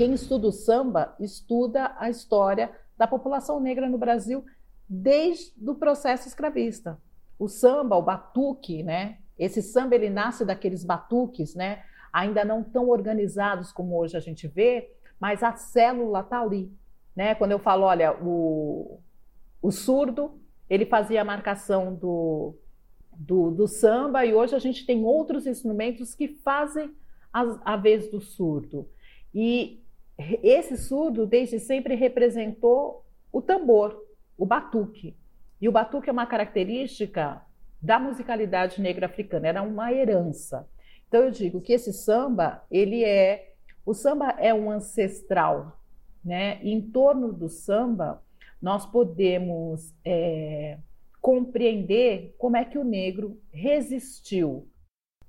quem estuda o samba estuda a história da população negra no Brasil desde o processo escravista. O samba, o batuque, né? Esse samba ele nasce daqueles batuques, né? Ainda não tão organizados como hoje a gente vê, mas a célula está ali, né? Quando eu falo, olha, o, o surdo ele fazia a marcação do, do, do, samba e hoje a gente tem outros instrumentos que fazem a, a vez do surdo. E esse surdo desde sempre representou o tambor, o batuque. E o batuque é uma característica da musicalidade negra africana, era uma herança. Então eu digo que esse samba, ele é o samba é um ancestral, né? Em torno do samba nós podemos é, compreender como é que o negro resistiu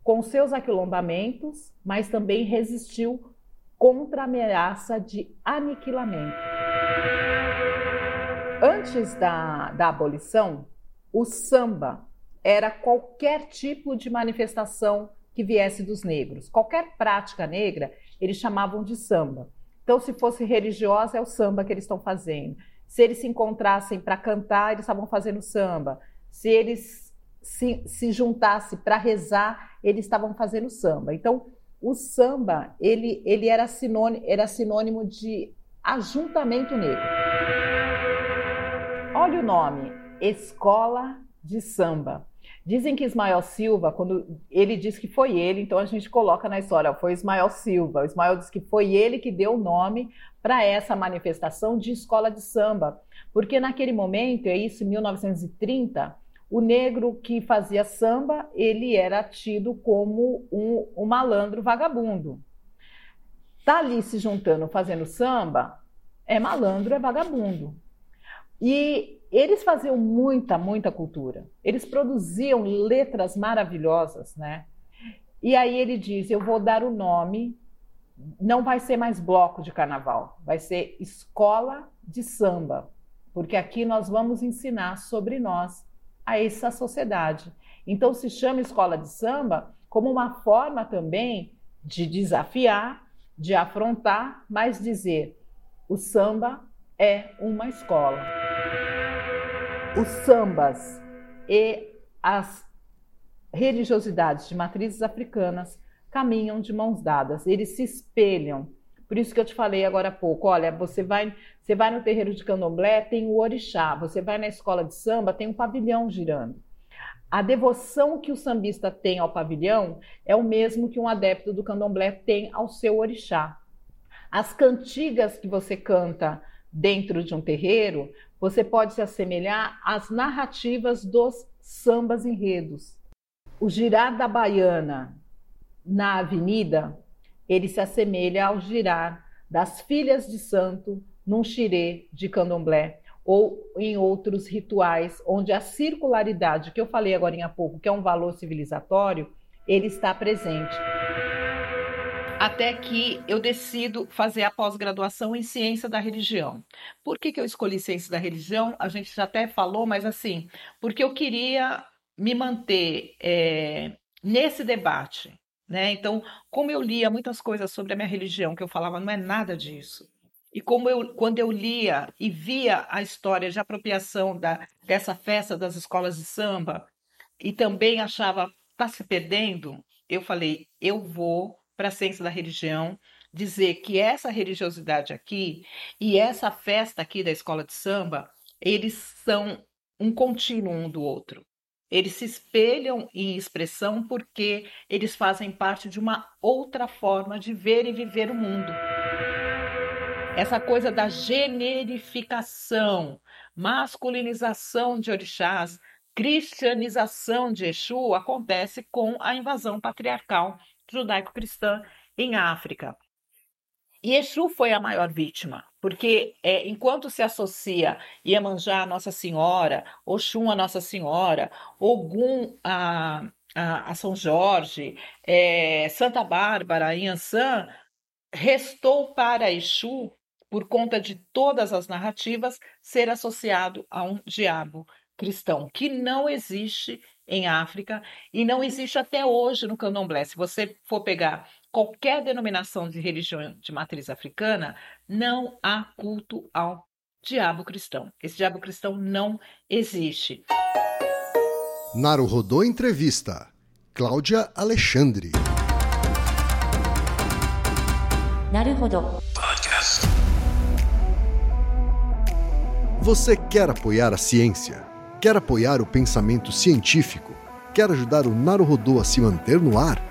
com seus aquilombamentos, mas também resistiu contra a ameaça de aniquilamento. Antes da, da abolição, o samba era qualquer tipo de manifestação que viesse dos negros. Qualquer prática negra, eles chamavam de samba. Então, se fosse religiosa, é o samba que eles estão fazendo. Se eles se encontrassem para cantar, eles estavam fazendo samba. Se eles se, se juntassem para rezar, eles estavam fazendo samba. Então, o samba, ele, ele era, sinônimo, era sinônimo de ajuntamento negro. Olha o nome, Escola de Samba. Dizem que Ismael Silva, quando ele diz que foi ele, então a gente coloca na história, foi Ismael Silva. O Ismael diz que foi ele que deu o nome para essa manifestação de escola de samba, porque naquele momento, é isso, em 1930, o negro que fazia samba, ele era tido como um, um malandro vagabundo. Tá ali se juntando, fazendo samba, é malandro, é vagabundo. E eles faziam muita, muita cultura. Eles produziam letras maravilhosas, né? E aí ele diz: Eu vou dar o nome, não vai ser mais bloco de carnaval, vai ser escola de samba, porque aqui nós vamos ensinar sobre nós a essa sociedade. Então se chama escola de samba como uma forma também de desafiar, de afrontar, mas dizer: o samba é uma escola os sambas e as religiosidades de matrizes africanas caminham de mãos dadas, eles se espelham. Por isso que eu te falei agora há pouco, olha, você vai, você vai no terreiro de Candomblé, tem o orixá, você vai na escola de samba, tem um pavilhão girando. A devoção que o sambista tem ao pavilhão é o mesmo que um adepto do Candomblé tem ao seu orixá. As cantigas que você canta dentro de um terreiro, você pode se assemelhar às narrativas dos sambas enredos. O girar da baiana na avenida, ele se assemelha ao girar das filhas de santo num xirê de candomblé ou em outros rituais onde a circularidade que eu falei agora há pouco, que é um valor civilizatório, ele está presente até que eu decido fazer a pós-graduação em ciência da religião. Por que, que eu escolhi ciência da religião? A gente já até falou, mas assim, porque eu queria me manter é, nesse debate. Né? Então, como eu lia muitas coisas sobre a minha religião, que eu falava, não é nada disso. E como eu, quando eu lia e via a história de apropriação da, dessa festa das escolas de samba, e também achava, está se perdendo, eu falei, eu vou para a ciência da religião, dizer que essa religiosidade aqui e essa festa aqui da escola de samba, eles são um contínuo um do outro. Eles se espelham em expressão porque eles fazem parte de uma outra forma de ver e viver o mundo. Essa coisa da generificação, masculinização de orixás, cristianização de Exu acontece com a invasão patriarcal judaico-cristã em África. E Exu foi a maior vítima, porque é, enquanto se associa Iemanjá a Nossa Senhora, Oxum a Nossa Senhora, Ogum a, a, a São Jorge, é, Santa Bárbara a restou para Exu, por conta de todas as narrativas, ser associado a um diabo cristão, que não existe em África e não existe até hoje no candomblé. Se você for pegar qualquer denominação de religião de matriz africana, não há culto ao diabo cristão. Esse diabo cristão não existe. Naru Rodô Entrevista. Cláudia Alexandre. Naruhodo. Podcast. Você quer apoiar a ciência? Quer apoiar o pensamento científico? Quer ajudar o Naruhodô a se manter no ar?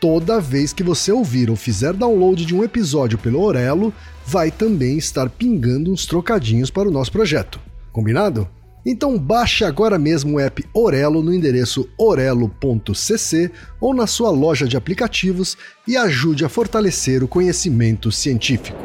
Toda vez que você ouvir ou fizer download de um episódio pelo Orelo, vai também estar pingando uns trocadinhos para o nosso projeto. Combinado? Então baixe agora mesmo o app Orelo no endereço orelo.cc ou na sua loja de aplicativos e ajude a fortalecer o conhecimento científico.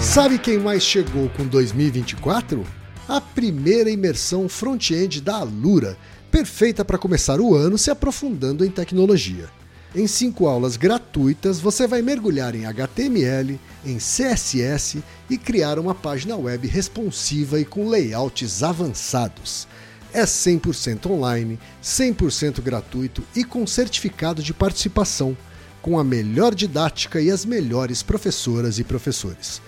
Sabe quem mais chegou com 2024? A primeira imersão front-end da Alura, perfeita para começar o ano se aprofundando em tecnologia. Em cinco aulas gratuitas, você vai mergulhar em HTML, em CSS e criar uma página web responsiva e com layouts avançados. É 100% online, 100% gratuito e com certificado de participação, com a melhor didática e as melhores professoras e professores.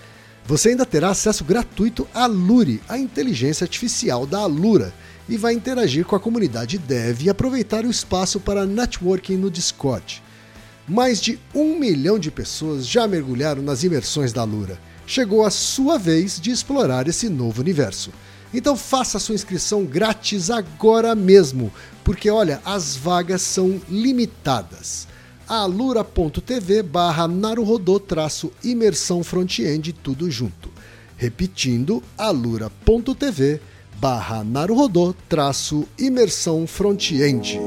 Você ainda terá acesso gratuito à Lure, a inteligência artificial da Alura, e vai interagir com a comunidade Dev e aproveitar o espaço para networking no Discord. Mais de um milhão de pessoas já mergulharam nas imersões da Alura. Chegou a sua vez de explorar esse novo universo. Então faça sua inscrição grátis agora mesmo, porque olha, as vagas são limitadas alura.tv barra naruhodô traço imersão front-end tudo junto. Repetindo, alura.tv barra naruhodô traço imersão front-end.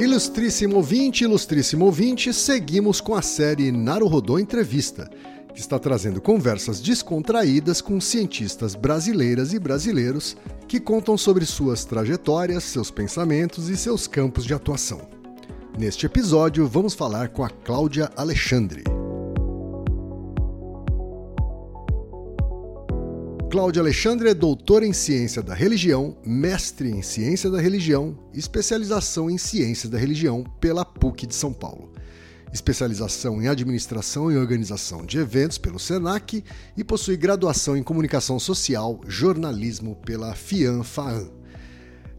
Ilustríssimo ouvinte, ilustríssimo ouvinte, seguimos com a série Naruhodô Entrevista que está trazendo conversas descontraídas com cientistas brasileiras e brasileiros que contam sobre suas trajetórias, seus pensamentos e seus campos de atuação. Neste episódio, vamos falar com a Cláudia Alexandre. Cláudia Alexandre é doutora em Ciência da Religião, mestre em Ciência da Religião especialização em Ciência da Religião pela PUC de São Paulo especialização em administração e organização de eventos pelo SENAC e possui graduação em comunicação social, jornalismo pela FIAN-FAAN.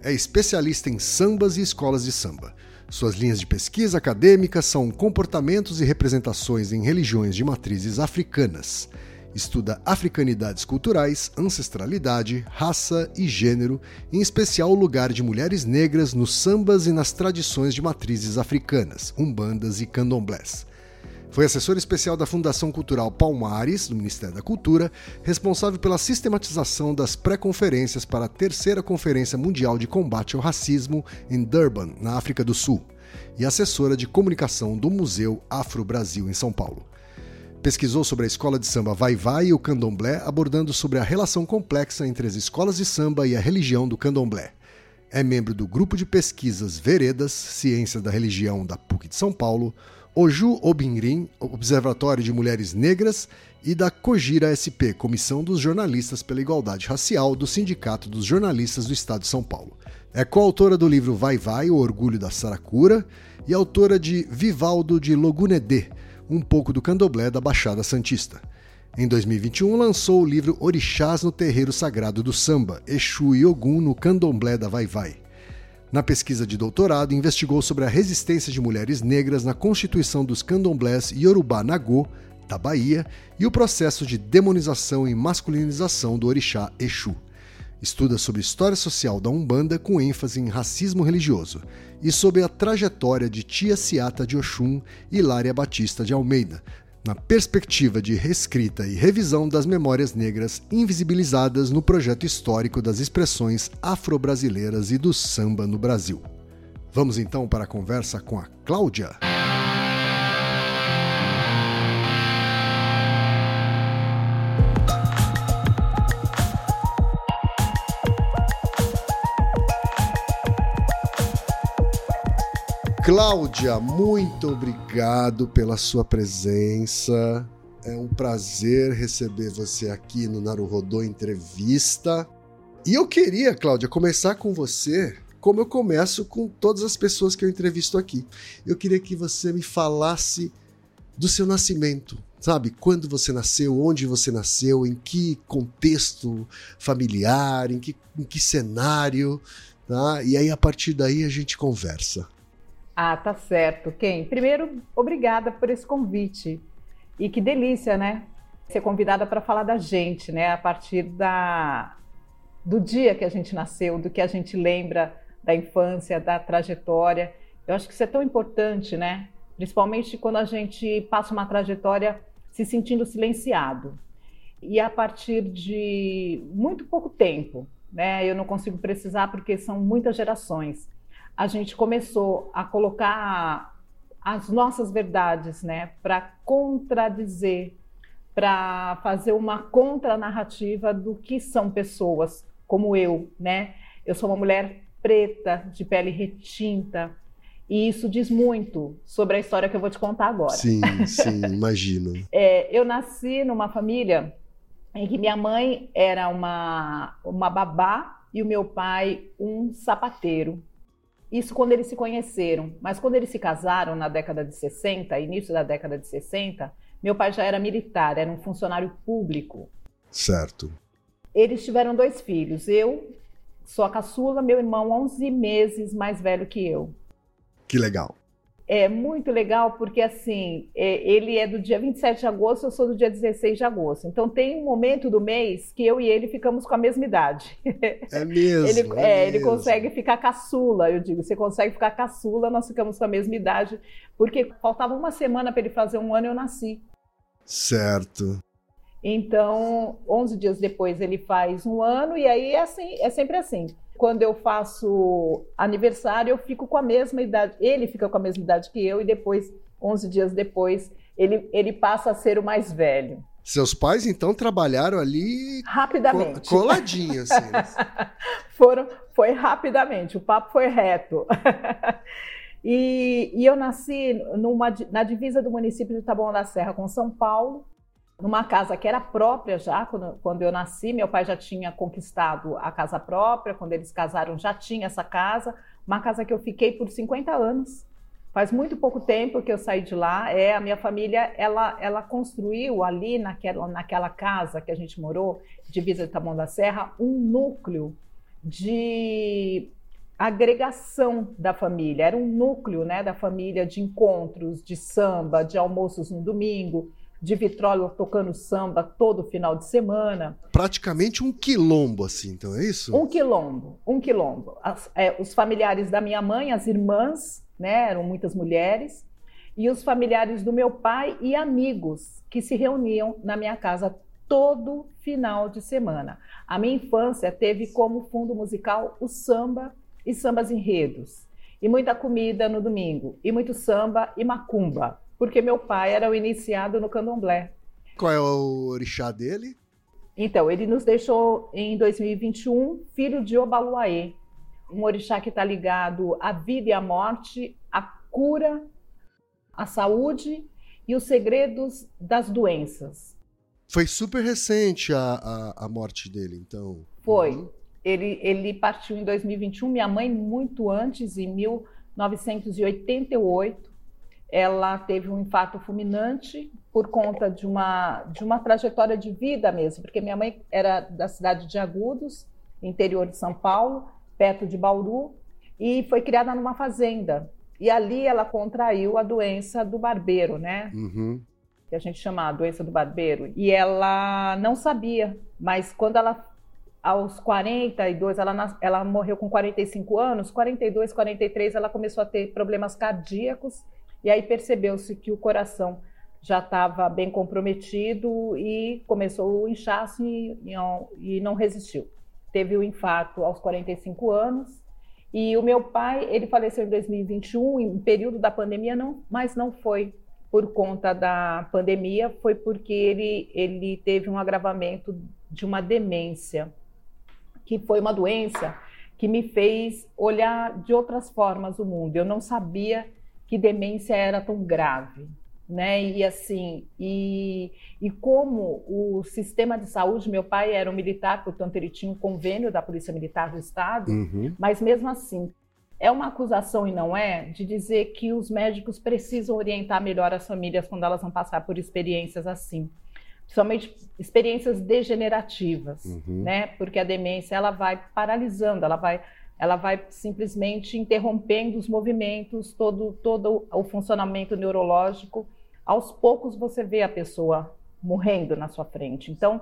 É especialista em sambas e escolas de samba. Suas linhas de pesquisa acadêmica são comportamentos e representações em religiões de matrizes africanas Estuda africanidades culturais, ancestralidade, raça e gênero, em especial o lugar de mulheres negras nos sambas e nas tradições de matrizes africanas, umbandas e candomblés. Foi assessor especial da Fundação Cultural Palmares, do Ministério da Cultura, responsável pela sistematização das pré-conferências para a Terceira Conferência Mundial de Combate ao Racismo em Durban, na África do Sul, e assessora de comunicação do Museu Afro-Brasil em São Paulo. Pesquisou sobre a escola de samba Vai Vai e o candomblé, abordando sobre a relação complexa entre as escolas de samba e a religião do candomblé. É membro do grupo de pesquisas Veredas, Ciência da Religião da PUC de São Paulo, Oju Obinrim, Observatório de Mulheres Negras, e da Cojira SP, Comissão dos Jornalistas pela Igualdade Racial do Sindicato dos Jornalistas do Estado de São Paulo. É coautora do livro Vai Vai, O Orgulho da Saracura, e autora de Vivaldo de Logunedê, um pouco do candomblé da Baixada Santista. Em 2021, lançou o livro Orixás no Terreiro Sagrado do Samba, Exu e Ogum no Candomblé da Vai Vai. Na pesquisa de doutorado, investigou sobre a resistência de mulheres negras na constituição dos candomblés Yorubá Nagô, da Bahia, e o processo de demonização e masculinização do orixá Exu. Estuda sobre história social da Umbanda com ênfase em racismo religioso e sobre a trajetória de Tia Ciata de Oxum e Lária Batista de Almeida, na perspectiva de reescrita e revisão das memórias negras invisibilizadas no projeto histórico das expressões afro-brasileiras e do samba no Brasil. Vamos então para a conversa com a Cláudia. Cláudia, muito obrigado pela sua presença. É um prazer receber você aqui no Naruhodô Entrevista. E eu queria, Cláudia, começar com você, como eu começo com todas as pessoas que eu entrevisto aqui. Eu queria que você me falasse do seu nascimento, sabe? Quando você nasceu, onde você nasceu, em que contexto familiar, em que, em que cenário, tá? E aí a partir daí a gente conversa. Ah, tá certo. Quem? Primeiro, obrigada por esse convite. E que delícia, né? Ser convidada para falar da gente, né? A partir da, do dia que a gente nasceu, do que a gente lembra da infância, da trajetória. Eu acho que isso é tão importante, né? Principalmente quando a gente passa uma trajetória se sentindo silenciado. E a partir de muito pouco tempo, né? Eu não consigo precisar porque são muitas gerações a gente começou a colocar as nossas verdades, né, para contradizer, para fazer uma contranarrativa do que são pessoas como eu, né? Eu sou uma mulher preta, de pele retinta, e isso diz muito sobre a história que eu vou te contar agora. Sim, sim, imagino. é, eu nasci numa família em que minha mãe era uma, uma babá e o meu pai um sapateiro. Isso quando eles se conheceram. Mas quando eles se casaram na década de 60, início da década de 60, meu pai já era militar, era um funcionário público. Certo. Eles tiveram dois filhos. Eu sou a caçula, meu irmão 11 meses mais velho que eu. Que legal é muito legal porque, assim, é, ele é do dia 27 de agosto, eu sou do dia 16 de agosto. Então, tem um momento do mês que eu e ele ficamos com a mesma idade. É mesmo? ele, é, é ele consegue ficar caçula, eu digo. Você consegue ficar caçula, nós ficamos com a mesma idade, porque faltava uma semana para ele fazer um ano e eu nasci. Certo. Então, 11 dias depois ele faz um ano e aí é, assim, é sempre assim quando eu faço aniversário, eu fico com a mesma idade. Ele fica com a mesma idade que eu, e depois, 11 dias depois, ele, ele passa a ser o mais velho. Seus pais, então, trabalharam ali rapidamente. coladinhos, assim. Né? Foram, foi rapidamente, o papo foi reto. e, e, eu nasci numa, na divisa do município de Taboão da Serra com São Paulo, numa casa que era própria já, quando, quando eu nasci, meu pai já tinha conquistado a casa própria, quando eles casaram já tinha essa casa, uma casa que eu fiquei por 50 anos. Faz muito pouco tempo que eu saí de lá. É a minha família, ela, ela construiu ali naquela, naquela casa que a gente morou, divisa de Taboão da Serra, um núcleo de agregação da família. Era um núcleo, né, da família de encontros, de samba, de almoços no domingo, de Vitróleo tocando samba todo final de semana. Praticamente um quilombo, assim, então é isso? Um quilombo, um quilombo. As, é, os familiares da minha mãe, as irmãs, né, eram muitas mulheres, e os familiares do meu pai e amigos que se reuniam na minha casa todo final de semana. A minha infância teve como fundo musical o samba e sambas enredos, e muita comida no domingo, e muito samba e macumba porque meu pai era o iniciado no candomblé. Qual é o orixá dele? Então, ele nos deixou em 2021 filho de Obaluaê, um orixá que está ligado à vida e à morte, à cura, à saúde e os segredos das doenças. Foi super recente a, a, a morte dele, então. Foi. Uhum. Ele, ele partiu em 2021, minha mãe muito antes, em 1988 ela teve um infarto fulminante por conta de uma, de uma trajetória de vida mesmo, porque minha mãe era da cidade de Agudos, interior de São Paulo, perto de Bauru, e foi criada numa fazenda. E ali ela contraiu a doença do barbeiro, né? Uhum. Que a gente chama a doença do barbeiro. E ela não sabia, mas quando ela aos 42, ela, ela morreu com 45 anos, 42, 43, ela começou a ter problemas cardíacos e aí percebeu-se que o coração já estava bem comprometido e começou o inchaço e, e não resistiu. Teve o um infarto aos 45 anos e o meu pai, ele faleceu em 2021, em período da pandemia, não, mas não foi por conta da pandemia, foi porque ele, ele teve um agravamento de uma demência, que foi uma doença que me fez olhar de outras formas o mundo. Eu não sabia que demência era tão grave, né? E assim, e, e como o sistema de saúde, meu pai era um militar, portanto ele tinha um convênio da Polícia Militar do Estado, uhum. mas mesmo assim é uma acusação e não é de dizer que os médicos precisam orientar melhor as famílias quando elas vão passar por experiências assim principalmente experiências degenerativas, uhum. né? Porque a demência ela vai paralisando, ela vai, ela vai simplesmente interrompendo os movimentos, todo, todo o funcionamento neurológico. Aos poucos você vê a pessoa morrendo na sua frente. Então,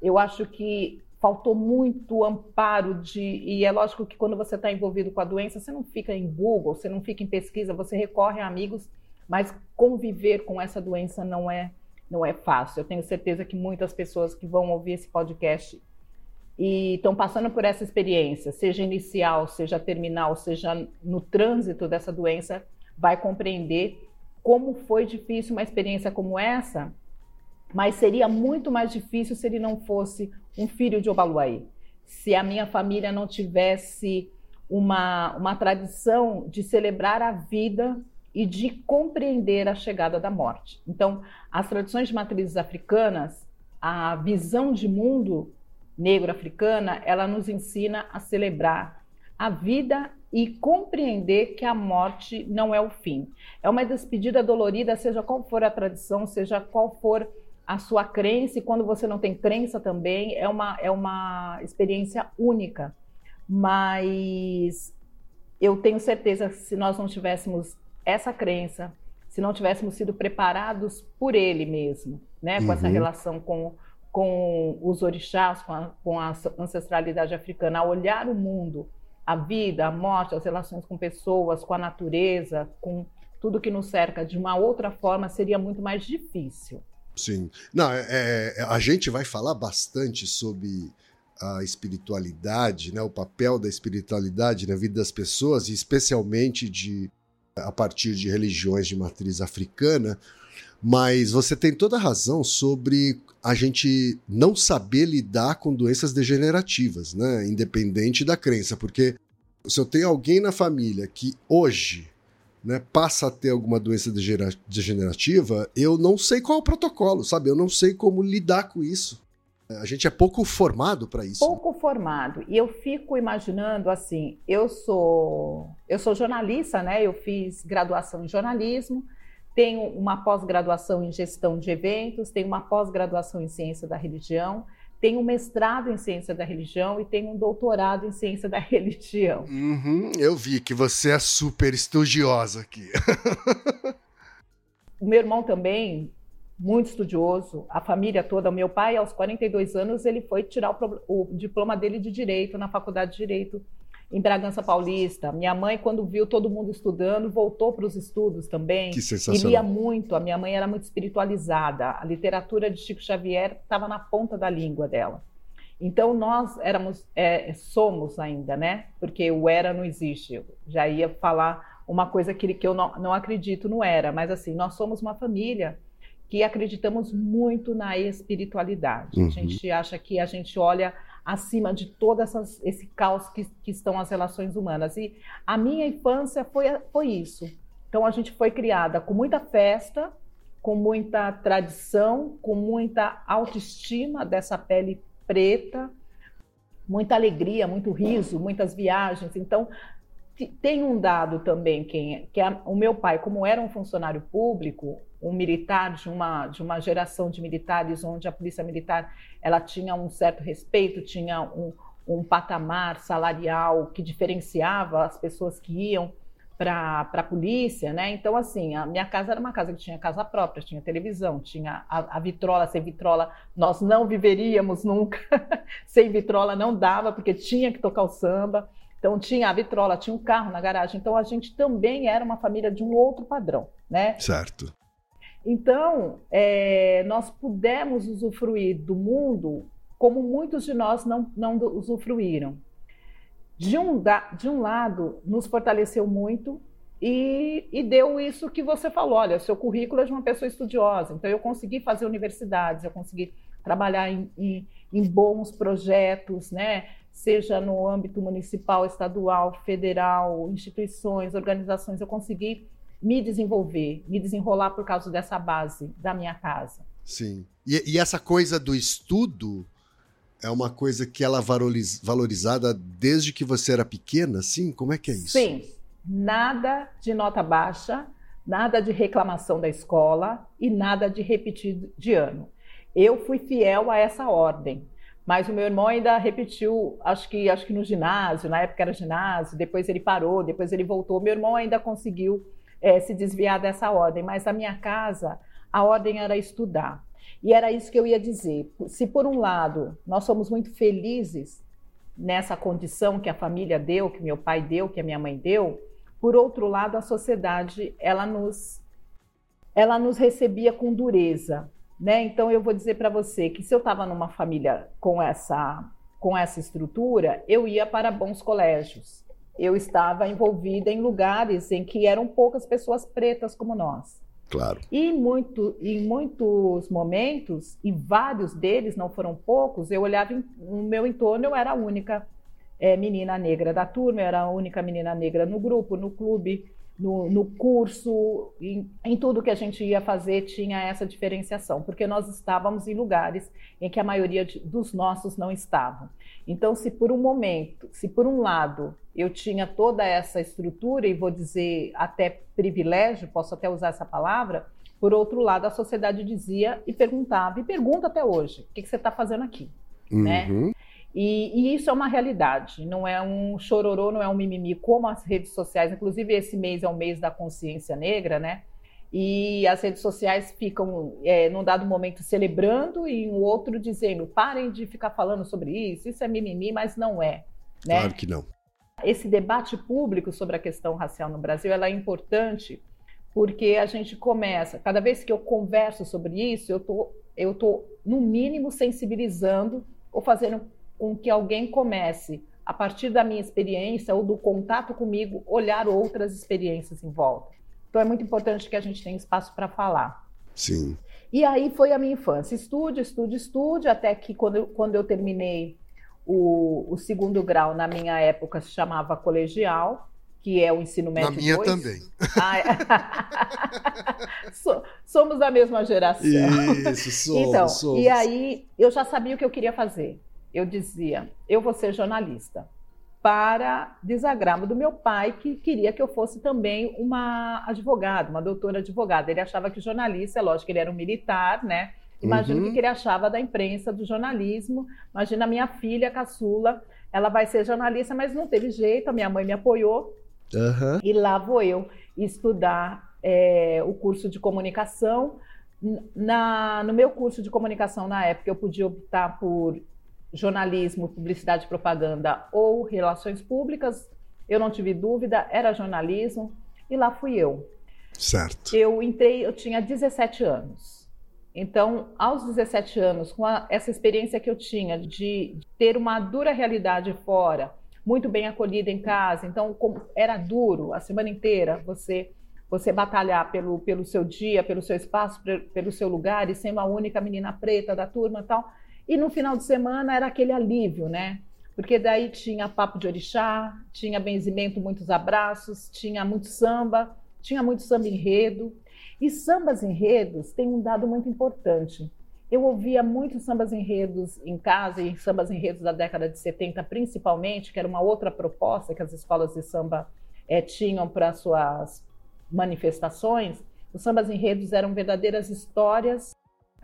eu acho que faltou muito amparo de. E é lógico que quando você está envolvido com a doença, você não fica em Google, você não fica em pesquisa, você recorre a amigos, mas conviver com essa doença não é não é fácil. Eu tenho certeza que muitas pessoas que vão ouvir esse podcast e estão passando por essa experiência, seja inicial, seja terminal, seja no trânsito dessa doença, vai compreender como foi difícil uma experiência como essa, mas seria muito mais difícil se ele não fosse um filho de Obaluaí. Se a minha família não tivesse uma, uma tradição de celebrar a vida e de compreender a chegada da morte. Então, as tradições de matrizes africanas, a visão de mundo negro-africana, ela nos ensina a celebrar a vida e compreender que a morte não é o fim. É uma despedida dolorida, seja qual for a tradição, seja qual for a sua crença, e quando você não tem crença também, é uma, é uma experiência única. Mas eu tenho certeza que se nós não tivéssemos essa crença, se não tivéssemos sido preparados por ele mesmo, né, com uhum. essa relação com, com os orixás, com a, com a ancestralidade africana, a olhar o mundo, a vida, a morte, as relações com pessoas, com a natureza, com tudo que nos cerca de uma outra forma, seria muito mais difícil. Sim. Não, é, é, a gente vai falar bastante sobre a espiritualidade, né, o papel da espiritualidade na vida das pessoas, especialmente de a partir de religiões de matriz africana, mas você tem toda a razão sobre a gente não saber lidar com doenças degenerativas, né? Independente da crença, porque se eu tenho alguém na família que hoje né, passa a ter alguma doença degenerativa, eu não sei qual é o protocolo, sabe? Eu não sei como lidar com isso. A gente é pouco formado para isso. Pouco formado. E eu fico imaginando assim, eu sou eu sou jornalista, né? Eu fiz graduação em jornalismo, tenho uma pós-graduação em gestão de eventos, tenho uma pós-graduação em ciência da religião, tenho um mestrado em ciência da religião e tenho um doutorado em ciência da religião. Uhum, eu vi que você é super estudiosa aqui. o meu irmão também muito estudioso, a família toda. O meu pai, aos 42 anos, ele foi tirar o, o, diploma dele de Direito na Faculdade de Direito em Bragança Paulista. Minha mãe, quando viu todo mundo estudando, voltou para os estudos também. Que sensacional. E lia muito. A minha mãe era muito espiritualizada. A literatura de Chico Xavier estava na ponta da língua dela. Então nós éramos, é, somos ainda, né? Porque o era não existe. Eu já ia falar uma coisa que, que eu não, não acredito no era, mas assim, nós somos uma família que acreditamos muito na espiritualidade. Uhum. A gente acha que a gente olha acima de todo essas, esse caos que, que estão as relações humanas. E a minha infância foi, foi isso. Então a gente foi criada com muita festa, com muita tradição, com muita autoestima dessa pele preta, muita alegria, muito riso, muitas viagens. Então tem um dado também que, que é, o meu pai, como era um funcionário público, um militar de uma, de uma geração de militares onde a polícia militar ela tinha um certo respeito, tinha um, um patamar salarial que diferenciava as pessoas que iam para a polícia, né? Então, assim, a minha casa era uma casa que tinha casa própria, tinha televisão, tinha a, a vitrola, sem vitrola nós não viveríamos nunca, sem vitrola não dava, porque tinha que tocar o samba. Então tinha a vitrola, tinha um carro na garagem. Então a gente também era uma família de um outro padrão, né? Certo. Então, é, nós pudemos usufruir do mundo como muitos de nós não, não usufruíram. De um, de um lado, nos fortaleceu muito e, e, deu isso que você falou. Olha, seu currículo é de uma pessoa estudiosa, então eu consegui fazer universidades, eu consegui trabalhar em, em, em bons projetos, né? seja no âmbito municipal, estadual, federal, instituições, organizações, eu consegui me desenvolver, me desenrolar por causa dessa base da minha casa. Sim. E, e essa coisa do estudo é uma coisa que ela é valorizada desde que você era pequena, sim? Como é que é isso? Sim. Nada de nota baixa, nada de reclamação da escola e nada de repetir de ano. Eu fui fiel a essa ordem. Mas o meu irmão ainda repetiu, acho que acho que no ginásio, na época era ginásio, depois ele parou, depois ele voltou. Meu irmão ainda conseguiu é, se desviar dessa ordem, mas na minha casa a ordem era estudar. E era isso que eu ia dizer. Se por um lado nós somos muito felizes nessa condição que a família deu, que meu pai deu, que a minha mãe deu, por outro lado a sociedade ela nos ela nos recebia com dureza, né? Então eu vou dizer para você que se eu estava numa família com essa com essa estrutura, eu ia para bons colégios eu estava envolvida em lugares em que eram poucas pessoas pretas como nós. Claro. E muito, em muitos momentos, e vários deles, não foram poucos, eu olhava em, no meu entorno, eu era a única é, menina negra da turma, eu era a única menina negra no grupo, no clube, no, no curso, em, em, tudo que a gente ia fazer tinha essa diferenciação, porque nós estávamos em lugares em que a maioria de, dos nossos não estavam. Então, se por um momento, se por um lado eu tinha toda essa estrutura, e vou dizer até privilégio, posso até usar essa palavra, por outro lado, a sociedade dizia e perguntava, e pergunta até hoje: o que, que você está fazendo aqui? Né? Uhum. Né? E, e, isso é uma realidade, não é um chororô, não é um mimimi, como as redes sociais. Inclusive, esse mês é o mês da consciência negra, né? E as redes sociais ficam, é, num dado momento, celebrando e no outro dizendo: parem de ficar falando sobre isso, isso é mimimi, mas não é. Né? Claro que não. Esse debate público sobre a questão racial no Brasil é importante porque a gente começa, cada vez que eu converso sobre isso, eu tô, eu tô no mínimo sensibilizando ou fazendo com que alguém comece, a partir da minha experiência ou do contato comigo, olhar outras experiências em volta. Então é muito importante que a gente tenha espaço para falar. Sim. E aí foi a minha infância. Estude, estude, estude, até que quando eu, quando eu terminei o, o segundo grau, na minha época, se chamava colegial, que é o ensino médio Na minha 2. também. Ah, é. somos da mesma geração. Isso, somos, então, somos. E aí eu já sabia o que eu queria fazer eu dizia, eu vou ser jornalista, para desagravo do meu pai, que queria que eu fosse também uma advogada, uma doutora advogada. Ele achava que jornalista, é lógico que ele era um militar, né? Imagina uhum. o que ele achava da imprensa, do jornalismo. Imagina a minha filha, a caçula, ela vai ser jornalista, mas não teve jeito, a minha mãe me apoiou. Uhum. E lá vou eu estudar é, o curso de comunicação. Na, no meu curso de comunicação, na época, eu podia optar por jornalismo, publicidade e propaganda ou relações públicas. Eu não tive dúvida, era jornalismo e lá fui eu. Certo. Eu entrei, eu tinha 17 anos. Então, aos 17 anos, com a, essa experiência que eu tinha de, ter uma dura realidade fora, muito bem acolhida em casa, então era duro a semana inteira você você batalhar pelo, pelo seu dia, pelo seu espaço, pelo seu lugar e ser uma única menina preta da turma e tal. E no final de semana era aquele alívio, né? Porque daí tinha papo de orixá, tinha benzimento, muitos abraços, tinha muito samba, tinha muito samba enredo. E sambas enredos tem um dado muito importante. Eu ouvia muitos sambas enredos em casa, e sambas enredos da década de 70 principalmente, que era uma outra proposta que as escolas de samba é, tinham para suas manifestações. Os sambas enredos eram verdadeiras histórias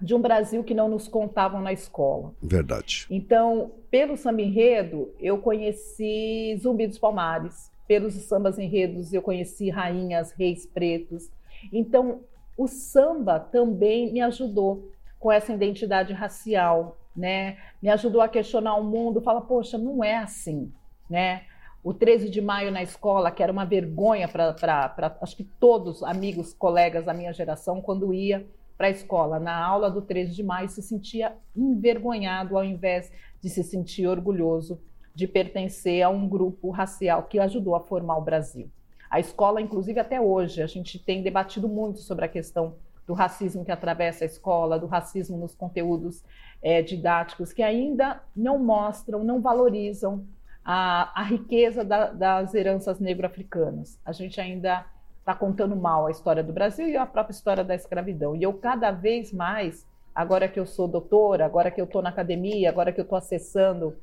de um Brasil que não nos contavam na escola. Verdade. Então, pelo samba enredo, eu conheci Zumbi dos Palmares. Pelos sambas enredos, eu conheci rainhas, reis pretos. Então, o samba também me ajudou com essa identidade racial, né? Me ajudou a questionar o mundo, falar, poxa, não é assim, né? o 13 de maio na escola, que era uma vergonha para, acho que todos, amigos, colegas da minha geração, quando ia para a escola, na aula do 13 de maio, se sentia envergonhado ao invés de se sentir orgulhoso de pertencer a um grupo racial que ajudou a formar o Brasil. A escola, inclusive até hoje, a gente tem debatido muito sobre a questão do racismo que atravessa a escola, do racismo nos conteúdos é, didáticos, que ainda não mostram, não valorizam a, a riqueza da, das heranças negro-africanas. A gente ainda está contando mal a história do Brasil e a própria história da escravidão. E eu, cada vez mais, agora que eu sou doutora, agora que eu estou na academia, agora que eu estou acessando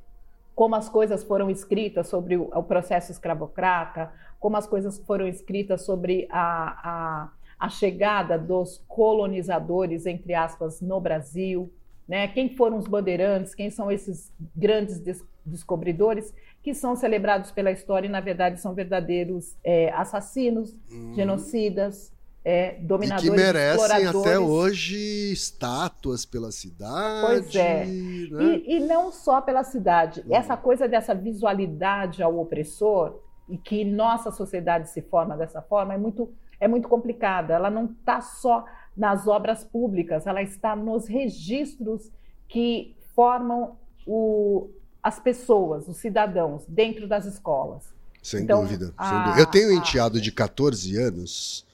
como as coisas foram escritas sobre o, o, processo escravocrata, como as coisas foram escritas sobre a, a, a chegada dos colonizadores, entre aspas, no Brasil, né? quem foram os bandeirantes, quem são esses grandes des descobridores, que são celebrados pela história e, na verdade, são verdadeiros é, assassinos, uhum. genocidas, é, dominadores, e que merecem até hoje estátuas pela cidade. Pois é. Né? E, e, não só pela cidade. Uhum. Essa coisa dessa visualidade ao opressor, e que nossa sociedade se forma dessa forma, é muito, é muito complicada. Ela não está só nas obras públicas, ela está nos registros que formam o, as pessoas, os cidadãos, dentro das escolas. Sem, então, dúvida, a, sem dúvida. Eu tenho um enteado a... de 14 anos,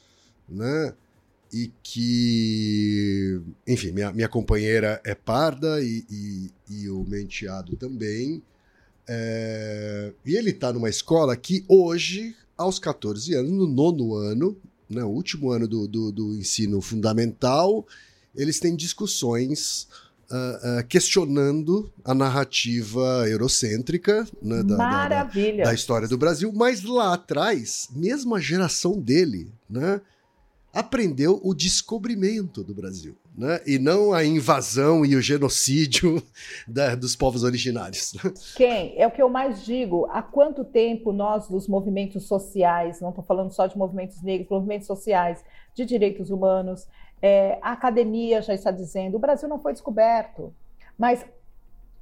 né? E que, enfim, minha, minha companheira é parda e, e, e o meu enteado também. É, e ele está numa escola que hoje, aos 14 anos, no nono ano, né, o último ano do, do, do ensino fundamental, eles têm discussões uh, uh, questionando a narrativa eurocêntrica né, da, da, da, história do Brasil, mas lá atrás, mesmo a geração dele, né, aprendeu o descobrimento do Brasil. Né? E não a invasão e o genocídio da, dos povos originários. Quem? É o que eu mais digo. Há quanto tempo nós, dos movimentos sociais, não estou falando só de movimentos negros, movimentos sociais, de direitos humanos, é, a academia já está dizendo, o Brasil não foi descoberto, mas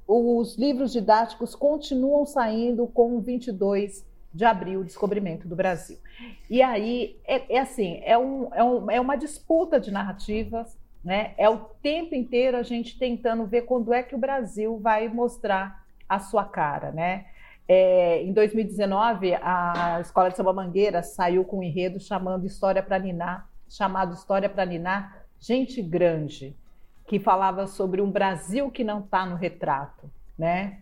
os livros didáticos continuam saindo com 22 de abril, o descobrimento do Brasil. E aí, é, é assim, é, um, é, um, é uma disputa de narrativas, né? é o tempo inteiro a gente tentando ver quando é que o Brasil vai mostrar a sua cara, né? É, em 2019, a Escola de Samba Mangueira saiu com um enredo chamando História para Ninar, chamado História para Ninar, Gente Grande, que falava sobre um Brasil que não está no retrato, né?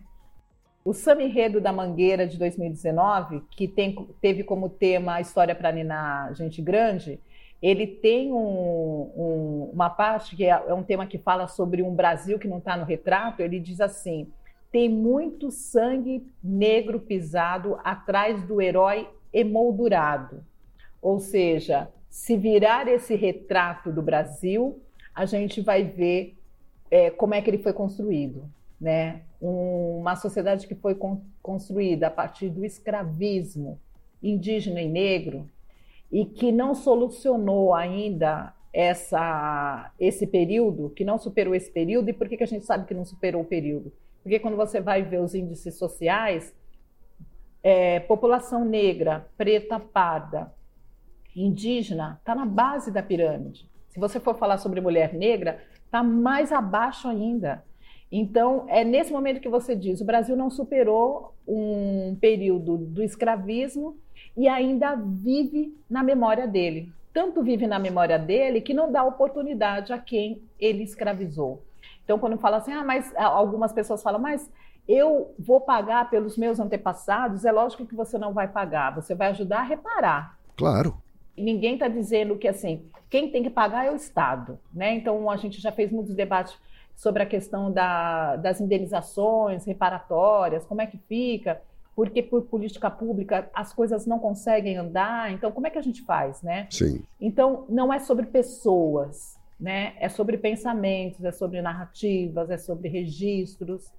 O Samba Enredo da Mangueira de 2019, que tem, teve como tema a História para Ninar Gente Grande, ele tem um, um, uma parte que é, é um tema que fala sobre um Brasil que não está no retrato. Ele diz assim: tem muito sangue negro pisado atrás do herói emoldurado. Ou seja, se virar esse retrato do Brasil, a gente vai ver é, como é que ele foi construído. Né? Um, uma sociedade que foi con construída a partir do escravismo indígena e negro e que não solucionou ainda essa, esse período, que não superou esse período. E por que, que a gente sabe que não superou o período? Porque quando você vai ver os índices sociais, é, população negra, preta, parda, indígena está na base da pirâmide. Se você for falar sobre mulher negra, está mais abaixo ainda. Então, é nesse momento que você diz: o Brasil não superou um período do escravismo e ainda vive na memória dele. Tanto vive na memória dele que não dá oportunidade a quem ele escravizou. Então, quando fala assim, ah, mas algumas pessoas falam, mas eu vou pagar pelos meus antepassados, é lógico que você não vai pagar, você vai ajudar a reparar. Claro ninguém está dizendo que assim quem tem que pagar é o Estado, né? Então a gente já fez muitos debates sobre a questão da, das indenizações reparatórias, como é que fica, porque por política pública as coisas não conseguem andar, então como é que a gente faz, né? Sim. Então não é sobre pessoas, né? É sobre pensamentos, é sobre narrativas, é sobre registros,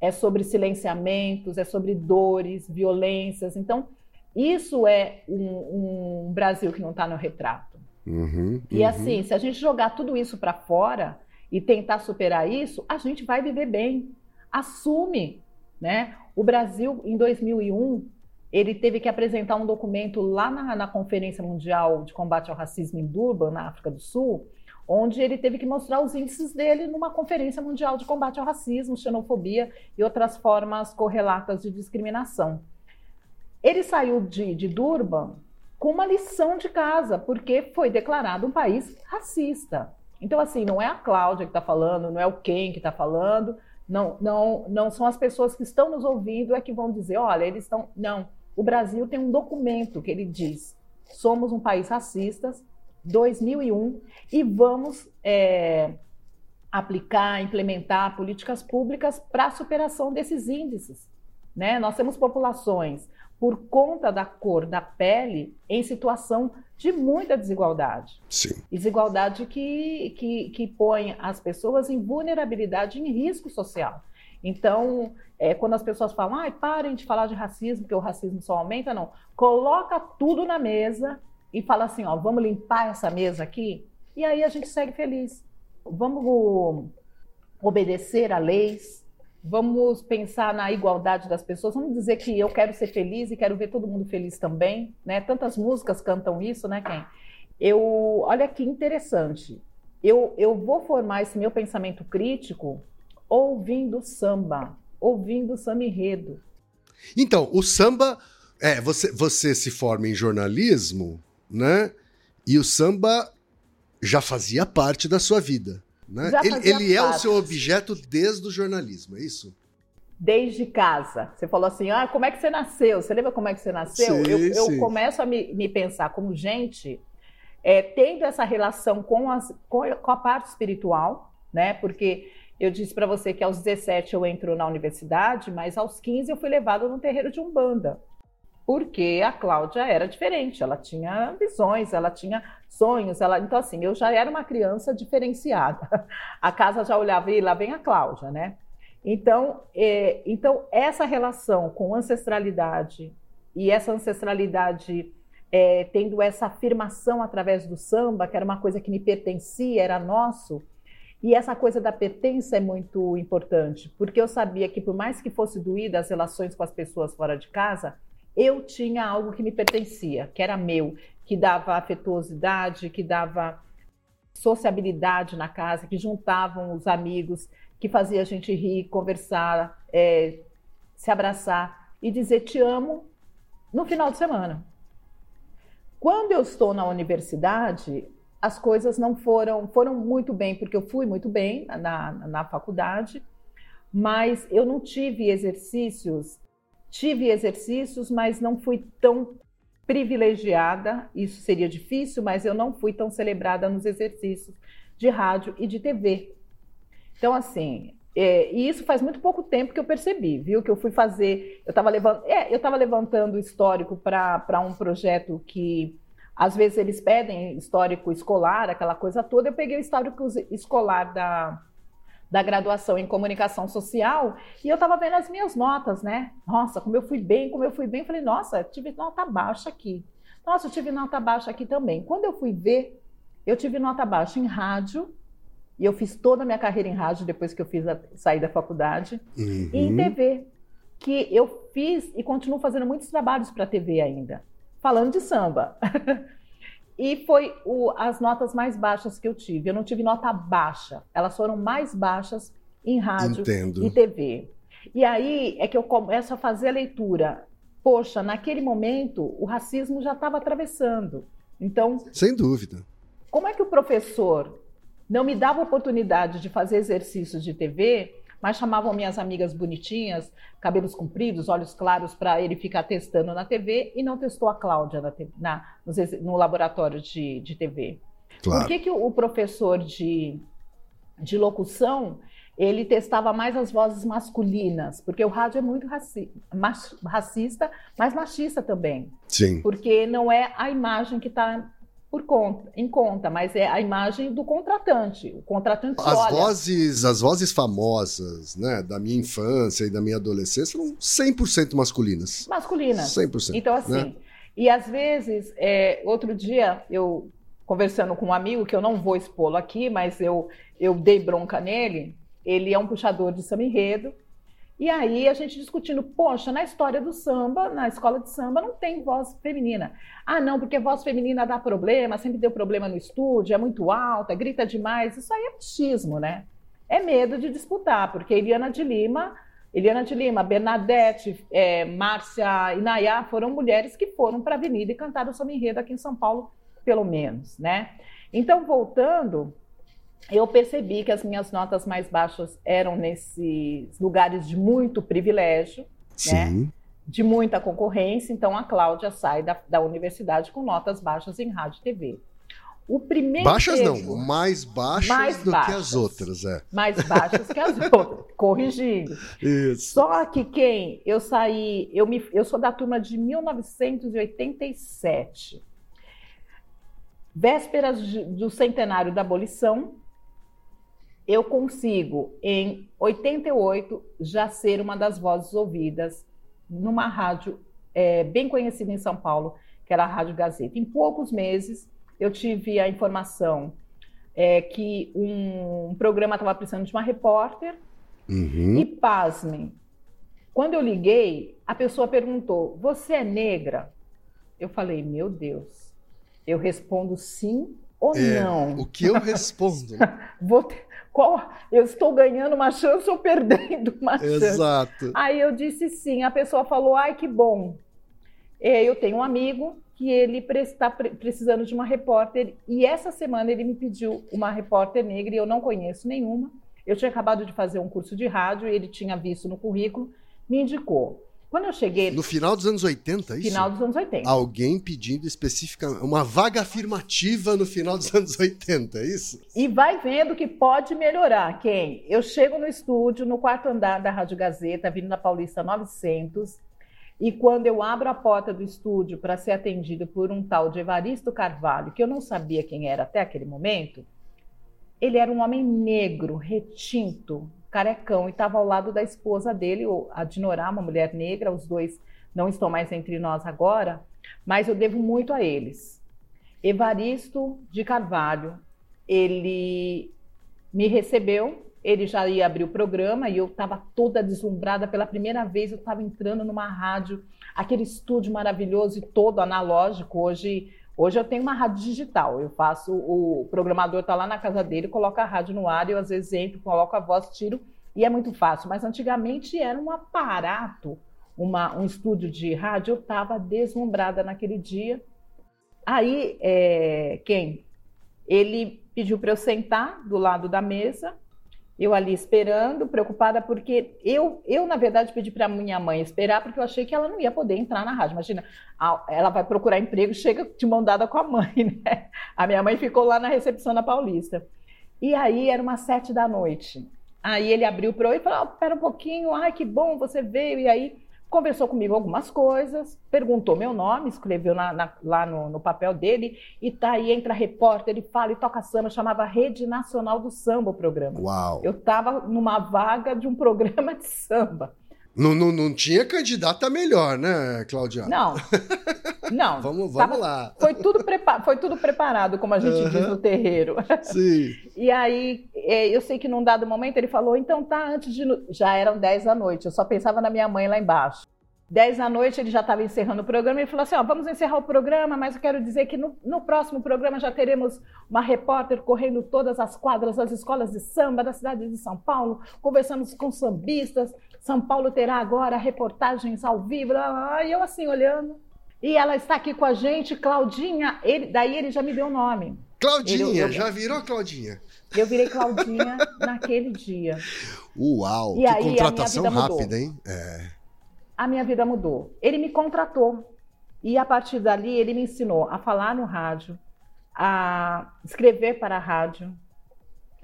é sobre silenciamentos, é sobre dores, violências. Então isso é um, um Brasil que não está no retrato. Uhum, e assim, se a gente jogar tudo isso para fora e tentar superar isso, a gente vai viver bem. Assume, né? O Brasil em 2001 ele teve que apresentar um documento lá na, na Conferência Mundial de Combate ao Racismo em Durban, na África do Sul, onde ele teve que mostrar os índices dele numa Conferência Mundial de Combate ao Racismo, Xenofobia e outras formas correlatas de discriminação. Ele saiu de, de Durban com uma lição de casa, porque foi declarado um país racista. Então, assim, não é a Cláudia que está falando, não é o Ken que está falando, não, não, não são as pessoas que estão nos ouvindo é que vão dizer, olha, eles estão. Não. O Brasil tem um documento que ele diz: somos um país racista, 2001, e vamos é, aplicar, implementar políticas públicas para a superação desses índices. Né? Nós temos populações por conta da cor da pele em situação de muita desigualdade. Sim. Desigualdade que, que, que põe as pessoas em vulnerabilidade, em risco social. Então, é, quando as pessoas falam, ai, parem de falar de racismo, porque o racismo só aumenta, não. Coloca tudo na mesa e fala assim, ó, vamos limpar essa mesa aqui, e aí a gente segue feliz. Vamos obedecer a leis, vamos pensar na igualdade das pessoas, vamos dizer que eu quero ser feliz e quero ver todo mundo feliz também, né? Tantas músicas cantam isso, né, Ken? Eu, olha que interessante. Eu, eu vou formar esse meu pensamento crítico ouvindo samba, ouvindo samba enredo. Então, o samba, é, você, você se forma em jornalismo, né? E o samba já fazia parte da sua vida. Né? Ele, ele é o seu objeto desde o jornalismo, é isso? Desde casa. Você falou assim: ah, como é que você nasceu? Você lembra como é que você nasceu? Sim, eu, eu começo a me, me, pensar como gente, é, tendo essa relação com, as, com, com a parte espiritual, né? Porque eu disse para você que aos 17 eu entro na universidade, mas aos 15 eu fui levada no terreiro de Umbanda porque a Cláudia era diferente, ela tinha visões, ela tinha sonhos, ela então assim, eu já era uma criança diferenciada. A casa já olhava e lá vem a Cláudia, né? Então, é, então essa relação com ancestralidade e essa ancestralidade é, tendo essa afirmação através do samba, que era uma coisa que me pertencia, era nosso, e essa coisa da pertença é muito importante, porque eu sabia que por mais que fosse doída as relações com as pessoas fora de casa, eu tinha algo que me pertencia, que era meu, que dava afetuosidade, que dava sociabilidade na casa, que juntavam os amigos, que fazia a gente rir, conversar, é, se abraçar e dizer te amo no final de semana. Quando eu estou na universidade, as coisas não foram foram muito bem, porque eu fui muito bem na, na, na faculdade, mas eu não tive exercícios Tive exercícios, mas não fui tão privilegiada. Isso seria difícil, mas eu não fui tão celebrada nos exercícios de rádio e de TV. Então, assim, é, e isso faz muito pouco tempo que eu percebi, viu? Que eu fui fazer. Eu estava levant, é, levantando histórico para um projeto que às vezes eles pedem histórico escolar, aquela coisa toda. Eu peguei o histórico escolar da, da graduação em comunicação social e eu estava vendo as minhas notas, né? Nossa, como eu fui bem, como eu fui bem. Falei, nossa, tive nota baixa aqui. Nossa, eu tive nota baixa aqui também. Quando eu fui ver, eu tive nota baixa em rádio e eu fiz toda a minha carreira em rádio depois que eu fiz a, sair da faculdade uhum. e em TV, que eu fiz e continuo fazendo muitos trabalhos para TV ainda, falando de samba. E foi o, as notas mais baixas que eu tive. Eu não tive nota baixa, elas foram mais baixas em rádio Entendo. e TV. E aí é que eu começo a fazer a leitura. Poxa, naquele momento o racismo já estava atravessando. Então. Sem dúvida. Como é que o professor não me dava oportunidade de fazer exercícios de TV mas chamavam minhas amigas bonitinhas, cabelos compridos, olhos claros, para ele ficar testando na TV e não testou a Cláudia na, na, no, laboratório de, de TV. Claro. Por que, que o professor de, de locução ele testava mais as vozes masculinas, porque o rádio é muito raci racista, mas machista também. Sim. Porque não é a imagem que está por conta, em conta, mas é a imagem do contratante. O contratante as olha... vozes, as vozes famosas, né, da minha infância e da minha adolescência são 100% masculinas. Masculinas. 100%. Então assim, né? e às vezes, é, outro dia eu conversando com um amigo que eu não vou expô-lo aqui, mas eu eu dei bronca nele. Ele é um puxador de samba enredo E aí a gente discutindo, poxa, na história do samba, na escola de samba, não tem voz feminina. Ah, não, porque voz feminina dá problema, sempre deu problema no estúdio, é muito alta, grita demais. Isso aí é machismo, né? É medo de disputar, porque Eliana de Lima, Eliana de Lima, Bernadette, é, Márcia e Nayá foram mulheres que foram para a Avenida e cantaram o samba enredo aqui em São Paulo, pelo menos, né? Então, voltando, eu percebi que as minhas notas mais baixas eram nesses lugares de muito privilégio, né? de muita concorrência. Então, a Cláudia sai da, da universidade com notas baixas em rádio e TV. O primeiro baixas não, mais baixas mais do baixas, que as outras, é. Mais baixas que as outras, corrigindo. Isso. Só que quem eu saí, eu me, eu sou da turma de 1987. Vésperas do centenário da abolição, eu consigo, em 88, já ser uma das vozes ouvidas numa rádio é, bem conhecida em São Paulo, que era a Rádio Gazeta. Em poucos meses, eu tive a informação é, que um, programa estava precisando de uma repórter. Uhum. E pasmem, quando eu liguei, a pessoa perguntou: Você é negra? Eu falei: Meu Deus. Eu respondo sim ou é, não? O que eu respondo? Vou ter, qual, eu estou ganhando uma chance ou perdendo uma chance? Exato. Aí eu disse sim. A pessoa falou: ai, que bom. Eu tenho um amigo que ele está precisando de uma repórter e essa semana ele me pediu uma repórter negra e eu não conheço nenhuma. Eu tinha acabado de fazer um curso de rádio e ele tinha visto no currículo, me indicou. Quando eu cheguei. No final dos anos 80, isso? Final dos anos 80. Alguém pedindo especificamente. Uma vaga afirmativa no final dos anos 80, é isso? E vai vendo que pode melhorar. Quem? Eu chego no estúdio, no quarto andar da Rádio Gazeta, vindo na Paulista 900. E quando eu abro a porta do estúdio para ser atendido por um tal de Evaristo Carvalho, que eu não sabia quem era até aquele momento, ele era um homem negro, retinto, carecão e estava ao lado da esposa dele, a Dinorá, uma mulher negra. Os dois não estão mais entre nós agora, mas eu devo muito a eles. Evaristo de Carvalho, ele me recebeu, ele já ia abrir o programa e eu estava toda deslumbrada pela primeira vez. Eu estava entrando numa rádio, aquele estúdio maravilhoso e todo analógico. Hoje Hoje eu tenho uma rádio digital, eu faço, o programador está lá na casa dele, coloca a rádio no ar, eu às vezes entro, coloco a voz, tiro, e é muito fácil. Mas antigamente era um aparato, uma, um estúdio de rádio, eu estava deslumbrada naquele dia. Aí, é, quem? Ele pediu para eu sentar do lado da mesa, eu ali esperando, preocupada, porque eu, eu na verdade, pedi para minha mãe esperar, porque eu achei que ela não ia poder entrar na rádio. Imagina, ela vai procurar emprego, chega de mão dada com a mãe, né? A minha mãe ficou lá na recepção da Paulista. E aí era umas sete da noite. Aí ele abriu para eu e falou: oh, Pera um pouquinho, ai que bom, você veio. E aí conversou comigo algumas coisas, perguntou meu nome, escreveu na, na, lá no, no, papel dele, e tá aí, entra repórter, ele fala e toca samba, chamava Rede Nacional do Samba o programa. Uau! Eu estava numa vaga de um programa de samba. Não, não, não tinha candidata melhor, né, Claudia? Não. Não. vamos vamos tava, lá. Foi tudo, foi tudo preparado, como a gente uhum. diz no terreiro. Sim. E aí, é, eu sei que num dado momento ele falou: então tá, antes de. Já eram 10 da noite, eu só pensava na minha mãe lá embaixo. 10 da noite ele já estava encerrando o programa e falou assim: ó, vamos encerrar o programa, mas eu quero dizer que no, no, próximo programa já teremos uma repórter correndo todas as quadras das escolas de samba da cidade de São Paulo, conversamos com sambistas. São Paulo terá agora reportagens ao vivo. E eu assim olhando. E ela está aqui com a gente, Claudinha. Ele, daí ele já me deu o nome. Claudinha, ele, eu, já virou Claudinha. Eu virei Claudinha naquele dia. Uau, e que aí, contratação rápida, hein? É a minha vida mudou. Ele me contratou e a partir dali ele me ensinou a falar no rádio, a escrever para a rádio,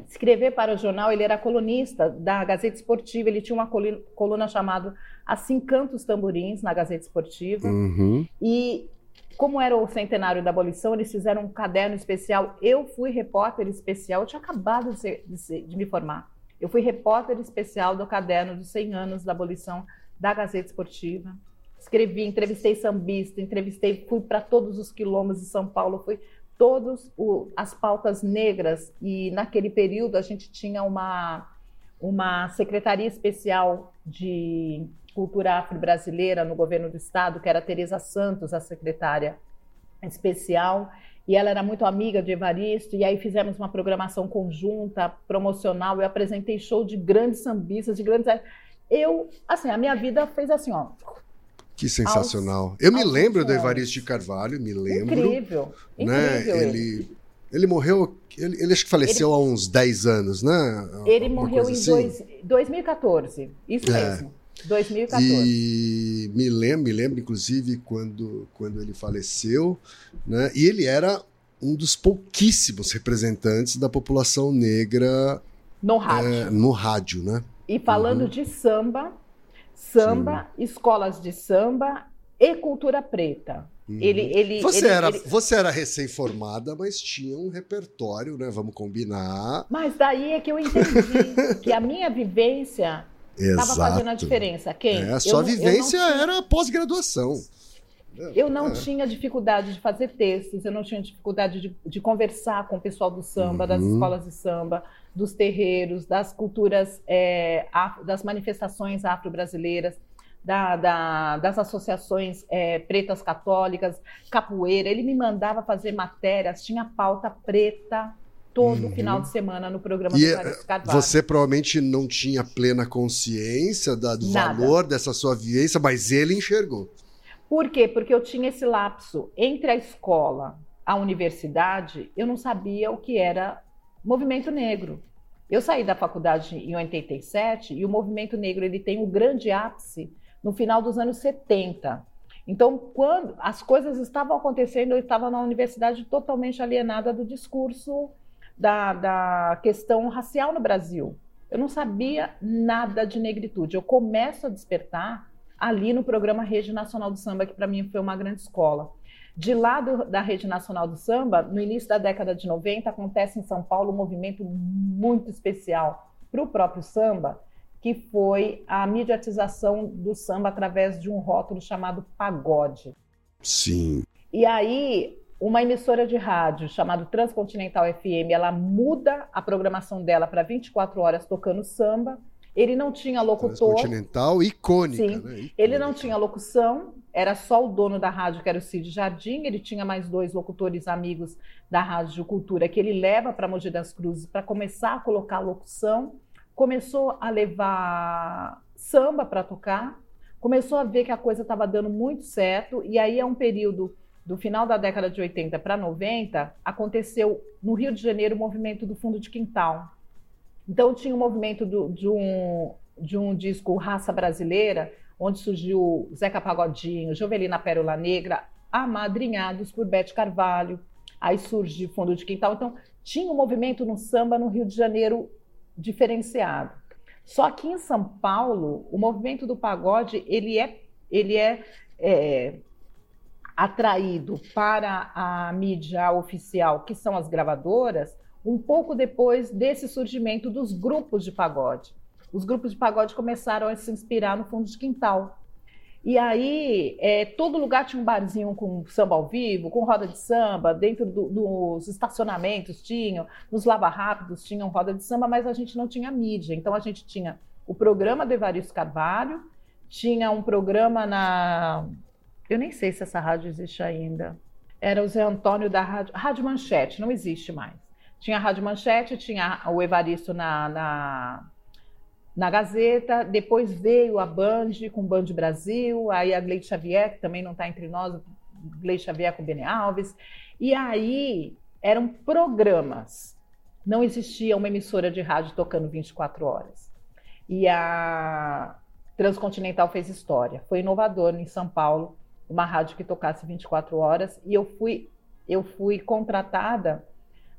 escrever para o jornal. Ele era colunista da Gazeta Esportiva, ele tinha uma coluna chamada Assim Cantos Tamborins na Gazeta Esportiva. Uhum. E como era o centenário da abolição, eles fizeram um caderno especial. Eu fui repórter especial, eu tinha acabado de, ser, de, ser, de me formar. Eu fui repórter especial do caderno dos 100 anos da abolição da Gazeta Esportiva. Escrevi, entrevistei sambista, entrevistei, fui para todos os quilombos de São Paulo, fui todas as pautas negras. E naquele período a gente tinha uma uma secretaria especial de cultura afro-brasileira no governo do estado, que era Teresa Santos, a secretária especial, e ela era muito amiga de Evaristo, e aí fizemos uma programação conjunta, promocional, eu apresentei show de grandes sambistas, de grandes... Eu, assim, a minha vida fez assim, ó... Que sensacional. Aos, eu me lembro do Evaristo de Carvalho, me lembro. Incrível, né? incrível ele. ele... Ele morreu, ele, ele acho que faleceu ele, há uns 10 anos, né? Ele Alguma morreu em assim? dois, 2014, isso é. mesmo. 2014. E me lembro, me lembro, inclusive, quando, quando ele faleceu, né? E ele era um dos pouquíssimos representantes da população negra no rádio, é, no rádio né? E falando uhum. de samba, samba, Sim. escolas de samba e cultura preta. Uhum. Ele, ele, você, ele, era, ele... você era recém-formada, mas tinha um repertório, né? Vamos combinar. Mas daí é que eu entendi que a minha vivência estava fazendo a diferença. Quem? É, a sua eu, vivência eu tinha... era pós-graduação. Eu não é. tinha dificuldade de fazer textos, eu não tinha dificuldade de, de conversar com o pessoal do samba, uhum. das escolas de samba, dos terreiros, das culturas, é, das manifestações afro-brasileiras, da, da, das associações é, pretas católicas, capoeira. Ele me mandava fazer matérias, tinha pauta preta, todo uhum. final de semana no programa e do é, Carvalho. Você provavelmente não tinha plena consciência da, do Nada. valor dessa sua vivência, mas ele enxergou. Por quê? Porque eu tinha esse lapso entre a escola, a universidade, eu não sabia o que era movimento negro. Eu saí da faculdade em 87 e o movimento negro ele tem um grande ápice no final dos anos 70. Então, quando as coisas estavam acontecendo, eu estava na universidade totalmente alienada do discurso da, da questão racial no Brasil. Eu não sabia nada de negritude. Eu começo a despertar ali no programa Rede Nacional do Samba, que para mim foi uma grande escola. De lá do, da Rede Nacional do Samba, no início da década de 90, acontece em São Paulo um movimento muito especial para o próprio samba, que foi a mediatização do samba através de um rótulo chamado pagode. Sim. E aí uma emissora de rádio chamada Transcontinental FM, ela muda a programação dela para 24 horas tocando samba. Ele não tinha locutor. Transcontinental icônica, Sim. né? Icônica. Ele não tinha locução, era só o dono da rádio, que era o Cid Jardim. Ele tinha mais dois locutores amigos da Rádio Cultura, que ele leva para Mogi das Cruzes para começar a colocar locução. Começou a levar samba para tocar, começou a ver que a coisa estava dando muito certo, e aí é um período do final da década de 80 para 90, aconteceu no Rio de Janeiro o movimento do fundo de quintal. Então tinha o um movimento do, de, um, de um disco Raça Brasileira, onde surgiu Zeca Pagodinho, Jovelina Pérola Negra, amadrinhados por Bete Carvalho. Aí surge Fundo de Quintal. Então tinha um movimento no samba no Rio de Janeiro diferenciado. Só que em São Paulo, o movimento do pagode ele é, ele é, é atraído para a mídia oficial, que são as gravadoras, um pouco depois desse surgimento dos grupos de pagode. Os grupos de pagode começaram a se inspirar no fundo de quintal. E aí, é, todo lugar tinha um barzinho com samba ao vivo, com roda de samba, dentro do, dos estacionamentos tinham, nos lava rápidos tinham roda de samba, mas a gente não tinha mídia. Então a gente tinha o programa do Evaristo Carvalho, tinha um programa na eu nem sei se essa rádio existe ainda. Era o Zé Antônio da Rádio, rádio Manchete, não existe mais. Tinha a Rádio Manchete, tinha o Evaristo na, na, na Gazeta, depois veio a Band com Band Brasil, aí a Gleide Xavier, que também não está entre nós, Gleide Xavier com Bene Alves. E aí eram programas. Não existia uma emissora de rádio tocando 24 horas. E a Transcontinental fez história. Foi inovador em São Paulo uma rádio que tocasse 24 horas e eu fui eu fui contratada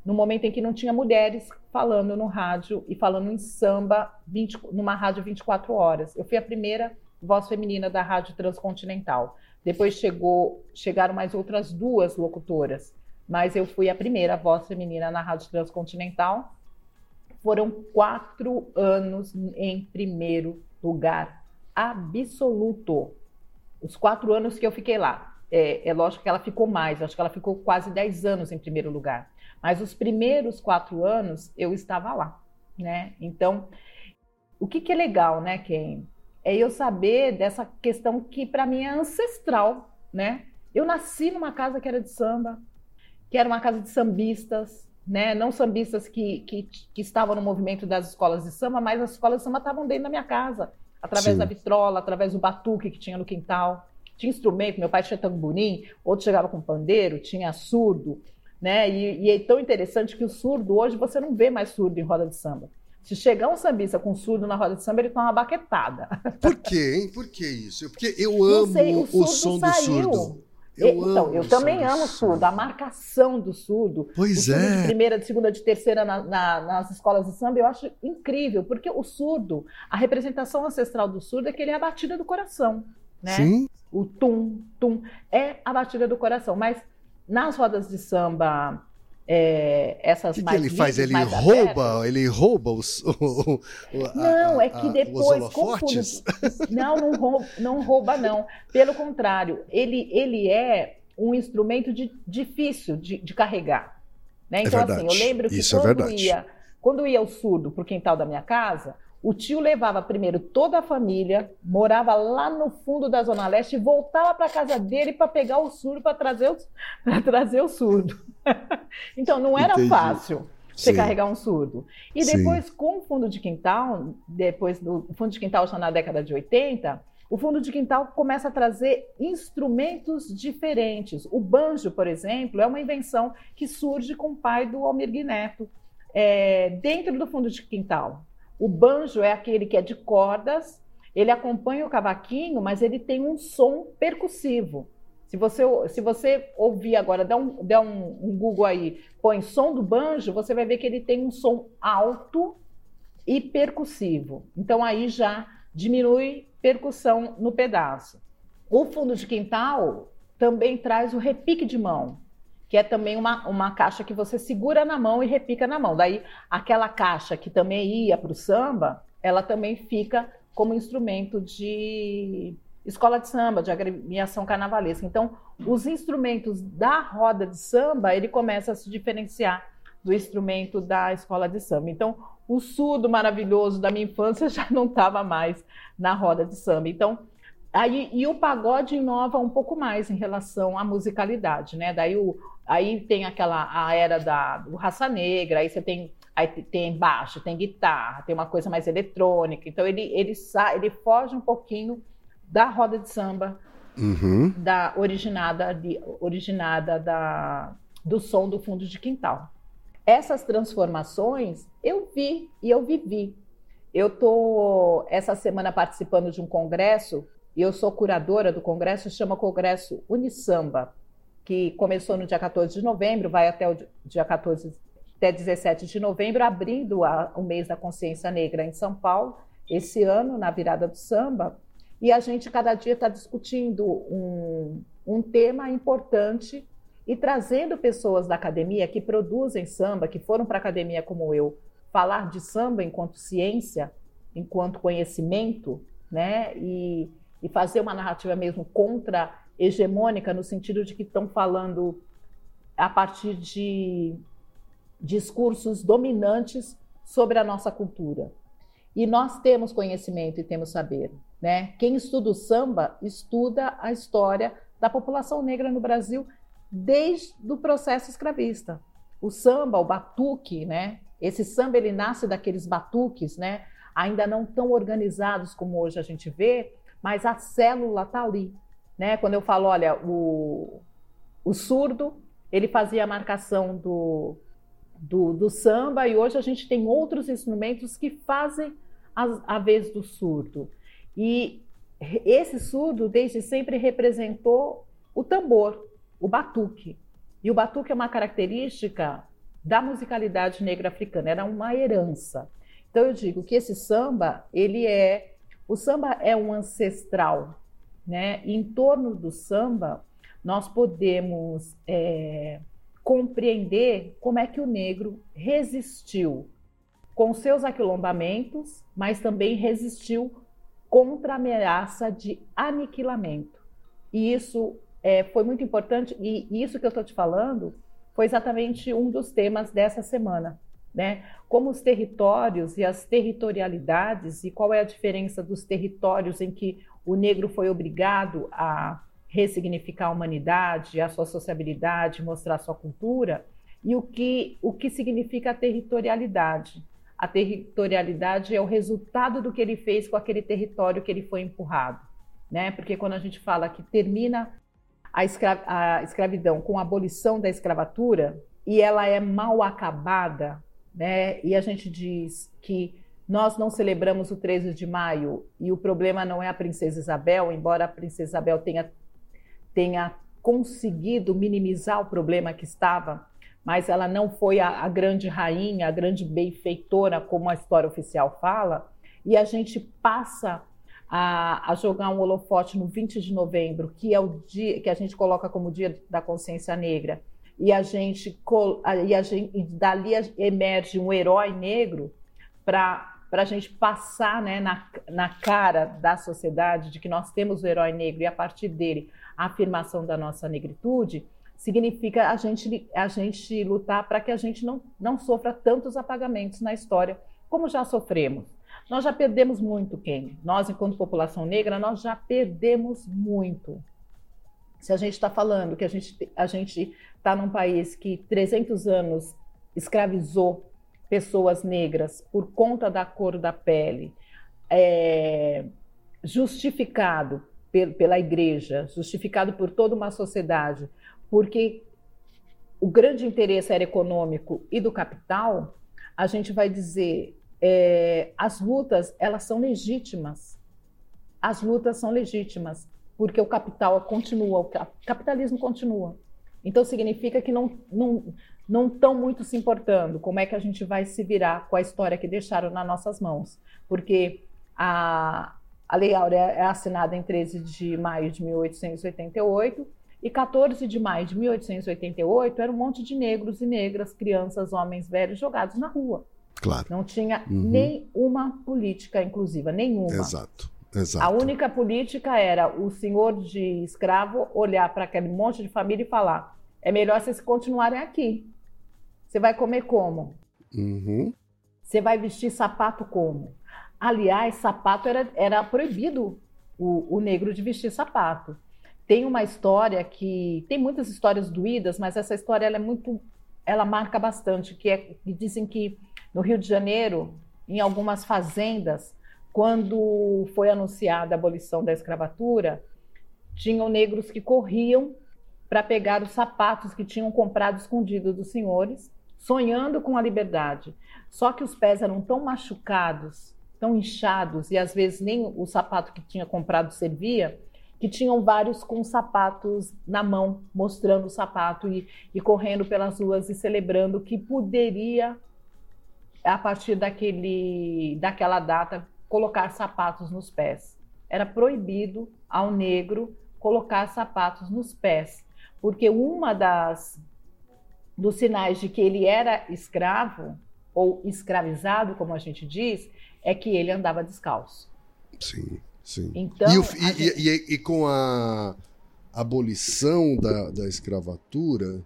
no momento em que não tinha mulheres falando no rádio e falando em samba 20, numa rádio 24 horas. Eu fui a primeira voz feminina da rádio transcontinental. Depois chegou, chegaram mais outras duas locutoras, mas eu fui a primeira voz feminina na rádio transcontinental. Foram quatro anos em primeiro lugar absoluto os quatro anos que eu fiquei lá. É, é, lógico que ela ficou mais, acho que ela ficou quase dez anos em primeiro lugar. Mas os primeiros quatro anos eu estava lá, né? Então, o que, que é legal, né, Ken? É eu saber dessa questão que para mim é ancestral, né? Eu nasci numa casa que era de samba, que era uma casa de sambistas, né? Não sambistas que, que, que estavam no movimento das escolas de samba, mas as escolas de samba estavam dentro da minha casa, através Sim. da vitrola, através do batuque que tinha no quintal. Tinha instrumento, meu pai tinha tamborim, outro chegava com pandeiro, tinha surdo, né? E, e é tão interessante que o surdo, hoje você não vê mais surdo em roda de samba. Se chegar um sambista com surdo na roda de samba, ele toma uma baquetada. Por quê, hein? Por que isso? Porque eu amo sei, o, o, som saiu. do surdo. Eu então, eu também amo o surdo, a marcação do surdo. Pois é. De primeira, de segunda, de terceira na, na, nas escolas de samba, eu acho incrível, porque o surdo, a representação ancestral do surdo é que ele é a batida do coração. Né? Sim. O tum, tum, é a batida do coração. Mas nas rodas de samba é, essas que mais que ele faz? Ele rouba, abertas. ele rouba os. O, o, não, a, é que depois. Confundo, não, não rouba, não rouba, não. Pelo contrário, ele, ele é um instrumento de, difícil de, de carregar. Né? É então, é assim, eu lembro que Isso é quando, é ia, quando ia o surdo para o quintal da minha casa, o tio levava primeiro toda a família, morava lá no fundo da Zona Leste e voltava para casa dele para pegar o surdo para trazer, o, trazer o surdo. então não era Entendi. fácil você Sim. carregar um surdo. E depois, Sim. com o fundo de quintal, depois do fundo de quintal já na década de 80, o fundo de quintal começa a trazer instrumentos diferentes. O banjo, por exemplo, é uma invenção que surge com o pai do Almir Neto, é, dentro do fundo de quintal. O banjo é aquele que é de cordas, ele acompanha o cavaquinho, mas ele tem um som percussivo. Se você, se você ouvir agora, dá, um, dá um, um Google aí, põe som do banjo, você vai ver que ele tem um som alto e percussivo. Então aí já diminui percussão no pedaço. O fundo de quintal também traz o repique de mão que é também uma, uma caixa que você segura na mão e repica na mão. Daí, aquela caixa que também ia para o samba, ela também fica como instrumento de escola de samba, de agremiação carnavalesca. Então, os instrumentos da roda de samba, ele começa a se diferenciar do instrumento da escola de samba. Então, o surdo maravilhoso da minha infância já não estava mais na roda de samba. Então, Aí, e o pagode inova um pouco mais em relação à musicalidade, né? Daí o, aí tem aquela a era da do raça negra, aí você tem aí tem baixo, tem guitarra, tem uma coisa mais eletrônica. Então ele ele ele foge um pouquinho da roda de samba, uhum. da originada de, originada da do som do fundo de quintal. Essas transformações eu vi e eu vivi. Eu tô essa semana participando de um congresso e eu sou curadora do congresso, chama Congresso Unisamba, que começou no dia 14 de novembro, vai até o dia 14 até 17 de novembro, abrindo a, o mês da consciência negra em São Paulo, esse ano, na virada do samba. E a gente cada dia está discutindo um, um tema importante e trazendo pessoas da academia que produzem samba, que foram para a academia como eu, falar de samba enquanto ciência, enquanto conhecimento, né? E, e fazer uma narrativa mesmo contra-hegemônica, no sentido de que estão falando a partir de discursos dominantes sobre a nossa cultura. E nós temos conhecimento e temos saber. Né? Quem estuda o samba estuda a história da população negra no Brasil desde o processo escravista. O samba, o batuque, né? esse samba ele nasce daqueles batuques, né? ainda não tão organizados como hoje a gente vê, mas a célula está ali. Né? Quando eu falo, olha, o, o surdo, ele fazia a marcação do, do, do, samba, e hoje a gente tem outros instrumentos que fazem a, a vez do surdo. E esse surdo, desde sempre, representou o tambor, o batuque. E o batuque é uma característica da musicalidade negra africana, era uma herança. Então eu digo que esse samba, ele é o samba é um ancestral, né? em torno do samba, nós podemos é, compreender como é que o negro resistiu com seus aquilombamentos, mas também resistiu contra a ameaça de aniquilamento. E isso é, foi muito importante, e isso que eu estou te falando foi exatamente um dos temas dessa semana, né? Como os territórios e as territorialidades e qual é a diferença dos territórios em que o negro foi obrigado a ressignificar a humanidade, a sua sociabilidade, mostrar a sua cultura, e o que, o que significa a territorialidade. A territorialidade é o resultado do que ele fez com aquele território que ele foi empurrado. Né? Porque quando a gente fala que termina a, escra a escravidão com a abolição da escravatura e ela é mal acabada, né? e a gente diz que nós não celebramos o 13 de maio e o problema não é a princesa Isabel, embora a princesa Isabel tenha tenha conseguido minimizar o problema que estava, mas ela não foi a, a grande rainha, a grande benfeitora, como a história oficial fala, e a gente passa a, a, jogar um holofote no 20 de novembro, que é o dia que a gente coloca como dia da consciência negra, e a gente e, a gente, e dali emerge um herói negro para para a gente passar né, na, na cara da sociedade de que nós temos o herói negro e a partir dele a afirmação da nossa negritude, significa a gente, a gente lutar para que a gente não, não sofra tantos apagamentos na história como já sofremos. Nós já perdemos muito, Ken. Nós, enquanto população negra, nós já perdemos muito. Se a gente está falando que a gente a gente está num país que 300 anos escravizou pessoas negras por conta da cor da pele, é, justificado pela igreja, justificado por toda uma sociedade, porque o grande interesse era econômico e do capital, a gente vai dizer é, as lutas elas são legítimas, as lutas são legítimas porque o capital continua, o capitalismo continua. Então significa que não não não estão muito se importando como é que a gente vai se virar com a história que deixaram nas nossas mãos, porque a a Lei Áurea é assinada em 13 de maio de 1888 e 14 de maio de 1888 era um monte de negros e negras, crianças, homens velhos jogados na rua. Claro. Não tinha uhum. nenhuma política inclusiva, nenhuma. Exato. Exato. A única política era o senhor de escravo olhar para aquele monte de família e falar: é melhor vocês continuarem aqui. Você vai comer como? Uhum. Você vai vestir sapato como? Aliás, sapato era, era proibido o, o negro de vestir sapato. Tem uma história que tem muitas histórias doídas, mas essa história ela é muito, ela marca bastante, que é que dizem que no Rio de Janeiro, em algumas fazendas, quando foi anunciada a abolição da escravatura, tinham negros que corriam para pegar os sapatos que tinham comprado escondidos dos senhores, sonhando com a liberdade. Só que os pés eram tão machucados tão inchados e às vezes nem o sapato que tinha comprado servia, que tinham vários com sapatos na mão, mostrando o sapato e, e correndo pelas ruas e celebrando que poderia, a partir daquele, daquela data, colocar sapatos nos pés. Era proibido ao negro colocar sapatos nos pés, porque uma das dos sinais de que ele era escravo ou escravizado, como a gente diz, é que ele andava descalço. Sim, sim. Então, e, o, e, gente... e, e, com a abolição da, da escravatura,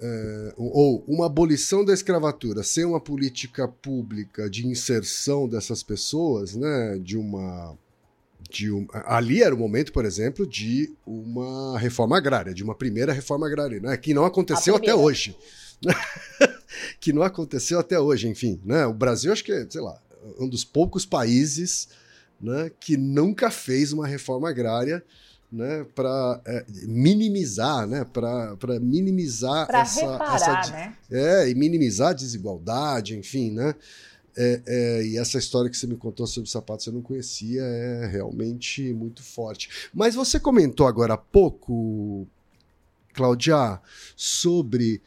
é, ou uma abolição da escravatura sem uma política pública de inserção dessas pessoas, né, de uma um, ali era o momento, por exemplo, de uma reforma agrária, de uma primeira reforma agrária, né, que não aconteceu até hoje. que não aconteceu até hoje, enfim, né? O Brasil acho que é, sei lá, um dos poucos países né, que nunca fez uma reforma agrária né, para é, minimizar, né, para minimizar pra essa, reparar, essa né? é, e minimizar a desigualdade, enfim, né? É, é, e essa história que você me contou sobre sapatos eu não conhecia, é realmente muito forte. Mas você comentou agora há pouco, Claudia, sobre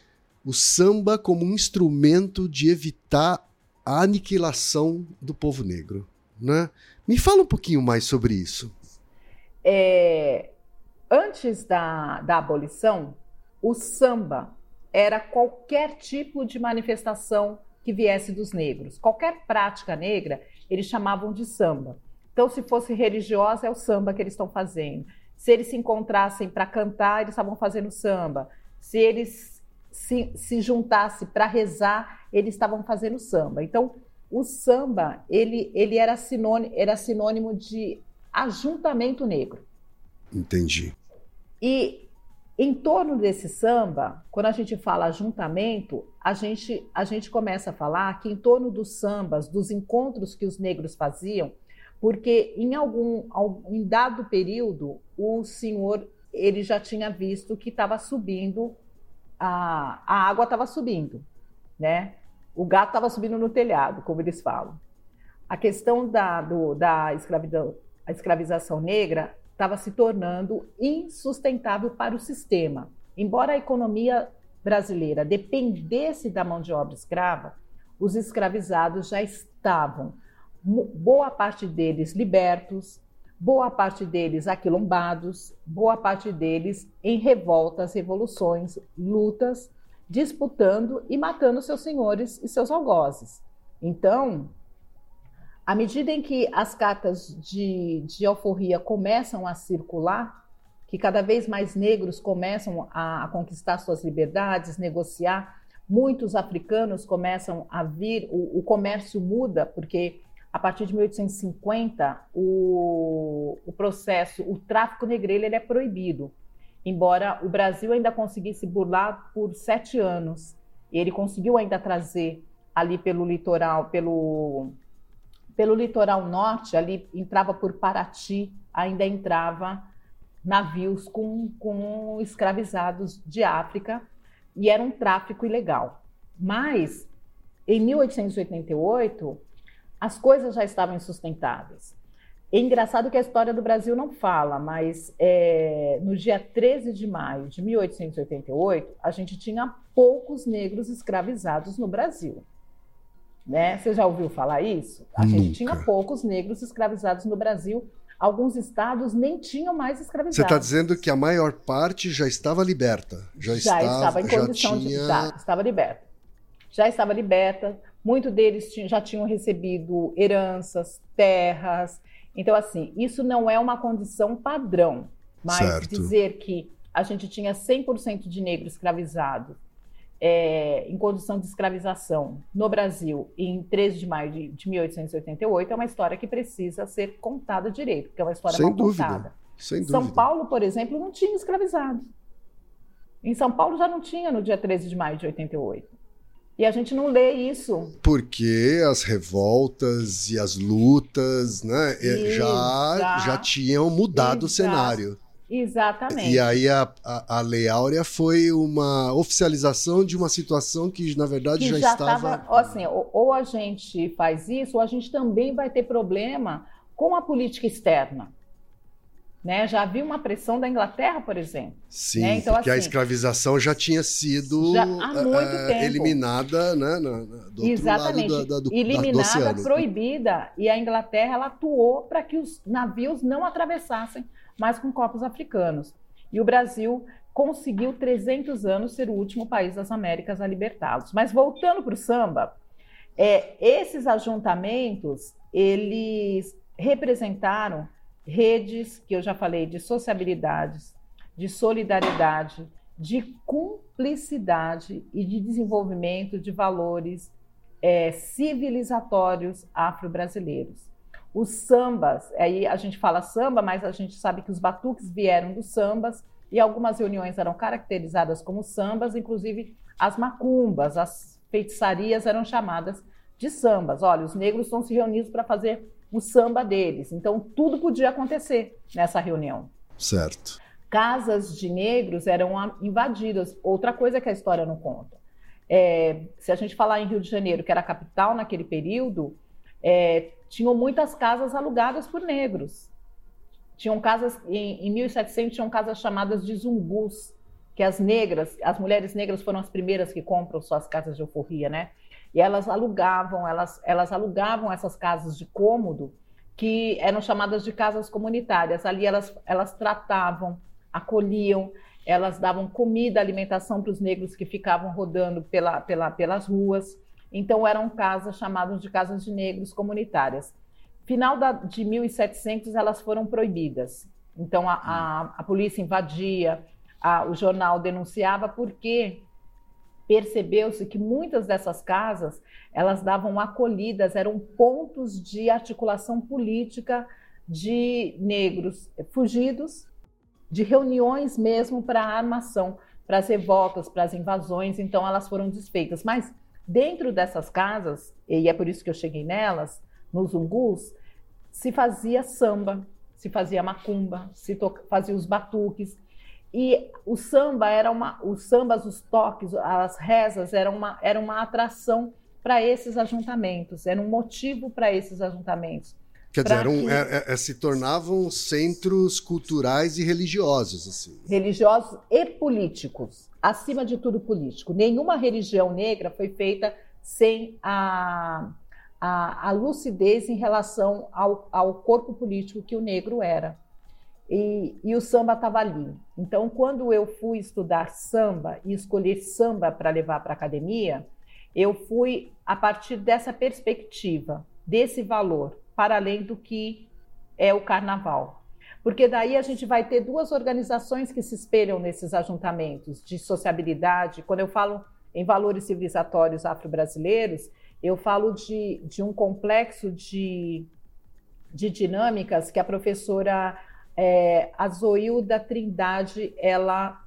o samba como um instrumento de evitar a aniquilação do povo negro. Né? Me fala um pouquinho mais sobre isso. É, antes da, da abolição, o samba era qualquer tipo de manifestação que viesse dos negros. Qualquer prática negra, eles chamavam de samba. Então, se fosse religiosa, é o samba que eles estão fazendo. Se eles se encontrassem para cantar, eles estavam fazendo samba. Se eles se, se juntasse para rezar, eles estavam fazendo samba. Então, o samba ele, ele era, sinônimo, era sinônimo de ajuntamento negro. Entendi. E em torno desse samba, quando a gente fala ajuntamento, a gente, a gente começa a falar que em torno dos sambas, dos encontros que os negros faziam, porque em algum em dado período o senhor ele já tinha visto que estava subindo a, a água estava subindo, né? O gato estava subindo no telhado, como eles falam. A questão da, do, da escravidão, a escravização negra estava se tornando insustentável para o sistema. Embora a economia brasileira dependesse da mão de obra escrava, os escravizados já estavam, boa parte deles libertos, boa parte deles aquilombados, boa parte deles em revoltas, revoluções, lutas disputando e matando seus senhores e seus algozes. Então, à medida em que as cartas de, de alforria começam a circular, que cada vez mais negros começam a, a conquistar suas liberdades, negociar, muitos africanos começam a vir, o, o comércio muda, porque a partir de 1850, o, o processo, o tráfico negreiro ele é proibido embora o Brasil ainda conseguisse burlar por sete anos. Ele conseguiu ainda trazer ali pelo litoral, pelo, pelo litoral norte, ali entrava por Paraty, ainda entrava navios com, com escravizados de África e era um tráfico ilegal. Mas, em 1888, as coisas já estavam insustentáveis. É engraçado que a história do Brasil não fala, mas é, no dia 13 de maio de 1888, a gente tinha poucos negros escravizados no Brasil. Né? Você já ouviu falar isso? A Nunca. gente tinha poucos negros escravizados no Brasil. Alguns estados nem tinham mais escravizados. Você está dizendo que a maior parte já estava liberta? Já, já estava, estava em condição tinha... de. Já estava liberta. Já estava liberta. Muitos deles já tinham recebido heranças, terras, então, assim, isso não é uma condição padrão, mas certo. dizer que a gente tinha 100% de negros escravizados é, em condição de escravização no Brasil em 13 de maio de, de 1888 é uma história que precisa ser contada direito, porque é uma história Sem mal dúvida. contada. Sem São dúvida. Paulo, por exemplo, não tinha escravizados. Em São Paulo já não tinha no dia 13 de maio de 88. E a gente não lê isso. Porque as revoltas e as lutas né, e já, já, já tinham mudado o cenário. Exatamente. E aí a, a, a, Lei Áurea foi uma oficialização de uma situação que, na verdade, que já, já estava. Tava, assim, ou, ou a gente faz isso, ou a gente também vai ter problema com a política externa. Né? Já havia uma pressão da Inglaterra, por exemplo. Sim, né? então, porque assim, a escravização já tinha sido já, uh, eliminada né, do Exatamente. outro lado do, eliminada, do proibida. E a Inglaterra ela atuou para que os navios não atravessassem mais com corpos africanos. E o Brasil conseguiu 300 anos ser o último país das Américas a libertá-los. Mas voltando para o samba, é, esses ajuntamentos eles representaram redes que eu já falei de sociabilidades, de solidariedade, de cumplicidade e de desenvolvimento de valores é, civilizatórios afro-brasileiros. Os sambas, aí a gente fala samba, mas a gente sabe que os batuques vieram dos sambas e algumas reuniões eram caracterizadas como sambas, inclusive as macumbas, as feitiçarias eram chamadas de sambas. Olha, os negros estão se reunidos para fazer o samba deles. Então, tudo podia acontecer nessa reunião. Certo. Casas de negros eram invadidas. Outra coisa que a história não conta. É, se a gente falar em Rio de Janeiro, que era a capital naquele período, é, tinham muitas casas alugadas por negros. Tinham casas, em, em 1700, tinham casas chamadas de zungus, que as negras, as mulheres negras foram as primeiras que compram suas casas de alforria, né? E elas alugavam, elas, elas alugavam essas casas de cômodo, que eram chamadas de casas comunitárias. Ali elas, elas tratavam, acolhiam, elas davam comida, alimentação para os negros que ficavam rodando pela, pela, pelas ruas. Então eram casas chamadas de casas de negros comunitárias. Final da, de 1700 elas foram proibidas. Então a, a, a polícia invadia, a, o jornal denunciava porque percebeu-se que muitas dessas casas elas davam acolhidas, eram pontos de articulação política de negros fugidos, de reuniões mesmo para a armação, para as revoltas, para as invasões, então elas foram desfeitas. Mas dentro dessas casas, e é por isso que eu cheguei nelas, nos ungus, se fazia samba, se fazia macumba, se fazia os batuques. E o samba era uma, os sambas, os toques, as rezas eram uma, era uma atração para esses ajuntamentos, era um motivo para esses ajuntamentos. Quer dizer, eram, que... é, é, se tornavam centros culturais e religiosos. Assim. Religiosos e políticos, acima de tudo político. Nenhuma religião negra foi feita sem a, a, a lucidez em relação ao, ao corpo político que o negro era. E, e, o samba estava ali. Então, quando eu fui estudar samba e escolher samba para levar para a academia, eu fui a partir dessa perspectiva, desse valor, para além do que é o carnaval. Porque daí a gente vai ter duas organizações que se espelham nesses ajuntamentos de sociabilidade. Quando eu falo em valores civilizatórios afro-brasileiros, eu falo de, de um complexo de, de dinâmicas que a professora é, Azoilda Trindade ela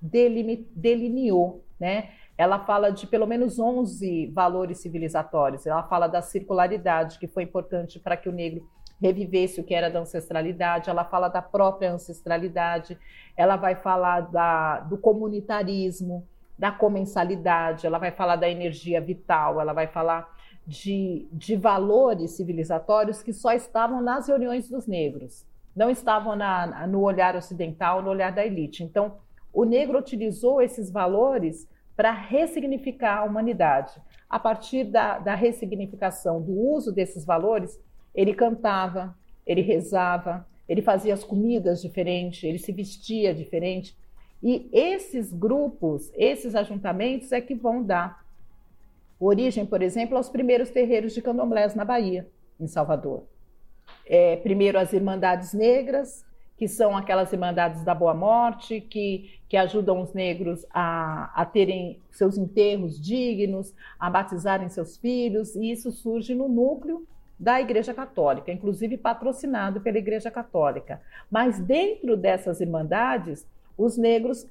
delineou, né? ela fala de pelo menos 11 valores civilizatórios. Ela fala da circularidade, que foi importante para que o negro revivesse o que era da ancestralidade. Ela fala da própria ancestralidade. Ela vai falar da, do comunitarismo, da comensalidade. Ela vai falar da energia vital. Ela vai falar de, de valores civilizatórios que só estavam nas reuniões dos negros. Não estavam na, no olhar ocidental, no olhar da elite. Então, o negro utilizou esses valores para ressignificar a humanidade. A partir da, da ressignificação, do uso desses valores, ele cantava, ele rezava, ele fazia as comidas diferentes, ele se vestia diferente. E esses grupos, esses ajuntamentos é que vão dar origem, por exemplo, aos primeiros terreiros de candomblés na Bahia, em Salvador. É, primeiro as Irmandades Negras, que são aquelas Irmandades da Boa Morte, que, que ajudam os negros a, a terem seus enterros dignos, a batizarem seus filhos, e isso surge no núcleo da Igreja Católica, inclusive patrocinado pela Igreja Católica. Mas dentro dessas irmandades, os negros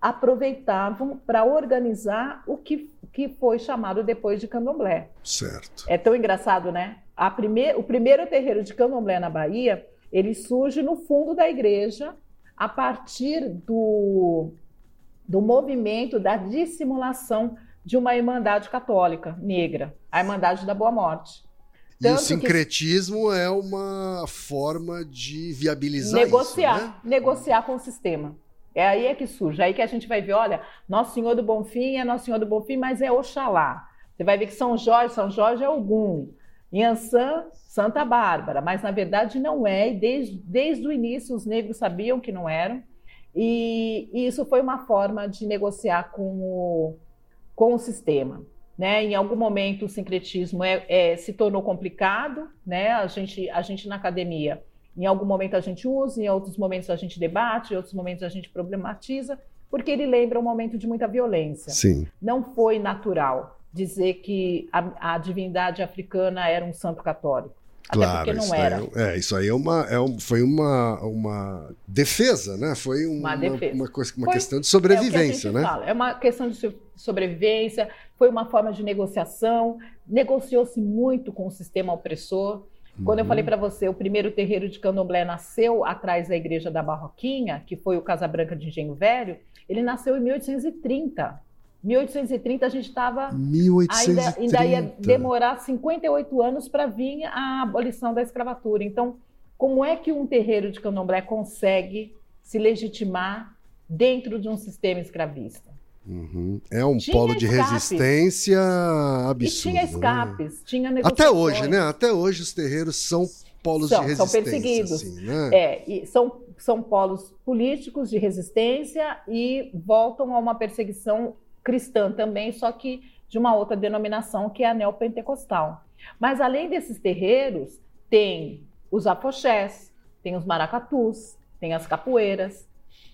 aproveitavam para organizar o que, que foi chamado depois de candomblé. Certo. É tão engraçado, né? A primeir, o primeiro terreiro de candomblé na Bahia ele surge no fundo da igreja a partir do, do movimento da dissimulação de uma irmandade católica negra, a Irmandade da Boa Morte. Tanto e o sincretismo que... é uma forma de viabilizar negociar, isso, né? negociar com o sistema. É aí é que surge, é aí que a gente vai ver, olha, Nosso Senhor do Bonfim é Nosso Senhor do Bonfim, mas é Oxalá. Você vai ver que São Jorge, São Jorge é Ogum. Ansan, Santa Bárbara, mas na verdade não é, e desde, desde o início os negros sabiam que não eram, e, e isso foi uma forma de negociar com o, com o sistema. Né? Em algum momento o sincretismo é, é, se tornou complicado, né? a, gente, a gente na academia, em algum momento a gente usa, em outros momentos a gente debate, em outros momentos a gente problematiza, porque ele lembra um momento de muita violência. Sim. Não foi natural dizer que a, a divindade africana era um santo católico. Claro, era. É, é, isso aí é uma, é um, foi uma, uma defesa, né? Foi uma, uma, defesa. uma, uma, uma questão de sobrevivência, é né? Fala. É uma questão de sobrevivência, foi uma forma de negociação, negociou-se muito com o sistema opressor. Quando uhum. eu falei para você, o primeiro terreiro de candomblé nasceu atrás da igreja da Barroquinha, que foi o Casa Branca de Engenho Velho, ele nasceu em 1830. 1830 a gente estava. Ainda, ainda ia demorar 58 anos para vir a abolição da escravatura. Então, como é que um terreiro de candomblé consegue se legitimar dentro de um sistema escravista? Uhum. É um tinha polo de resistência absurdo. E tinha né? escapes, né? tinha Até hoje, né? Até hoje os terreiros são polos são, de resistência. São perseguidos. Assim, né? É, são, são polos políticos de resistência e voltam a uma perseguição cristã também, só que de uma outra denominação, que é a neopentecostal. Mas além desses terreiros, tem os afoxés, tem os maracatus, tem as capoeiras,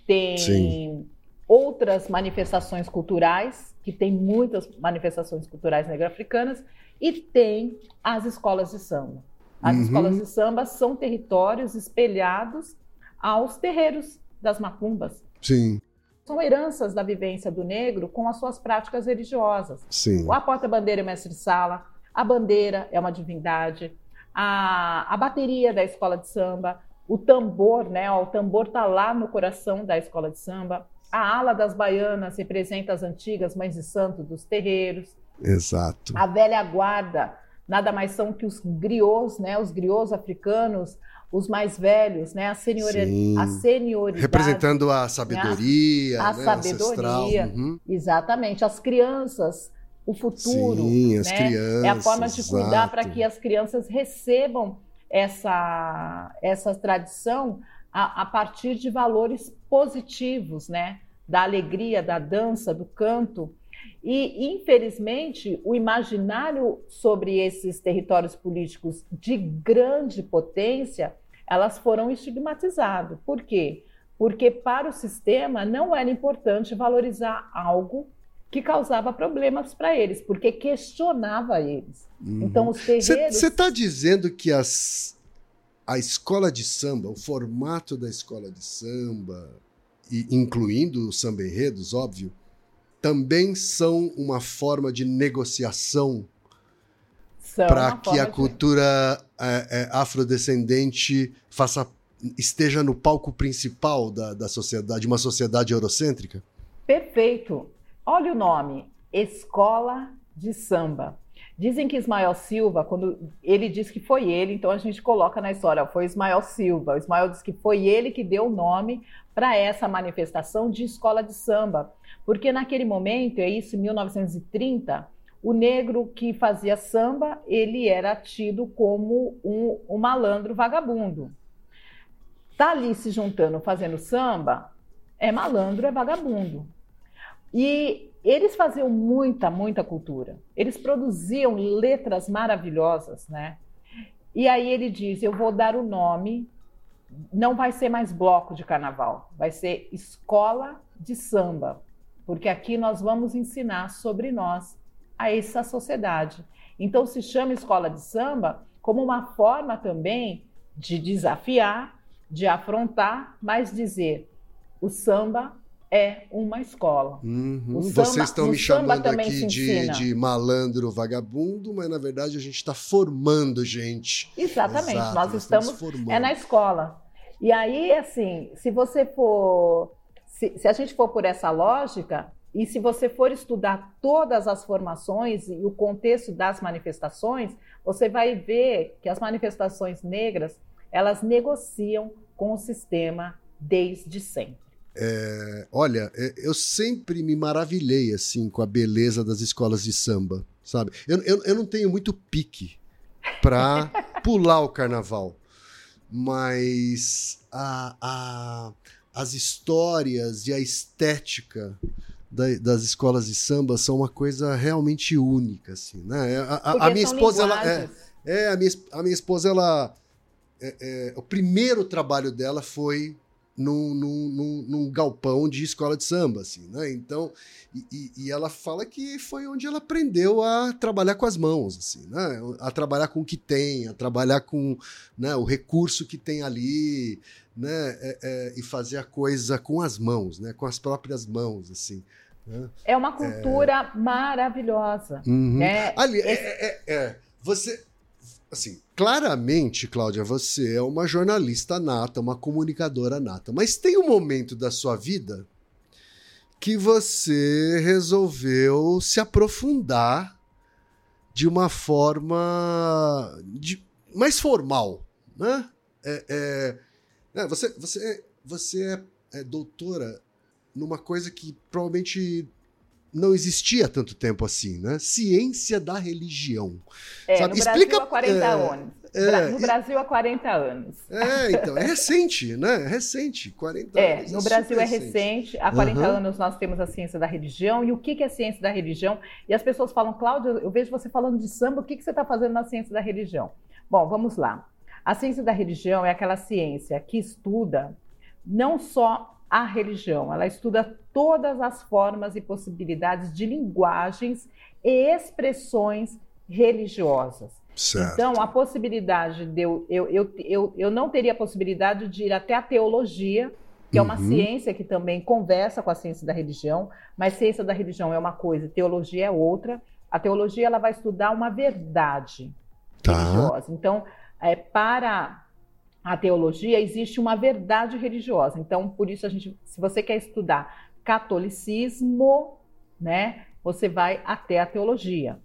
tem outras manifestações culturais, que tem muitas manifestações culturais negro-africanas, e tem as escolas de samba. As uhum. escolas de samba são territórios espelhados aos terreiros das macumbas. Sim. São heranças da vivência do negro com as suas práticas religiosas. Sim. A porta-bandeira é mestre-sala, a bandeira é uma divindade, a, a bateria da escola de samba, o tambor, né? o tambor está lá no coração da escola de samba. A ala das baianas representa as antigas mães de santo dos terreiros. Exato. A velha guarda nada mais são que os griots, né? Os griots africanos, os mais velhos, né? A, senhori... a senioridade. Representando a sabedoria, né? a, a né? sabedoria. Uhum. Exatamente. As crianças, o futuro. Sim, as né? crianças. É a forma de cuidar para que as crianças recebam essa, essa tradição a, a partir de valores positivos, né? Da alegria, da dança, do canto. E, infelizmente, o imaginário sobre esses territórios políticos de grande potência, elas foram estigmatizados. Por quê? Porque para o sistema não era importante valorizar algo que causava problemas para eles, porque questionava eles. Uhum. Então, os terreiros... Você está dizendo que as, a escola de samba, o formato da escola de samba, e incluindo os samba enredos, óbvio, também são uma forma de negociação para que a cultura é, é, afrodescendente faça, esteja no palco principal da, da sociedade, uma sociedade eurocêntrica? Perfeito. Olha o nome: Escola de Samba. Dizem que Ismael Silva, quando ele diz que foi ele, então a gente coloca na história, foi Ismael Silva. O Ismael diz que foi ele que deu o nome para essa manifestação de escola de samba. Porque naquele momento, é isso, em 1930, o negro que fazia samba, ele era tido como um, um malandro vagabundo. Tá ali se juntando, fazendo samba, é malandro, é vagabundo. E eles faziam muita, muita cultura. Eles produziam letras maravilhosas, né? E aí ele diz: Eu vou dar o nome, não vai ser mais bloco de carnaval, vai ser escola de samba porque aqui nós vamos ensinar sobre nós a essa sociedade. Então se chama escola de samba como uma forma também de desafiar, de afrontar, mas dizer o samba é uma escola. Uhum. Samba, Vocês estão me chamando aqui de, de, malandro vagabundo, mas na verdade a gente está formando gente. Exatamente, Exato, nós, nós estamos, estamos é na escola. E aí, assim, se você for se, se a gente for por essa lógica, e se você for estudar todas as formações e o contexto das manifestações, você vai ver que as manifestações negras elas negociam com o sistema desde sempre. É, olha, é, eu sempre me maravilhei assim com a beleza das escolas de samba, sabe? Eu, eu, eu não tenho muito pique para pular o carnaval, mas a, a, as histórias e a estética da, das escolas de samba são uma coisa realmente única, assim, né? A, a, a minha esposa, ela, é, é, a minha, a minha esposa, ela, é, é, o primeiro trabalho dela foi num, num, num, galpão de escola de samba, assim, né? Então, e, e, ela fala que foi onde ela aprendeu a trabalhar com as mãos, assim, né? A trabalhar com o que tem, a trabalhar com né, o recurso que tem ali, né? É, é, e fazer a coisa com as mãos, né? Com as próprias mãos, assim. Né? É uma cultura é... maravilhosa. Uhum. É, ali, é, é, é, você assim, claramente, Cláudia, você é uma jornalista nata, uma comunicadora nata, mas tem um momento da sua vida que você resolveu se aprofundar de uma forma de, mais formal, né? É, é, é, você, você, você é, é doutora numa coisa que provavelmente não existia tanto tempo assim, né? Ciência da religião. É, Sabe? no Explica, Brasil há 40 é, anos. É, no Brasil há 40 anos. É, então, é recente, né? É recente, 40 é, anos. No é Brasil é recente. Há 40 uhum. anos nós temos a ciência da religião. E o que é ciência da religião? E as pessoas falam, Cláudio, eu vejo você falando de samba, o que você está fazendo na ciência da religião? Bom, vamos lá. A ciência da religião é aquela ciência que estuda não só a religião, ela estuda todas as formas e possibilidades de linguagens e expressões religiosas. Certo. Então, a possibilidade de eu, eu, eu, eu, eu não teria a possibilidade de ir até a teologia, que é uma uhum. ciência que também conversa com a ciência da religião, mas ciência da religião é uma coisa, teologia é outra. A teologia ela vai estudar uma verdade tá. religiosa. Então, é, para a teologia existe uma verdade religiosa. Então, por isso a gente, se você quer estudar catolicismo, né, você vai até a teologia.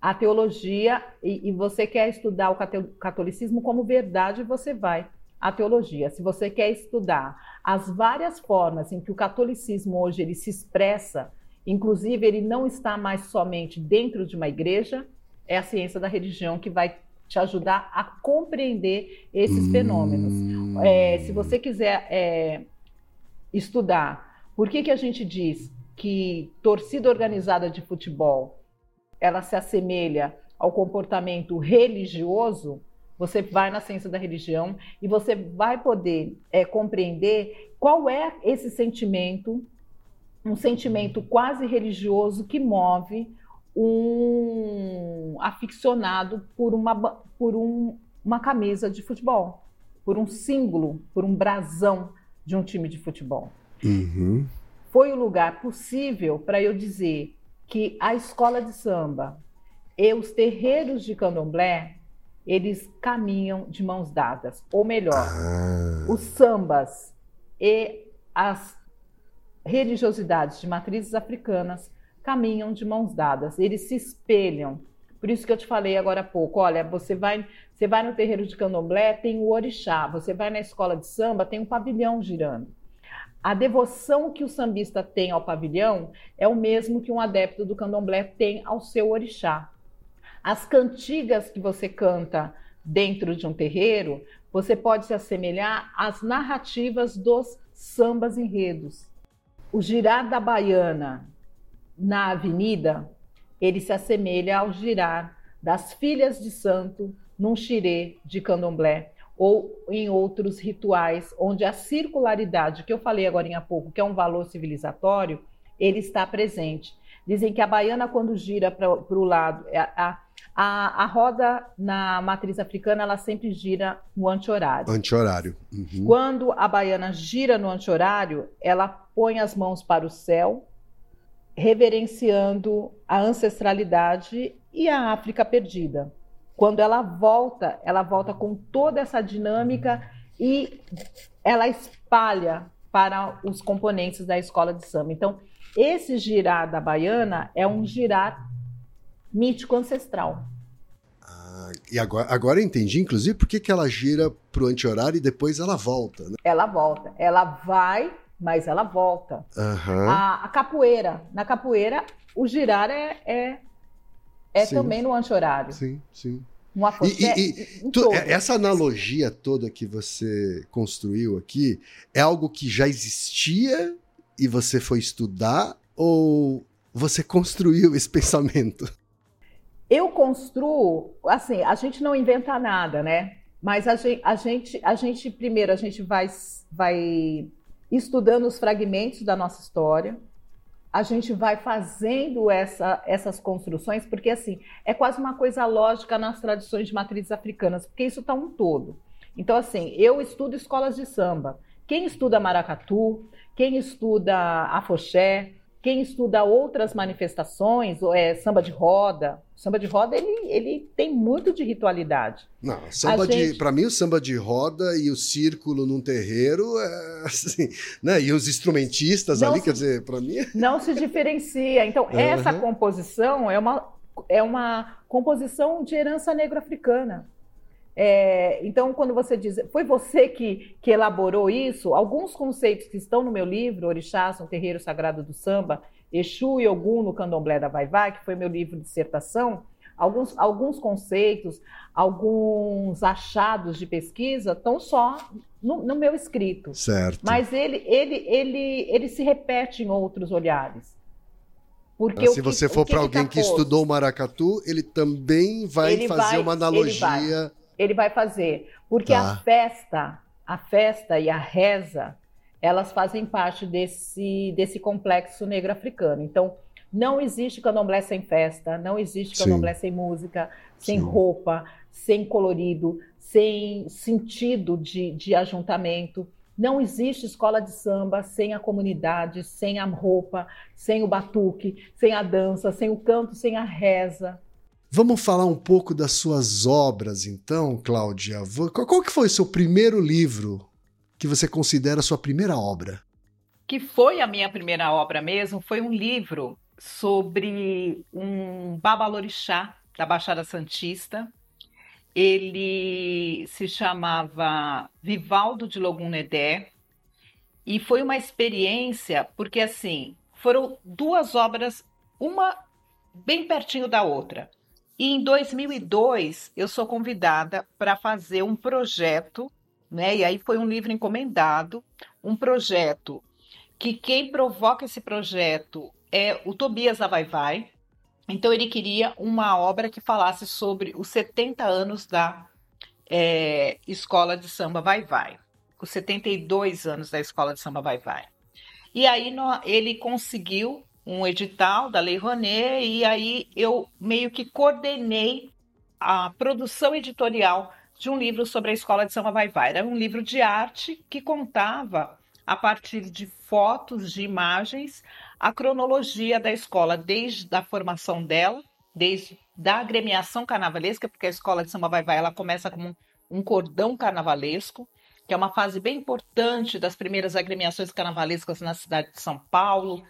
A teologia e, e você quer estudar o catolicismo como verdade, você vai à teologia. Se você quer estudar as várias formas em que o catolicismo hoje ele se expressa, inclusive ele não está mais somente dentro de uma igreja, é a ciência da religião que vai te ajudar a compreender esses hum. fenômenos. É, se você quiser é, estudar por que, que a gente diz que torcida organizada de futebol ela se assemelha ao comportamento religioso, você vai na ciência da religião e você vai poder é, compreender qual é esse sentimento, um sentimento quase religioso que move um aficionado por uma, por um, uma camisa de futebol, por um símbolo, por um brasão de um time de futebol. Uhum. Foi o lugar possível para eu dizer que a escola de samba e os terreiros de candomblé eles caminham de mãos dadas. Ou melhor, ah. os sambas e as religiosidades de matrizes africanas caminham de mãos dadas, eles se espelham. Por isso que eu te falei agora há pouco, olha, você vai, você vai no terreiro de candomblé, tem o orixá, você vai na escola de samba, tem um pavilhão girando. A devoção que o sambista tem ao pavilhão é o mesmo que um adepto do candomblé tem ao seu orixá. As cantigas que você canta dentro de um terreiro, você pode se assemelhar às narrativas dos sambas enredos. O girar da baiana na avenida, ele se assemelha ao girar das filhas de santo num xirê de candomblé ou em outros rituais onde a circularidade que eu falei agora há pouco, que é um valor civilizatório, ele está presente. Dizem que a baiana, quando gira para o lado, é a, a, a, roda na matriz africana, ela sempre gira no anti-horário. Anti-horário. Uhum. Quando a baiana gira no anti-horário, ela põe as mãos para o céu, reverenciando a ancestralidade e a África perdida. Quando ela volta, ela volta com toda essa dinâmica e ela espalha para os componentes da escola de samba. Então, esse girar da baiana é um girar mítico ancestral. Ah, e agora, agora eu entendi, inclusive, por que, ela gira para o anti-horário e depois ela volta. Né? Ela volta. Ela vai, mas ela volta. Uhum. A, a, capoeira. Na capoeira, o girar é, é, é também no anti-horário. Sim, sim. Um e, e, e tu, essa analogia toda que você construiu aqui é algo que já existia e você foi estudar ou você construiu esse pensamento? Eu construo, assim, a gente não inventa nada, né? Mas a gente, a gente, a gente primeiro, a gente vai, vai estudando os fragmentos da nossa história, a gente vai fazendo essa, essas construções, porque assim, é quase uma coisa lógica nas tradições de matrizes africanas, porque isso está um todo. Então, assim, eu estudo escolas de samba. Quem estuda maracatu, quem estuda afoxé, quem estuda outras manifestações, é, samba de roda, samba de roda ele, ele tem muito de ritualidade. Não, samba gente... de, para mim o samba de roda e o círculo num terreiro, é, assim, né? E os instrumentistas não ali, se, quer dizer, para mim é não se diferencia. Então uhum. essa composição é uma é uma composição de herança negro-africana. É, então, quando você diz, foi você que, que elaborou isso? Alguns conceitos que estão no meu livro, Orixás, um terreiro sagrado do samba, Exu e Ogum no candomblé da Vai Vai, que foi meu livro de dissertação, alguns, alguns conceitos, alguns achados de pesquisa estão só no, no, meu escrito. Certo. Mas ele, ele, ele, ele se repete em outros olhares. Porque Mas se que, você for para alguém tá que estudou o maracatu, ele também vai ele fazer vai, uma analogia ele vai fazer. Porque tá. a festa, a festa e a reza, elas fazem parte desse, desse complexo negro africano. Então, não existe candomblé sem festa, não existe candomblé Sim. sem música, sem Sim. roupa, sem colorido, sem sentido de, de ajuntamento. Não existe escola de samba sem a comunidade, sem a roupa, sem o batuque, sem a dança, sem o canto, sem a reza. Vamos falar um pouco das suas obras, então, Cláudia. Qual que foi o seu primeiro livro que você considera sua primeira obra? Que foi a minha primeira obra mesmo, foi um livro sobre um babalorixá da Baixada Santista. Ele se chamava Vivaldo de Logunedé e foi uma experiência porque assim foram duas obras, uma bem pertinho da outra. E em 2002 eu sou convidada para fazer um projeto, né? E aí foi um livro encomendado, um projeto que quem provoca esse projeto é o Tobias Avaivai. Então ele queria uma obra que falasse sobre os 70 anos da é, Escola de Samba Vai Vai, os 72 anos da Escola de Samba Vai Vai. E aí ele conseguiu um edital da Lei Rouanet e aí eu meio que coordenei a produção editorial de um livro sobre a escola de Samba Vai Vai. Era um livro de arte que contava a partir de fotos, de imagens, a cronologia da escola desde a formação dela, desde da agremiação carnavalesca, porque a escola de Samba Vai Vai ela começa como um cordão carnavalesco, que é uma fase bem importante das primeiras agremiações carnavalescas na cidade de São Paulo,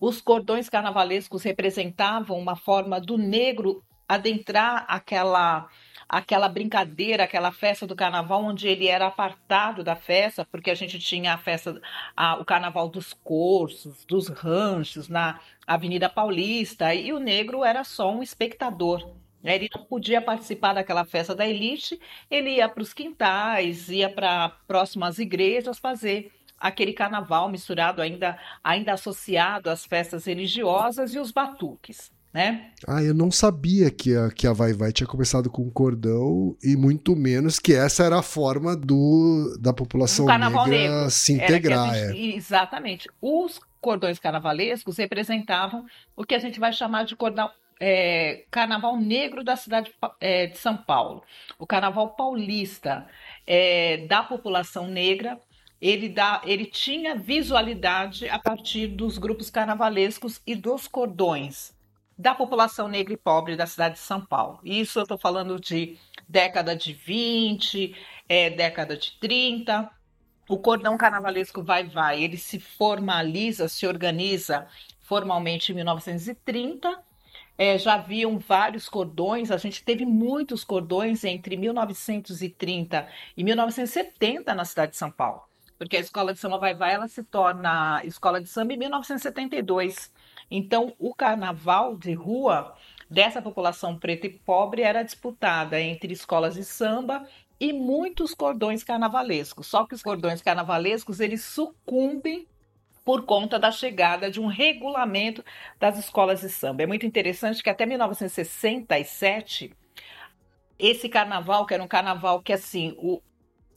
os cordões carnavalescos representavam uma forma do negro adentrar aquela aquela brincadeira, aquela festa do carnaval onde ele era apartado da festa, porque a gente tinha a festa, a, o carnaval dos cursos, dos ranchos na Avenida Paulista, e o negro era só um espectador. Né? Ele não podia participar daquela festa da elite, ele ia para os quintais, ia para próximas igrejas fazer aquele carnaval misturado ainda, ainda associado às festas religiosas e os batuques. Né? Ah, eu não sabia que a, que a Vai Vai tinha começado com cordão e muito menos que essa era a forma do, da população negra negro. se integrar. Gente, é. Exatamente. Os cordões carnavalescos representavam o que a gente vai chamar de cordão, é, carnaval negro da cidade é, de São Paulo, o carnaval paulista é, da população negra ele, dá, ele tinha visualidade a partir dos grupos carnavalescos e dos cordões da população negra e pobre da cidade de São Paulo. Isso eu estou falando de década de 20, é, década de 30. O cordão carnavalesco vai vai, ele se formaliza, se organiza formalmente em 1930. É, já haviam vários cordões, a gente teve muitos cordões entre 1930 e 1970 na cidade de São Paulo porque a escola de samba Vai Vai ela se torna escola de samba em 1972. Então, o carnaval de rua dessa população preta e pobre era disputada entre escolas de samba e muitos cordões carnavalescos. Só que os cordões carnavalescos eles sucumbem por conta da chegada de um regulamento das escolas de samba. É muito interessante que até 1967 esse carnaval, que era um carnaval que assim, o,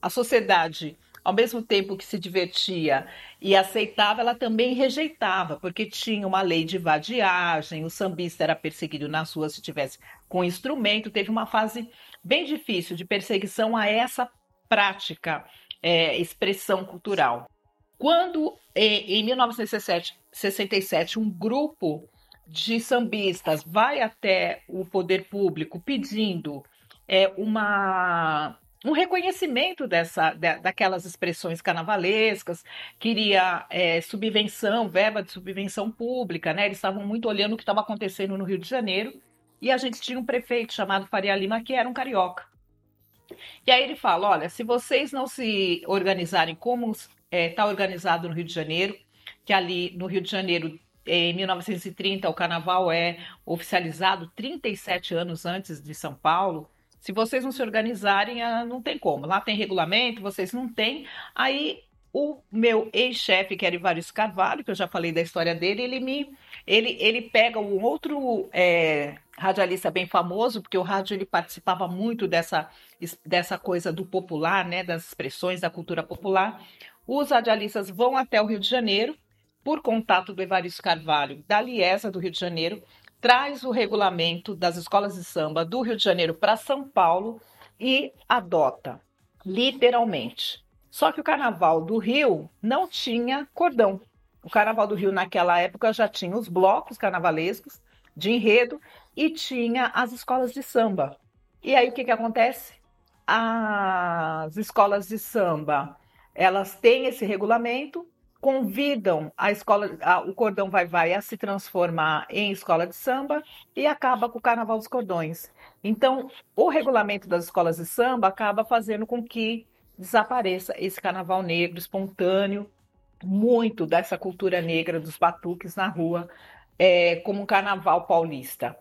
a sociedade ao mesmo tempo que se divertia e aceitava, ela também rejeitava, porque tinha uma lei de vadiagem, o sambista era perseguido nas ruas se tivesse com instrumento. Teve uma fase bem difícil de perseguição a essa prática, é, expressão cultural. Quando, em 1967, um grupo de sambistas vai até o poder público pedindo é, uma um reconhecimento dessa, daquelas expressões carnavalescas, queria é, subvenção, verba de subvenção pública, né? Eles estavam muito olhando o que estava acontecendo no Rio de Janeiro, e a gente tinha um prefeito chamado Faria Lima, que era um carioca. E aí ele fala: olha, se vocês não se organizarem como está é, tá organizado no Rio de Janeiro, que ali no Rio de Janeiro, em 1930, o carnaval é oficializado 37 anos antes de São Paulo se vocês não se organizarem, ah, não tem como. Lá tem regulamento, vocês não têm. Aí o meu ex-chefe, que era Ivaris Carvalho, que eu já falei da história dele, ele me ele, ele pega um outro é, radialista bem famoso, porque o rádio ele participava muito dessa, dessa coisa do popular, né, das expressões da cultura popular. Os radialistas vão até o Rio de Janeiro, por contato do Evaristo Carvalho, da Liesa do Rio de Janeiro, traz o regulamento das escolas de samba do Rio de Janeiro para São Paulo e adota, literalmente. Só que o carnaval do Rio não tinha cordão. O carnaval do Rio, naquela época, já tinha os blocos carnavalescos de enredo e tinha as escolas de samba. E aí o que, que acontece? As escolas de samba elas têm esse regulamento, convidam a escola, a, o cordão vai vai a se transformar em escola de samba e acaba com o carnaval dos cordões. Então, o regulamento das escolas de samba acaba fazendo com que desapareça esse carnaval negro espontâneo, muito dessa cultura negra dos batuques na rua, é, como um carnaval paulista.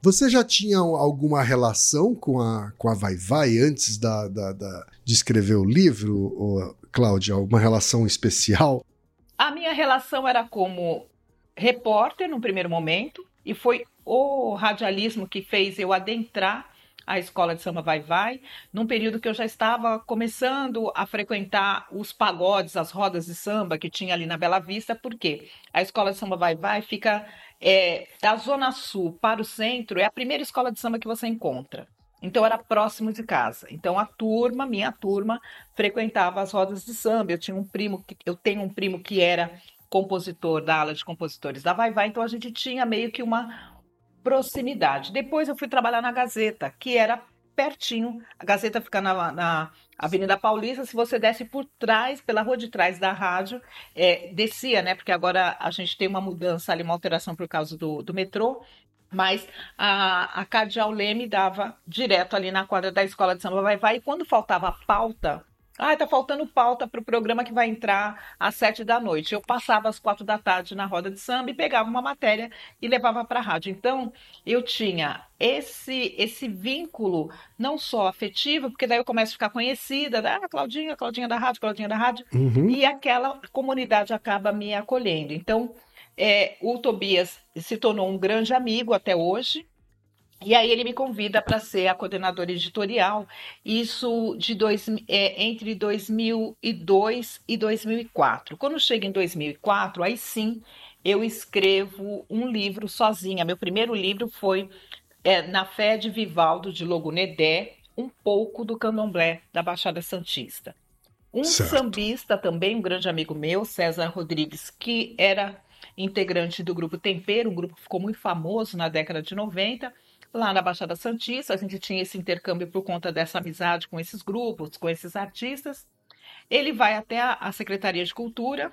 Você já tinha alguma relação com a, com a Vai Vai antes da, da, da de escrever o livro, Cláudia? Alguma relação especial? A minha relação era como repórter no primeiro momento, e foi o radialismo que fez eu adentrar a escola de samba Vai Vai, num período que eu já estava começando a frequentar os pagodes, as rodas de samba que tinha ali na Bela Vista, porque a escola de samba Vai Vai fica é, da Zona Sul para o centro, é a primeira escola de samba que você encontra. Então era próximo de casa. Então a turma, minha turma, frequentava as rodas de samba. Eu tinha um primo, eu tenho um primo que era compositor da ala de compositores da Vai Vai, então a gente tinha meio que uma proximidade. Depois eu fui trabalhar na Gazeta, que era pertinho. A Gazeta fica na, na Avenida Paulista. Se você desce por trás, pela rua de trás da rádio, é, descia, né? Porque agora a gente tem uma mudança ali, uma alteração por causa do, do metrô. Mas a, a Cardeal Leme dava direto ali na quadra da escola de samba Vai Vai. E quando faltava pauta, ah, tá faltando pauta para o programa que vai entrar às sete da noite. Eu passava às quatro da tarde na roda de samba e pegava uma matéria e levava para a rádio. Então, eu tinha esse esse vínculo não só afetivo, porque daí eu começo a ficar conhecida, né? ah, Claudinha, Claudinha da rádio, Claudinha da rádio, uhum. e aquela comunidade acaba me acolhendo. Então, é, o Tobias se tornou um grande amigo até hoje, e aí ele me convida para ser a coordenadora editorial, isso de dois, é, entre 2002 e 2004. Quando chega em 2004, aí sim eu escrevo um livro sozinha. Meu primeiro livro foi é, Na Fé de Vivaldo de Logunedé, um pouco do candomblé da Baixada Santista. Um certo. sambista também, um grande amigo meu, César Rodrigues, que era integrante do grupo Tempero, um grupo que ficou muito famoso na década de 90, lá na Baixada Santista. A gente tinha esse intercâmbio por conta dessa amizade com esses grupos, com esses artistas. Ele vai até a, Secretaria de Cultura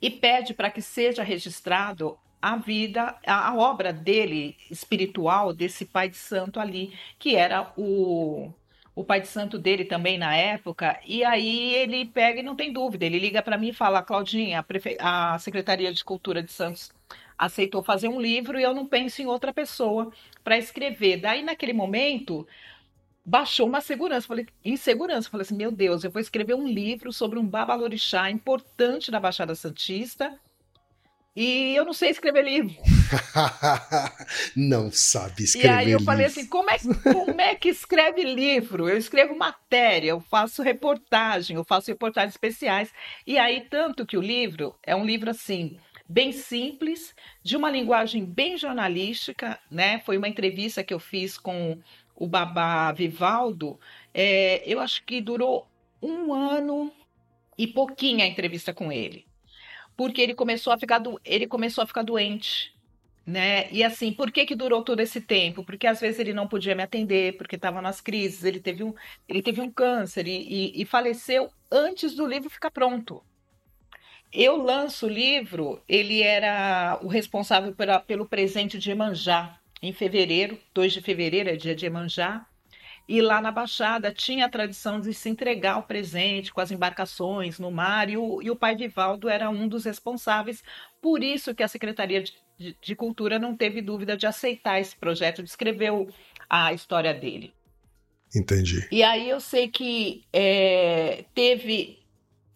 e pede para que seja registrado a vida, a, obra dele espiritual, desse pai de santo ali, que era o, o pai de santo dele também na época. E aí ele pega e não tem dúvida, ele liga para mim e fala: Claudinha, a, Prefe... a Secretaria de Cultura de Santos aceitou fazer um livro e eu não penso em outra pessoa para escrever. Daí, naquele momento, baixou uma segurança, falei, insegurança. Falei assim, meu Deus, eu vou escrever um livro sobre um babalorixá importante da Baixada Santista e eu não sei escrever livro. não sabe escrever livro. E aí eu livro. falei assim, como é, como é que escreve livro? Eu escrevo matéria, eu faço reportagem, eu faço reportagens especiais. E aí, tanto que o livro é um livro assim, bem simples, de uma linguagem bem jornalística, né? Foi uma entrevista que eu fiz com o Babá Vivaldo. É, eu acho que durou um ano e pouquinho a entrevista com ele, porque ele começou a ficar do... ele começou a ficar doente. Né? E assim, por que, que durou todo esse tempo? Porque às vezes ele não podia me atender, porque estava nas crises, ele teve um, ele teve um câncer e, e, e faleceu antes do livro ficar pronto. Eu lanço o livro, ele era o responsável pela, pelo presente de Emanjá, em fevereiro, 2 de fevereiro é dia de Emanjá, e lá na Baixada tinha a tradição de se entregar o presente com as embarcações no mar, e o, e o pai Vivaldo era um dos responsáveis, por isso que a Secretaria de, de, de Cultura não teve dúvida de aceitar esse projeto, de escrever a história dele. Entendi. E aí eu sei que é, teve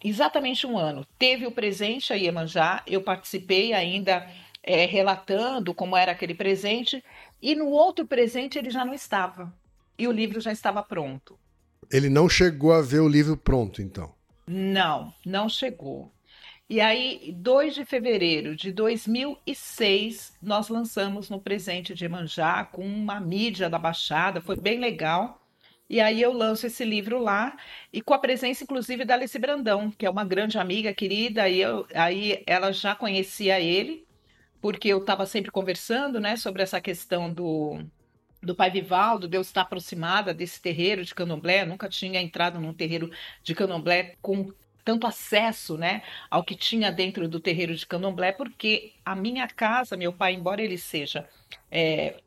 exatamente um ano. Teve o presente a Iemanjá, eu participei ainda é, relatando como era aquele presente, e no outro presente ele já não estava. E o livro já estava pronto. Ele não chegou a ver o livro pronto, então? Não, não chegou. E aí, 2 de fevereiro de 2006, nós lançamos no Presente de Emanjá com uma mídia da Baixada, foi bem legal. E aí eu lanço esse livro lá, e com a presença, inclusive, da Alice Brandão, que é uma grande amiga querida, e eu, aí ela já conhecia ele, porque eu estava sempre conversando né, sobre essa questão do, do pai Vivaldo, de eu estar aproximada desse terreiro de candomblé, nunca tinha entrado num terreiro de candomblé com tanto acesso né, ao que tinha dentro do terreiro de candomblé, porque a minha casa, meu pai, embora ele seja é,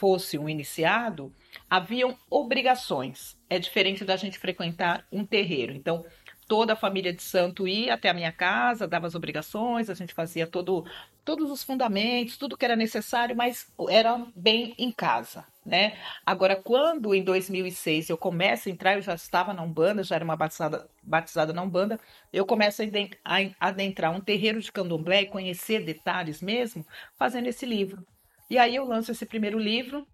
fosse um iniciado, haviam obrigações. É diferente da gente frequentar um terreiro. Então, toda a família de santo ia até a minha casa, dava as obrigações, a gente fazia todo, todos os fundamentos, tudo que era necessário, mas era bem em casa, né? Agora, quando em 2006 eu começo a entrar, eu já estava na Umbanda, já era uma batizada, batizada na Umbanda, eu começo a adentrar um terreiro de candomblé e conhecer detalhes mesmo, fazendo esse livro. E aí eu lanço esse primeiro livro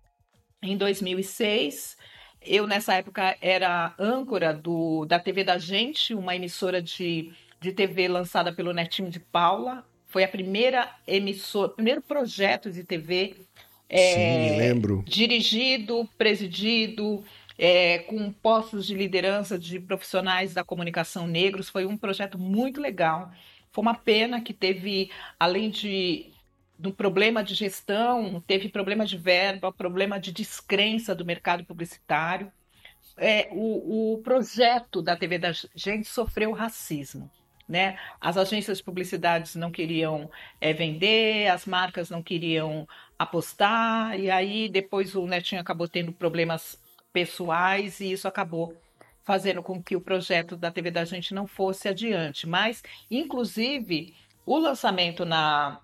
em 2006. Eu, nessa época, era âncora do, da TV da Gente, uma emissora de, de TV lançada pelo Netinho de Paula. Foi a primeira emissora, primeiro projeto de TV é, Sim, lembro. dirigido, presidido, é, com postos de liderança de profissionais da comunicação negros. Foi um projeto muito legal. Foi uma pena que teve, além de do problema de gestão, teve problema de verba, problema de descrença do mercado publicitário. É, o, o projeto da TV da gente sofreu racismo. Né? As agências de publicidade não queriam é, vender, as marcas não queriam apostar, e aí depois o Netinho acabou tendo problemas pessoais e isso acabou fazendo com que o projeto da TV da gente não fosse adiante. Mas, inclusive, o lançamento na,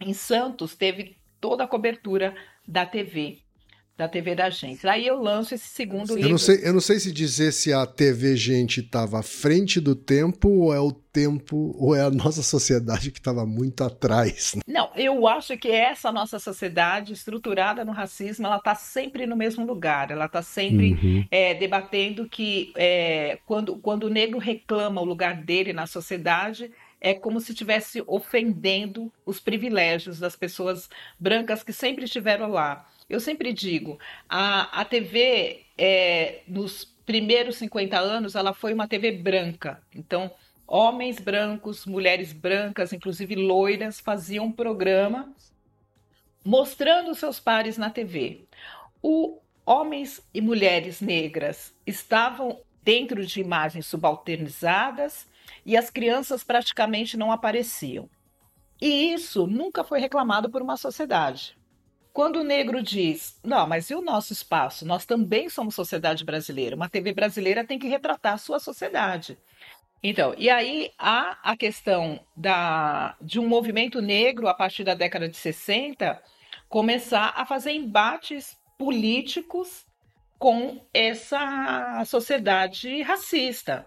em Santos teve toda a cobertura da TV, da TV da gente. Aí eu lanço esse segundo eu livro. Não sei, eu não sei se dizer se a TV Gente estava à frente do tempo ou é o tempo ou é a nossa sociedade que estava muito atrás. Né? Não, eu acho que essa nossa sociedade estruturada no racismo, ela está sempre no mesmo lugar. Ela está sempre uhum. é, debatendo que é, quando, quando o negro reclama o lugar dele na sociedade é como se estivesse ofendendo os privilégios das pessoas brancas que sempre estiveram lá. Eu sempre digo, a, a TV, é, nos primeiros 50 anos, ela foi uma TV branca. Então, homens brancos, mulheres brancas, inclusive loiras, faziam programa mostrando seus pares na TV. O homens e mulheres negras estavam dentro de imagens subalternizadas e as crianças praticamente não apareciam. E isso nunca foi reclamado por uma sociedade. Quando o negro diz, não, mas e o nosso espaço? Nós também somos sociedade brasileira. Uma TV brasileira tem que retratar a sua sociedade. Então, e aí há a questão da, de um movimento negro, a partir da década de 60, começar a fazer embates políticos com essa sociedade racista.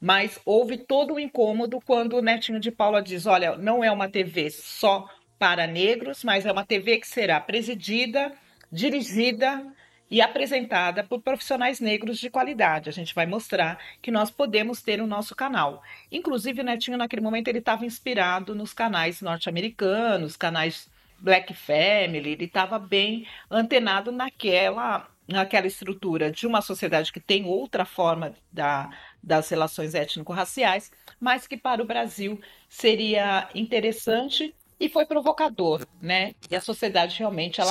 Mas houve todo o incômodo quando o Netinho de Paula diz: olha, não é uma TV só para negros, mas é uma TV que será presidida, dirigida e apresentada por profissionais negros de qualidade. A gente vai mostrar que nós podemos ter o nosso canal. Inclusive, o Netinho, naquele momento, ele estava inspirado nos canais norte-americanos, canais Black Family, ele estava bem antenado naquela naquela estrutura de uma sociedade que tem outra forma da, das relações étnico-raciais, mas que para o Brasil seria interessante e foi provocador, né? E a sociedade realmente ela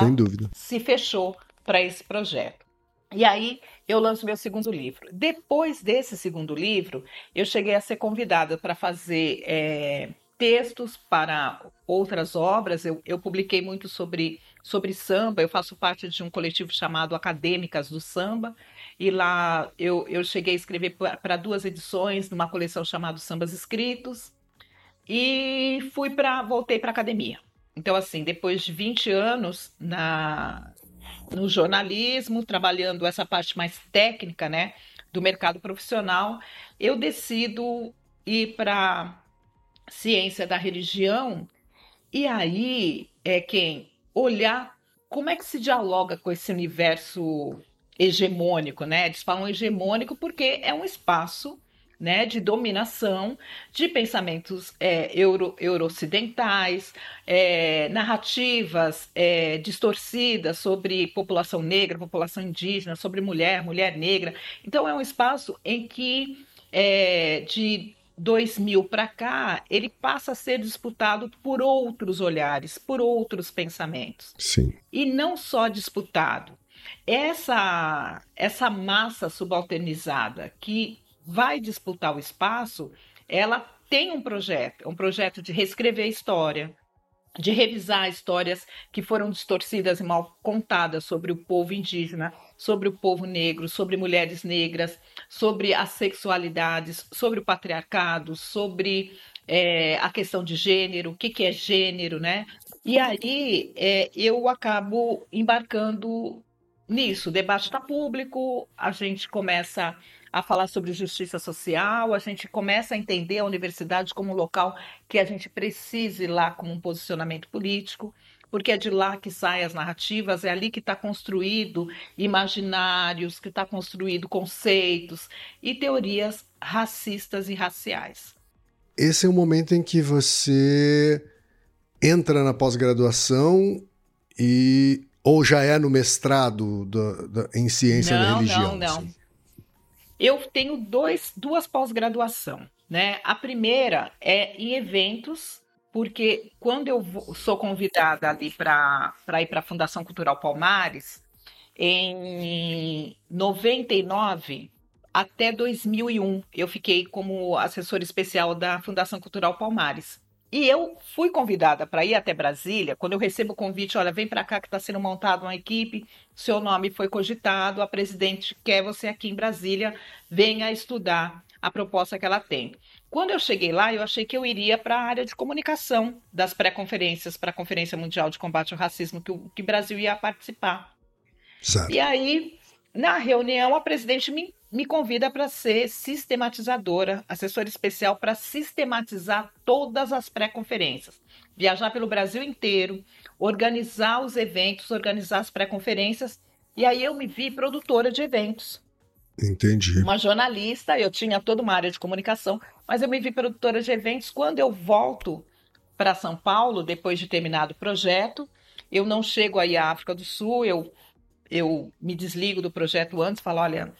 se fechou para esse projeto. E aí eu lanço meu segundo livro. Depois desse segundo livro, eu cheguei a ser convidada para fazer é, textos para outras obras. Eu, eu publiquei muito sobre, sobre samba. Eu faço parte de um coletivo chamado Acadêmicas do Samba. E lá eu, eu cheguei a escrever para duas edições numa coleção chamada Sambas Escritos. E fui para voltei para academia. Então, assim, depois de 20 anos na, no jornalismo, trabalhando essa parte mais técnica, né, do mercado profissional, eu decido ir para ciência da religião, e aí é quem olhar como é que se dialoga com esse universo hegemônico, né? Eles falam hegemônico porque é um espaço né, de dominação de pensamentos é, euro, euro-ocidentais, é, narrativas é, distorcidas sobre população negra, população indígena, sobre mulher, mulher negra. Então, é um espaço em que, é, de 2000 para cá, ele passa a ser disputado por outros olhares, por outros pensamentos. Sim. E não só disputado. Essa, essa massa subalternizada que vai disputar o espaço, ela tem um projeto, um projeto de reescrever a história, de revisar histórias que foram distorcidas e mal contadas sobre o povo indígena, sobre o povo negro, sobre mulheres negras, sobre as sexualidades, sobre o patriarcado, sobre é, a questão de gênero, o que, que é gênero, né? E aí é, eu acabo embarcando nisso. O debate está público, a gente começa a falar sobre justiça social, a gente começa a entender a universidade como um local que a gente precise ir lá como um posicionamento político, porque é de lá que saem as narrativas, é ali que está construído imaginários, que está construído conceitos e teorias racistas e raciais. Esse é o momento em que você entra na pós-graduação e ou já é no mestrado do, do, em ciência não, da religião? Não, não. Assim? Eu tenho dois, duas pós-graduação. Né? A primeira é em eventos, porque quando eu sou convidada ali para ir para a Fundação Cultural Palmares, em 99 até 2001, eu fiquei como assessora especial da Fundação Cultural Palmares. E eu fui convidada para ir até Brasília. Quando eu recebo o convite, olha, vem para cá que está sendo montada uma equipe, seu nome foi cogitado, a presidente quer você aqui em Brasília, venha estudar a proposta que ela tem. Quando eu cheguei lá, eu achei que eu iria para a área de comunicação das pré-conferências para a Conferência Mundial de Combate ao Racismo, que o que Brasil ia participar. Certo. E aí, na reunião, a presidente me me convida para ser sistematizadora, assessora especial para sistematizar todas as pré-conferências, viajar pelo Brasil inteiro, organizar os eventos, organizar as pré-conferências, e aí eu me vi produtora de eventos. Entendi. Uma jornalista, eu tinha toda uma área de comunicação, mas eu me vi produtora de eventos. Quando eu volto para São Paulo, depois de terminado o projeto, eu não chego aí à África do Sul, eu, eu me desligo do projeto antes, falo, olha,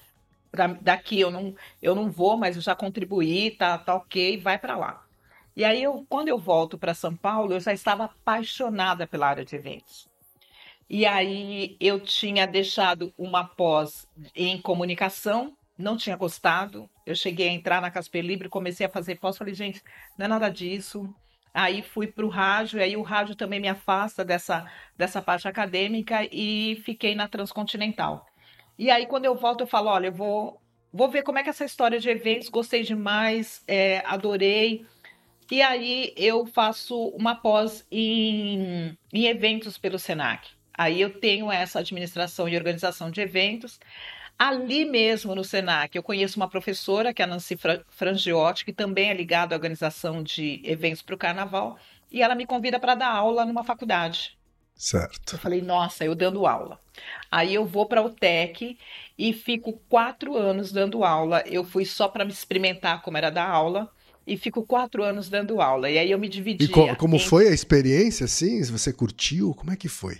daqui eu não, eu não vou, mas eu já contribuí, tá, tá ok, vai para lá. E aí, eu, quando eu volto para São Paulo, eu já estava apaixonada pela área de eventos. E aí, eu tinha deixado uma pós em comunicação, não tinha gostado. Eu cheguei a entrar na Casper Libre, comecei a fazer pós, falei, gente, não é nada disso. Aí fui para o rádio, e aí o rádio também me afasta dessa, dessa parte acadêmica e fiquei na Transcontinental. E aí, quando eu volto, eu falo: olha, eu vou, vou ver como é que é essa história de eventos, gostei demais, é, adorei. E aí, eu faço uma pós em, em eventos pelo SENAC. Aí, eu tenho essa administração e organização de eventos. Ali mesmo no SENAC, eu conheço uma professora, que é a Nancy Frangiotti, que também é ligada à organização de eventos para o carnaval, e ela me convida para dar aula numa faculdade. Certo. Eu falei, nossa, eu dando aula. Aí eu vou para o TEC e fico quatro anos dando aula. Eu fui só para me experimentar como era dar aula e fico quatro anos dando aula. E aí eu me dividi. E co como em... foi a experiência, assim? Você curtiu? Como é que foi?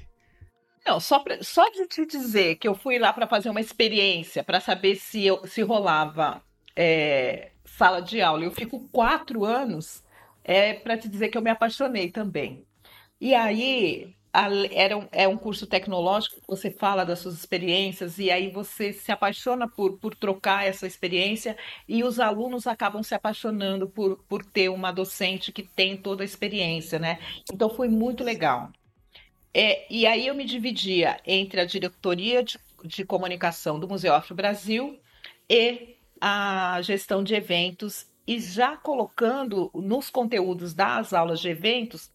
Não, só, pra, só de te dizer que eu fui lá para fazer uma experiência, para saber se, eu, se rolava é, sala de aula. Eu fico quatro anos, é para te dizer que eu me apaixonei também. E aí, era um, é um curso tecnológico, você fala das suas experiências e aí você se apaixona por, por trocar essa experiência e os alunos acabam se apaixonando por, por ter uma docente que tem toda a experiência, né? Então foi muito legal. É, e aí eu me dividia entre a diretoria de, de comunicação do Museu Afro Brasil e a gestão de eventos e já colocando nos conteúdos das aulas de eventos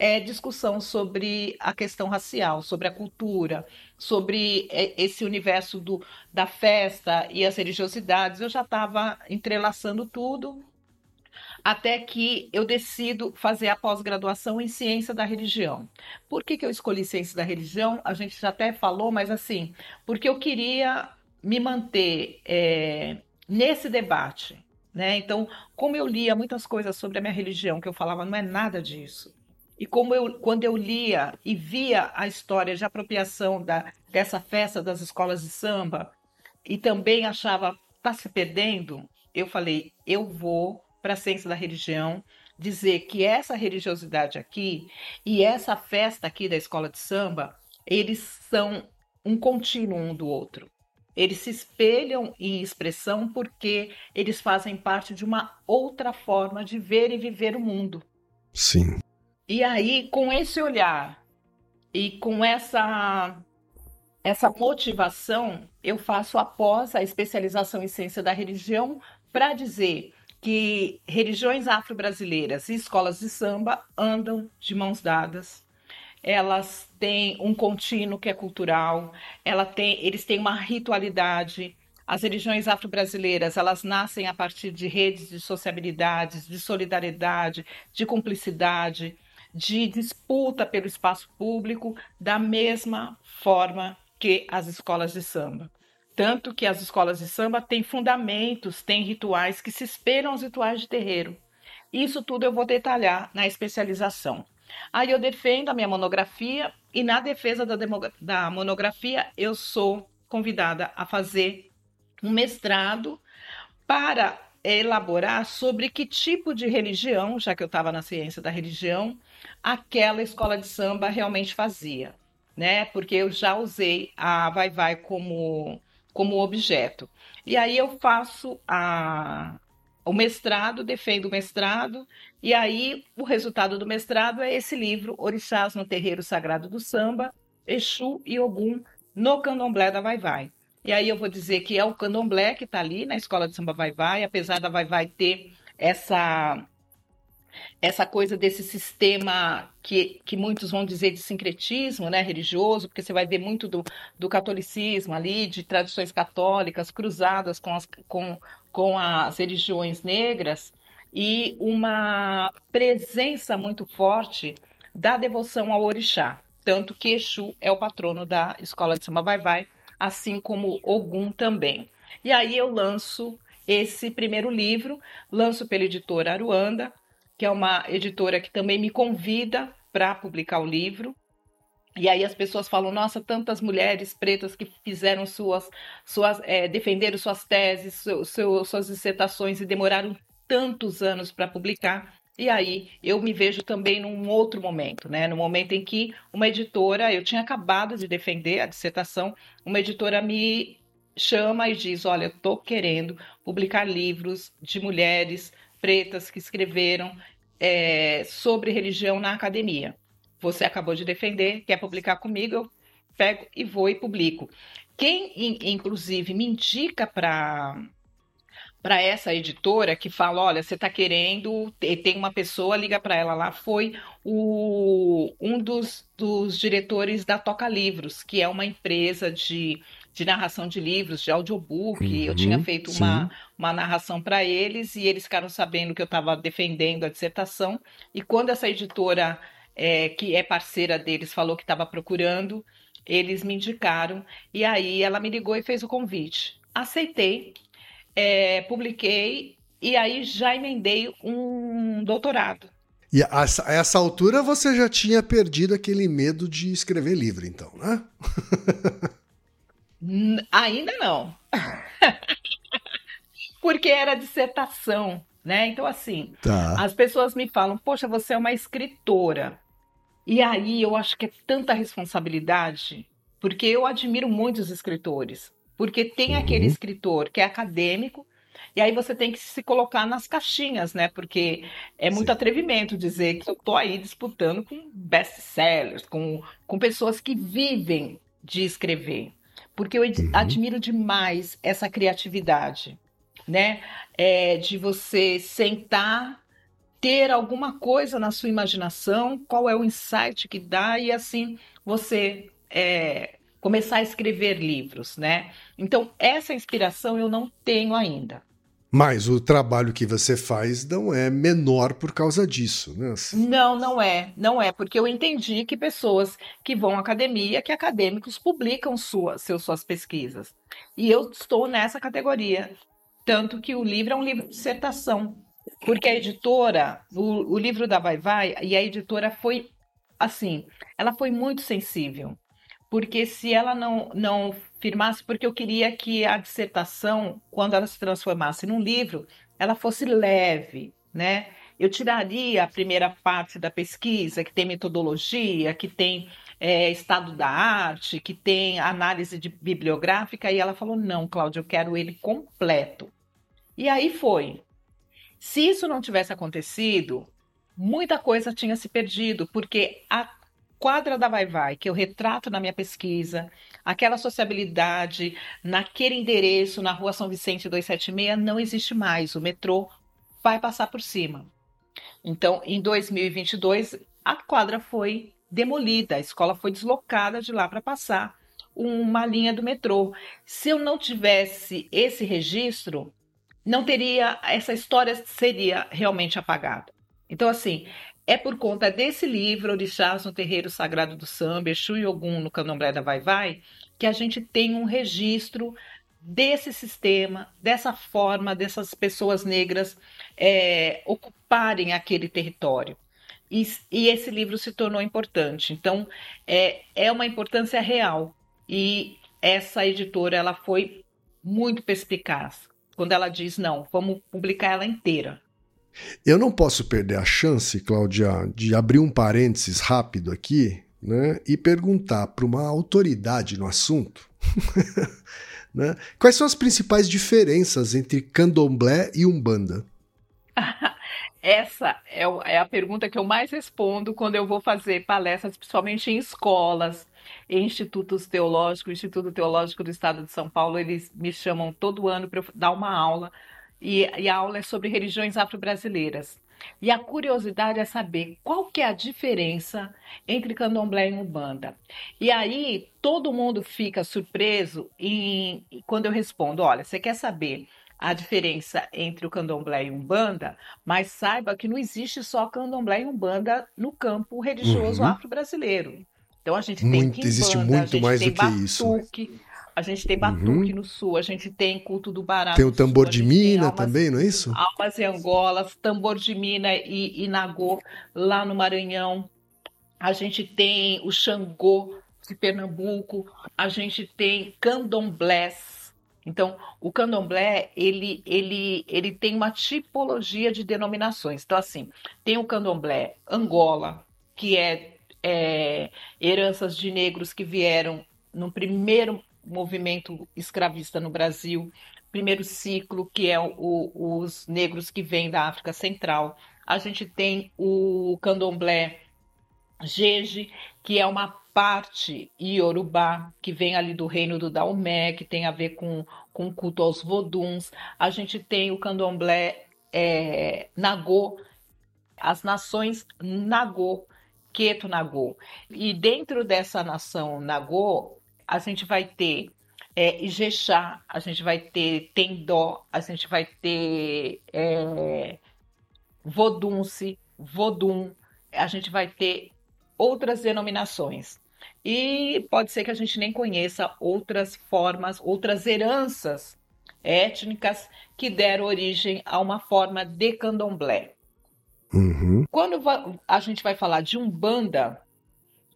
é, discussão sobre a questão racial, sobre a cultura, sobre é, esse universo do, da festa e as religiosidades. Eu já estava entrelaçando tudo até que eu decido fazer a pós-graduação em ciência da religião. Por que, que eu escolhi ciência da religião? A gente já até falou, mas assim, porque eu queria me manter é, nesse debate né? Então, como eu lia muitas coisas sobre a minha religião, que eu falava, não é nada disso. E como eu, quando eu lia e via a história de apropriação da, dessa festa das escolas de samba, e também achava, está se perdendo, eu falei, eu vou para a ciência da religião dizer que essa religiosidade aqui e essa festa aqui da escola de samba, eles são um contínuo um do outro. Eles se espelham em expressão porque eles fazem parte de uma outra forma de ver e viver o mundo. Sim. E aí, com esse olhar e com essa essa motivação, eu faço após a especialização em ciência da religião para dizer que religiões afro-brasileiras e escolas de samba andam de mãos dadas. Elas têm um contínuo que é cultural, ela tem, eles têm uma ritualidade. As religiões afro-brasileiras, elas nascem a partir de redes de sociabilidades, de solidariedade, de cumplicidade, de disputa pelo espaço público, da mesma forma que as escolas de samba. Tanto que as escolas de samba têm fundamentos, têm rituais que se espelham aos rituais de terreiro. Isso tudo eu vou detalhar na especialização. Aí eu defendo a minha monografia e na defesa da, da monografia eu sou convidada a fazer um mestrado para elaborar sobre que tipo de religião, já que eu estava na ciência da religião, aquela escola de samba realmente fazia, né? Porque eu já usei a Vai Vai como como objeto. E aí eu faço a, o mestrado, defendo o mestrado, e aí o resultado do mestrado é esse livro, Orixás no Terreiro Sagrado do Samba, Exu e Ogum no Candomblé da Vai Vai. E aí eu vou dizer que é o Candomblé que está ali na Escola de Samba Vai Vai, apesar da Vai Vai ter essa essa coisa desse sistema que, que muitos vão dizer de sincretismo né, religioso, porque você vai ver muito do, do catolicismo ali, de tradições católicas cruzadas com as, com, com as religiões negras, e uma presença muito forte da devoção ao orixá. Tanto que Exu é o patrono da escola de Samba Vai Vai, assim como Ogum também. E aí eu lanço esse primeiro livro, lanço pela editora Aruanda, que é uma editora que também me convida para publicar o livro. E aí as pessoas falam, nossa, tantas mulheres pretas que fizeram suas, suas é, defenderam suas teses, seu, seu, suas dissertações e demoraram tantos anos para publicar. E aí eu me vejo também num outro momento, né? No momento em que uma editora, eu tinha acabado de defender a dissertação, uma editora me chama e diz: Olha, eu estou querendo publicar livros de mulheres pretas que escreveram é, sobre religião na academia. Você acabou de defender, quer publicar comigo, eu pego e vou e publico. Quem, inclusive, me indica para para essa editora que fala, olha, você está querendo, tem uma pessoa, liga para ela lá, foi o, um dos, dos diretores da Toca Livros, que é uma empresa de de narração de livros, de audiobook. Uhum, eu tinha feito uma, uma narração para eles e eles ficaram sabendo que eu estava defendendo a dissertação. E quando essa editora, é, que é parceira deles, falou que estava procurando, eles me indicaram. E aí ela me ligou e fez o convite. Aceitei, é, publiquei e aí já emendei um doutorado. E a, essa altura você já tinha perdido aquele medo de escrever livro, então, né? Ainda não. Porque era dissertação, né? Então, assim, tá. as pessoas me falam, poxa, você é uma escritora. E aí eu acho que é tanta responsabilidade, porque eu admiro muitos escritores. Porque tem uhum. aquele escritor que é acadêmico, e aí você tem que se colocar nas caixinhas, né? Porque é muito Sim. atrevimento dizer que eu tô aí disputando com best-sellers, com, com pessoas que vivem de escrever porque eu uhum. admiro demais essa criatividade, né? É, de você sentar, ter alguma coisa na sua imaginação, qual é o insight que dá e assim você é, começar a escrever livros, né? Então essa inspiração eu não tenho ainda. Mas o trabalho que você faz não é menor por causa disso, né? Não, não é. Não é, porque eu entendi que pessoas que vão à academia, que acadêmicos publicam suas, seus, suas pesquisas. E eu estou nessa categoria. Tanto que o livro é um livro de dissertação. Porque a editora, o, o livro da Vai Vai, e a editora foi assim, ela foi muito sensível. Porque se ela não, não firmasse, porque eu queria que a dissertação, quando ela se transformasse num livro, ela fosse leve, né? Eu tiraria a primeira parte da pesquisa, que tem metodologia, que tem é, estado da arte, que tem análise de bibliográfica, e ela falou: não, Cláudia, eu quero ele completo. E aí foi. Se isso não tivesse acontecido, muita coisa tinha se perdido, porque a quadra da Vai Vai, que eu retrato na minha pesquisa, aquela sociabilidade naquele endereço, na rua São Vicente 276, não existe mais. O metrô vai passar por cima. Então, em 2022, a quadra foi demolida, a escola foi deslocada de lá para passar uma linha do metrô. Se eu não tivesse esse registro, não teria essa história seria realmente apagada. Então assim, é por conta desse livro Orixás no Terreiro Sagrado do Samba, Exu e Ogum no Candomblé da Vai Vai, que a gente tem um registro desse sistema, dessa forma dessas pessoas negras é, ocuparem aquele território. E, e, esse livro se tornou importante. Então, é, é uma importância real. E essa editora ela foi muito perspicaz quando ela diz: não, vamos publicar ela inteira. Eu não posso perder a chance, Cláudia, de abrir um parênteses rápido aqui né, e perguntar para uma autoridade no assunto né, quais são as principais diferenças entre candomblé e umbanda. Essa é, é a pergunta que eu mais respondo quando eu vou fazer palestras, principalmente em escolas, em institutos teológicos. O Instituto Teológico do Estado de São Paulo, eles me chamam todo ano para dar uma aula, e, e a aula é sobre religiões afro-brasileiras. E a curiosidade é saber qual que é a diferença entre candomblé e umbanda. E aí todo mundo fica surpreso em, quando eu respondo, olha, você quer saber a diferença entre o candomblé e umbanda, mas saiba que não existe só candomblé e umbanda no campo religioso uhum. afro-brasileiro. Então a gente muito, tem existe muito mais do que batuque, isso. A gente tem batuque uhum. no sul, a gente tem culto do Bará. Tem o tambor sul, de mina almas, também, não é isso? Almas e Angolas, tambor de mina e, e Nagô lá no Maranhão. A gente tem o Xangô de Pernambuco, a gente tem candomblés então, o candomblé, ele, ele, ele tem uma tipologia de denominações. Então, assim, tem o candomblé Angola, que é, é heranças de negros que vieram no primeiro movimento escravista no Brasil, primeiro ciclo, que é o, os negros que vêm da África Central. A gente tem o candomblé Jeje, que é uma parte iorubá, que vem ali do reino do Daomé, que tem a ver com, com culto aos voduns. A gente tem o candomblé é, Nagô, as nações Nagô, Queto Nagô. E dentro dessa nação Nagô, a gente vai ter é, Ijexá, a gente vai ter Tendó, a gente vai ter é, Vodunce, Vodum, a gente vai ter outras denominações. E pode ser que a gente nem conheça outras formas, outras heranças étnicas que deram origem a uma forma de candomblé. Uhum. Quando a gente vai falar de umbanda,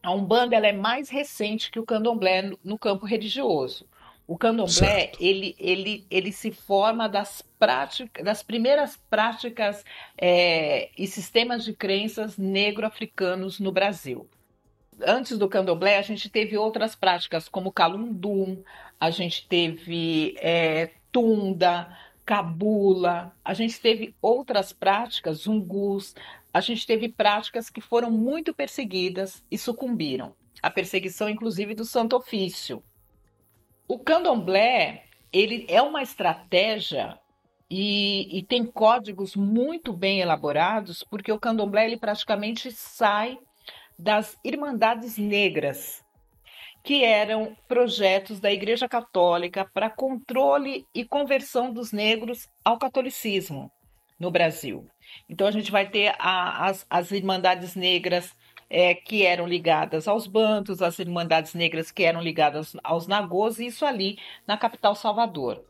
a umbanda ela é mais recente que o candomblé no campo religioso. O candomblé ele, ele, ele se forma das práticas, das primeiras práticas é, e sistemas de crenças negro-africanos no Brasil. Antes do candomblé, a gente teve outras práticas, como calundum, a gente teve é, tunda, cabula, a gente teve outras práticas, zungus, a gente teve práticas que foram muito perseguidas e sucumbiram. A perseguição, inclusive, do Santo Ofício. O candomblé, ele é uma estratégia e, e, tem códigos muito bem elaborados, porque o candomblé ele praticamente sai das Irmandades Negras, que eram projetos da Igreja Católica para controle e conversão dos negros ao catolicismo no Brasil. Então a gente vai ter a, as, as Irmandades Negras é, que eram ligadas aos bantos, as Irmandades Negras que eram ligadas aos nagôs, e isso ali na capital Salvador.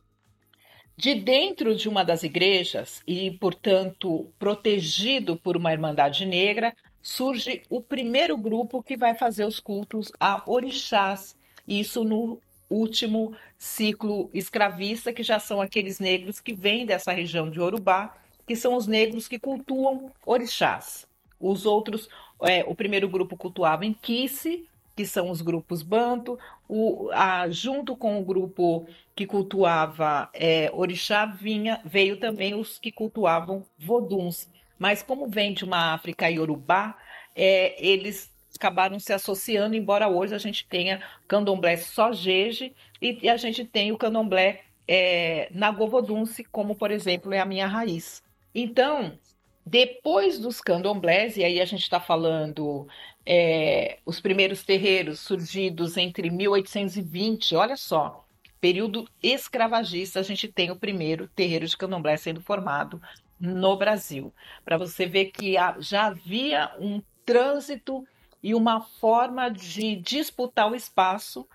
De dentro de uma das igrejas, e portanto protegido por uma Irmandade Negra, surge o primeiro grupo que vai fazer os cultos a orixás, isso no último ciclo escravista, que já são aqueles negros que vêm dessa região de Urubá, que são os negros que cultuam orixás. Os outros, é, o primeiro grupo cultuava em Kisse, que são os grupos Banto, o, a, junto com o grupo que cultuava é, Orixá, vinha, veio também os que cultuavam Voduns. Mas como vem de uma África Yorubá, é, eles acabaram se associando, embora hoje a gente tenha candomblé só jeje e, e a gente tem o candomblé é, Nagovodunce, como por exemplo é a minha raiz. Então, depois dos candomblés, e aí a gente está falando é, os primeiros terreiros surgidos entre 1820, olha só, período escravagista, a gente tem o primeiro terreiro de candomblé sendo formado no Brasil. Para você ver que já havia um trânsito e uma forma de disputar o espaço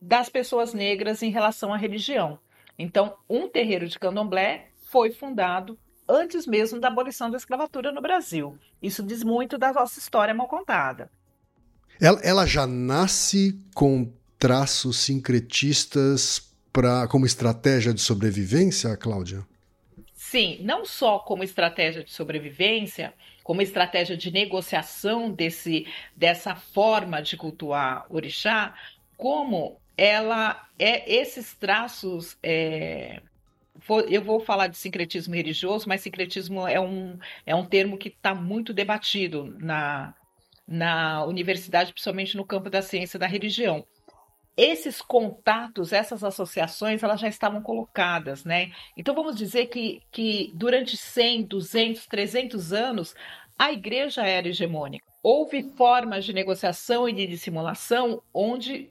das pessoas negras em relação à religião. Então, um terreiro de candomblé foi fundado antes mesmo da abolição da escravatura no Brasil. Isso diz muito da nossa história mal contada. Ela, ela já nasce com traços sincretistas pra, como estratégia de sobrevivência, Cláudia? Sim, não só como estratégia de sobrevivência, como estratégia de negociação desse, dessa forma de cultuar orixá, como ela é esses traços é, eu vou falar de sincretismo religioso, mas sincretismo é um, é um termo que está muito debatido na, na universidade, principalmente no campo da ciência da religião. Esses contatos, essas associações, elas já estavam colocadas, né? Então vamos dizer que, que durante 100, 200, 300 anos, a igreja era hegemônica. Houve formas de negociação e de dissimulação onde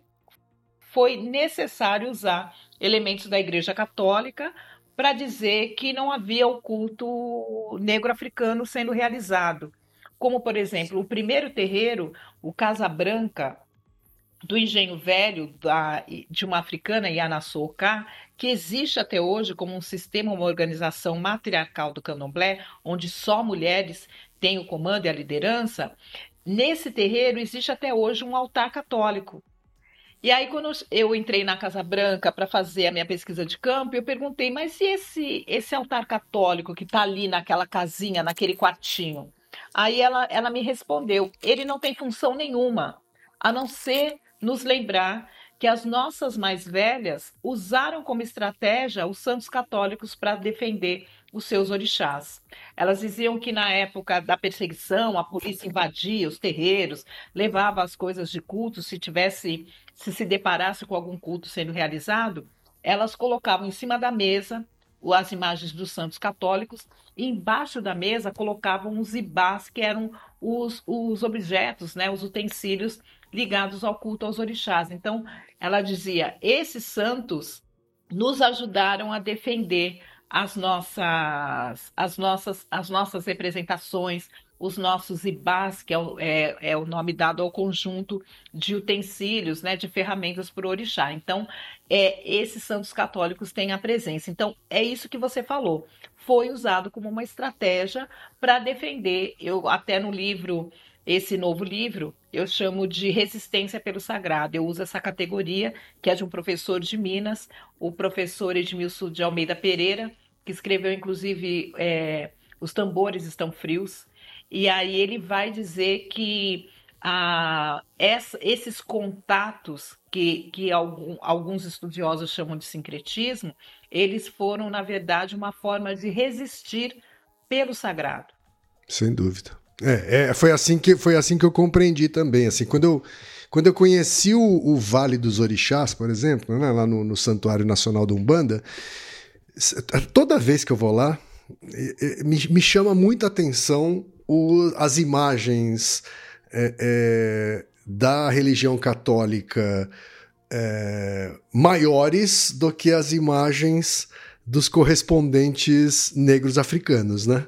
foi necessário usar elementos da igreja católica para dizer que não havia o culto negro-africano sendo realizado. Como, por exemplo, o primeiro terreiro, o Casa Branca, do Engenho Velho, da, de uma africana, Yana Souka, que existe até hoje como um sistema, uma organização matriarcal do candomblé, onde só mulheres têm o comando e a liderança, nesse terreiro existe até hoje um altar católico, e aí, quando eu entrei na Casa Branca para fazer a minha pesquisa de campo, eu perguntei, mas e esse, esse altar católico que está ali naquela casinha, naquele quartinho? Aí ela, ela me respondeu: ele não tem função nenhuma, a não ser nos lembrar que as nossas mais velhas usaram como estratégia os santos católicos para defender os seus orixás. Elas diziam que na época da perseguição, a polícia invadia os terreiros, levava as coisas de culto, se tivesse, se se deparasse com algum culto sendo realizado, elas colocavam em cima da mesa as imagens dos santos católicos e embaixo da mesa colocavam os ibás, que eram os, os objetos, né, os utensílios ligados ao culto aos orixás. Então, ela dizia: esses santos nos ajudaram a defender as nossas, as nossas, as nossas representações, os nossos ibás, que é o, é, é o, nome dado ao conjunto de utensílios, né, de ferramentas para o orixá. Então, é, esses santos católicos têm a presença. Então, é isso que você falou. Foi usado como uma estratégia para defender. Eu até no livro esse novo livro eu chamo de Resistência pelo Sagrado. Eu uso essa categoria, que é de um professor de Minas, o professor Edmilson de Almeida Pereira, que escreveu inclusive é, Os Tambores Estão Frios. E aí ele vai dizer que ah, essa, esses contatos que, que algum, alguns estudiosos chamam de sincretismo, eles foram, na verdade, uma forma de resistir pelo sagrado. Sem dúvida. É, é, foi, assim que, foi assim que eu compreendi também. Assim, quando, eu, quando eu conheci o, o Vale dos Orixás, por exemplo, né, lá no, no Santuário Nacional do Umbanda, toda vez que eu vou lá, me, me chama muita atenção o, as imagens é, é, da religião católica é, maiores do que as imagens dos correspondentes negros africanos, né?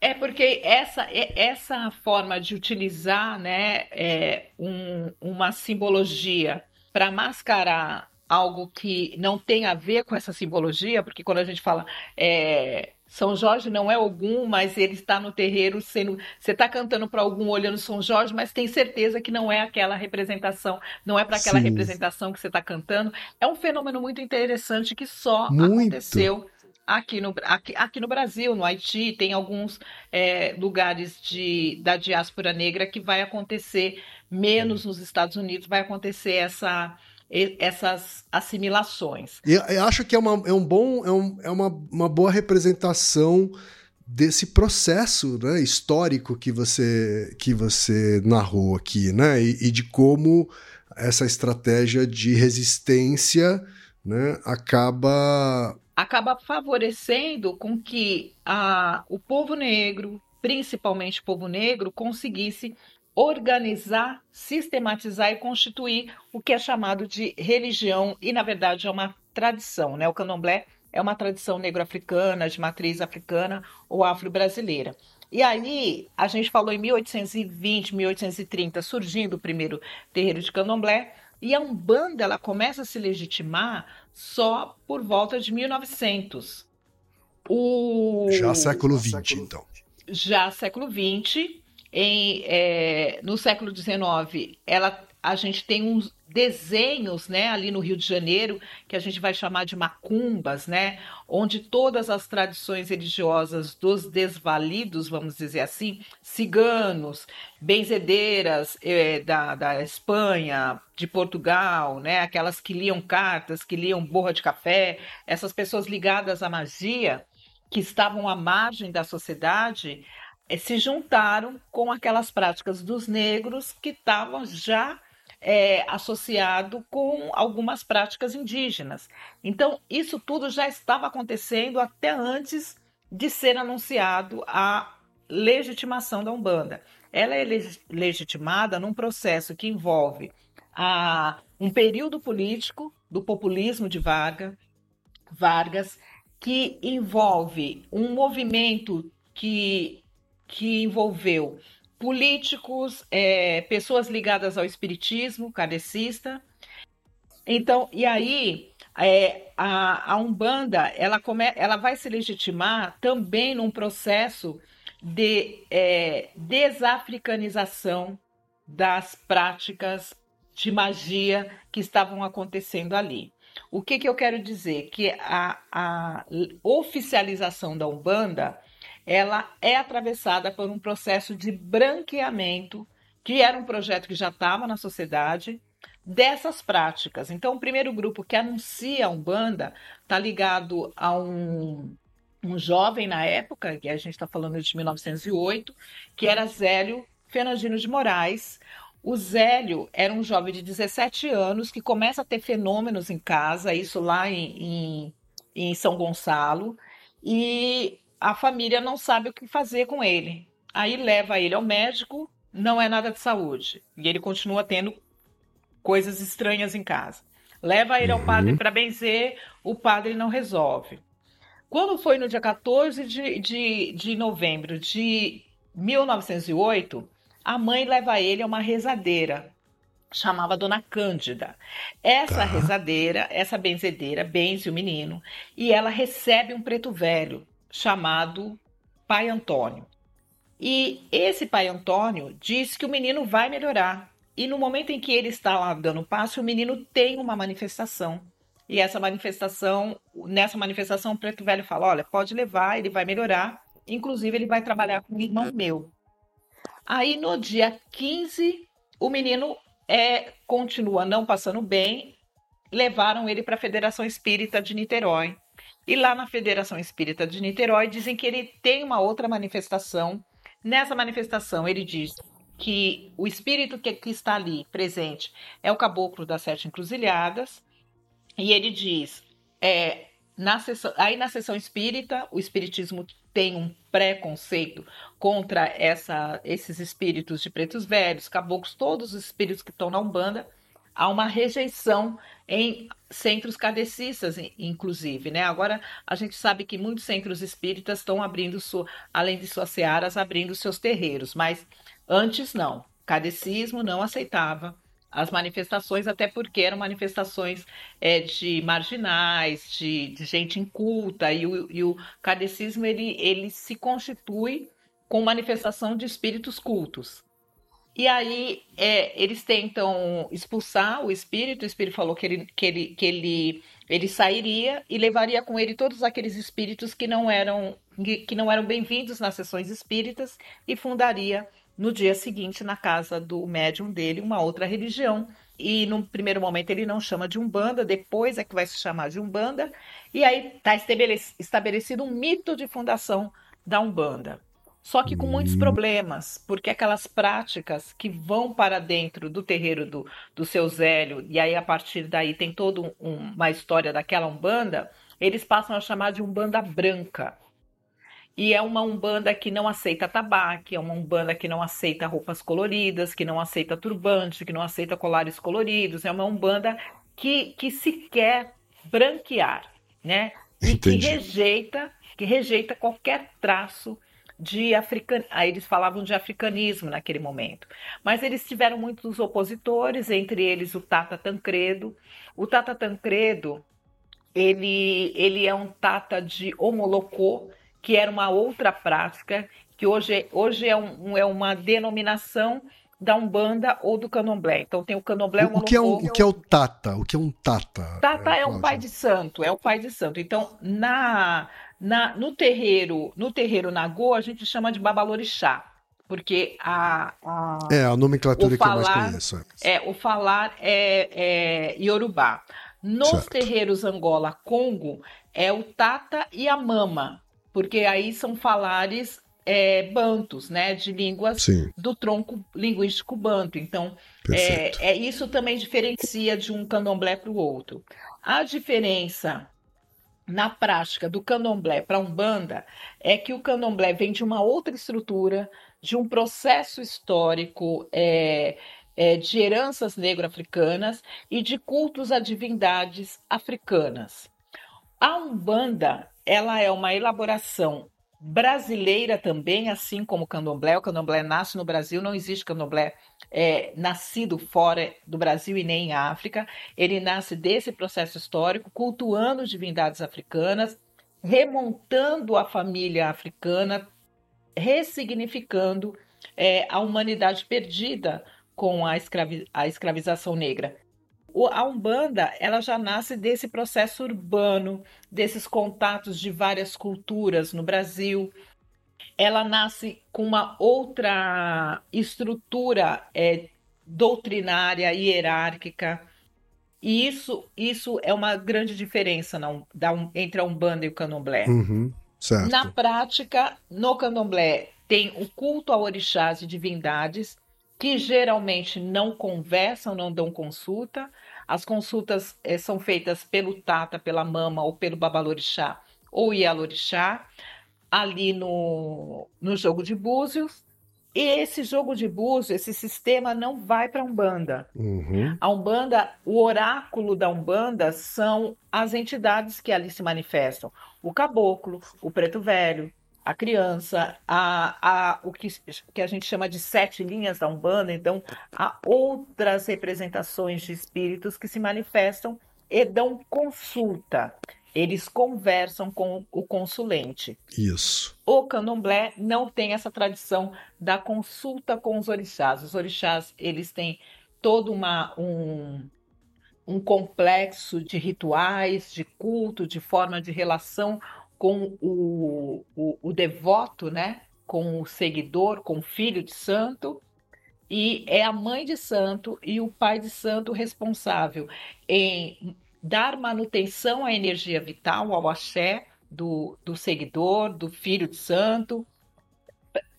É porque essa, essa forma de utilizar né, é, um, uma simbologia para mascarar algo que não tem a ver com essa simbologia, porque quando a gente fala é, São Jorge não é algum, mas ele está no terreiro sendo. Você está cantando para algum olhando São Jorge, mas tem certeza que não é aquela representação, não é para aquela Sim. representação que você está cantando. É um fenômeno muito interessante que só muito. aconteceu aqui no, aqui, aqui no Brasil, no Haiti, tem alguns é, lugares de, da diáspora negra que vai acontecer, menos nos Estados Unidos, vai acontecer essa essas assimilações. E eu acho que é, uma, é um bom, é, um, é uma, uma boa representação desse processo né, histórico que você, que você narrou aqui, né? E, e de como essa estratégia de resistência né, acaba acaba favorecendo com que a, o povo negro, principalmente o povo negro, conseguisse organizar, sistematizar e constituir o que é chamado de religião e, na verdade, é uma tradição. Né? O candomblé é uma tradição negro-africana, de matriz africana ou afro-brasileira. E aí, a gente falou em 1820, 1830, surgindo o primeiro terreiro de candomblé, e a Umbanda ela começa a se legitimar só por volta de 1900. O... Já século XX, então. Já século XX. Em, é, no século XIX, ela, a gente tem uns desenhos né, ali no Rio de Janeiro, que a gente vai chamar de macumbas, né, onde todas as tradições religiosas dos desvalidos, vamos dizer assim, ciganos, benzedeiras é, da, da Espanha, de Portugal, né, aquelas que liam cartas, que liam borra de café, essas pessoas ligadas à magia, que estavam à margem da sociedade, se juntaram com aquelas práticas dos negros que estavam já é, associado com algumas práticas indígenas. Então, isso tudo já estava acontecendo até antes de ser anunciado a legitimação da Umbanda. Ela é legitimada num processo que envolve a, um período político do populismo de Vargas, Vargas, que envolve um movimento que que envolveu políticos, é, pessoas ligadas ao espiritismo kardecista. Então, e aí é, a, a, Umbanda ela, come, ela vai se legitimar também num processo de é, desafricanização das práticas de magia que estavam acontecendo ali. O que, que eu quero dizer? Que a, a oficialização da Umbanda ela é atravessada por um processo de branqueamento, que era um projeto que já estava na sociedade, dessas práticas. Então, o primeiro grupo que anuncia a Umbanda está ligado a um, um jovem na época, que a gente está falando de 1908, que era Zélio Fernandino de Moraes. O Zélio era um jovem de 17 anos que começa a ter fenômenos em casa, isso lá em, em, em São Gonçalo, e a família não sabe o que fazer com ele. Aí leva ele ao médico, não é nada de saúde. E ele continua tendo coisas estranhas em casa. Leva ele ao padre uhum. para benzer, o padre não resolve. Quando foi no dia 14 de, de, de novembro de 1908, a mãe leva ele a uma rezadeira, chamava Dona Cândida. Essa tá. rezadeira, essa benzedeira, benze o menino, e ela recebe um preto velho, chamado Pai Antônio. E esse Pai Antônio diz que o menino vai melhorar. E no momento em que ele está lá dando passo, o menino tem uma manifestação. E essa manifestação, nessa manifestação, o preto velho fala: olha, pode levar, ele vai melhorar. Inclusive, ele vai trabalhar com um irmão meu. Aí no dia 15, o menino é, continua não passando bem. Levaram ele para a Federação Espírita de Niterói. E lá na Federação Espírita de Niterói dizem que ele tem uma outra manifestação. Nessa manifestação, ele diz que o espírito que, que está ali presente é o caboclo das sete encruzilhadas. E ele diz: é, na sessão, aí na sessão espírita, o espiritismo tem um preconceito contra essa, esses espíritos de pretos velhos, caboclos, todos os espíritos que estão na Umbanda há uma rejeição em centros kardecistas, inclusive, né? Agora a gente sabe que muitos centros espíritas estão abrindo, sua, além de suas searas, abrindo seus terreiros, mas antes não. Kardecismo não aceitava as manifestações, até porque eram manifestações é, de marginais, de, de, gente inculta, e o, e o kardecismo ele, ele se constitui com manifestação de espíritos cultos. E aí é, eles tentam expulsar o espírito, o espírito falou que ele, que, ele, que ele, ele sairia e levaria com ele todos aqueles espíritos que não eram, que não eram bem-vindos nas sessões espíritas e fundaria no dia seguinte, na casa do médium dele, uma outra religião. E no primeiro momento ele não chama de Umbanda, depois é que vai se chamar de Umbanda. E aí está estabelecido um mito de fundação da Umbanda. Só que com muitos problemas, porque aquelas práticas que vão para dentro do terreiro do, do seu Zélio, e aí a partir daí tem toda um, uma história daquela Umbanda, eles passam a chamar de Umbanda Branca. E é uma umbanda que não aceita tabaco, é uma umbanda que não aceita roupas coloridas, que não aceita turbante, que não aceita colares coloridos, é uma umbanda que, que se quer branquear, né? E Entendi. que rejeita, que rejeita qualquer traço de africanismo. Aí eles falavam de africanismo naquele momento. Mas eles tiveram muitos opositores, entre eles o Tata Tancredo. O Tata Tancredo, ele, ele é um Tata de Homolocô, que era uma outra prática, que hoje, hoje é, um, é uma denominação da Umbanda ou do Candomblé. Então tem o Candomblé o, o que é um, o que é o Tata? O que é um Tata? Tata é, é um pai de santo, é o pai de santo. Então na, na no terreiro no terreiro Nagô a gente chama de Babalorixá, porque a, a é a nomenclatura falar, que eu mais conheço. É o falar é, é Yorubá. Nos certo. terreiros Angola Congo é o Tata e a Mama porque aí são falares é, bantos, né, de línguas Sim. do tronco linguístico banto. Então, é, é, isso também diferencia de um candomblé para o outro. A diferença na prática do candomblé para a umbanda é que o candomblé vem de uma outra estrutura, de um processo histórico é, é, de heranças negro-africanas e de cultos a divindades africanas. A umbanda ela é uma elaboração brasileira também, assim como o candomblé. O candomblé nasce no Brasil, não existe candomblé é, nascido fora do Brasil e nem em África. Ele nasce desse processo histórico, cultuando divindades africanas, remontando a família africana, ressignificando é, a humanidade perdida com a, escravi a escravização negra a Umbanda ela já nasce desse processo urbano, desses contatos de várias culturas no Brasil. Ela nasce com uma outra estrutura é, doutrinária, hierárquica. E isso, isso é uma grande diferença na, da, entre a Umbanda e o Candomblé. Uhum, na prática, no Candomblé tem o culto a orixás e divindades, que geralmente não conversam, não dão consulta. As consultas é, são feitas pelo Tata, pela Mama ou pelo Babalorixá ou Ialorixá, ali no, no jogo de búzios. E esse jogo de búzios, esse sistema não vai para a Umbanda. Uhum. A Umbanda, o oráculo da Umbanda são as entidades que ali se manifestam. O caboclo, o preto velho, a criança, a, a, o que, que a gente chama de sete linhas da Umbanda, então há outras representações de espíritos que se manifestam e dão consulta. Eles conversam com o consulente. Isso. O candomblé não tem essa tradição da consulta com os orixás. Os orixás, eles têm todo uma, um, um complexo de rituais, de culto, de forma de relação com o, o, o devoto, né? com o seguidor, com o filho de santo, e é a mãe de santo e o pai de santo responsável em dar manutenção à energia vital, ao axé do, do seguidor, do filho de santo,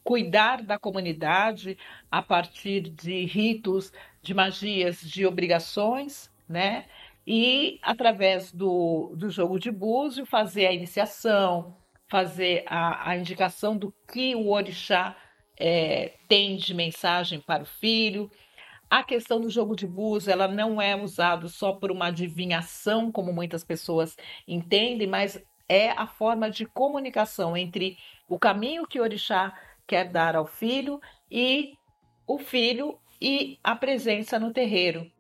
cuidar da comunidade a partir de ritos, de magias, de obrigações, né? E, através do, do jogo de búzio, fazer a iniciação, fazer a, a indicação do que o orixá é, tem de mensagem para o filho. A questão do jogo de búzio, ela não é usada só por uma adivinhação, como muitas pessoas entendem, mas é a forma de comunicação entre o caminho que o orixá quer dar ao filho e o filho e a presença no terreiro.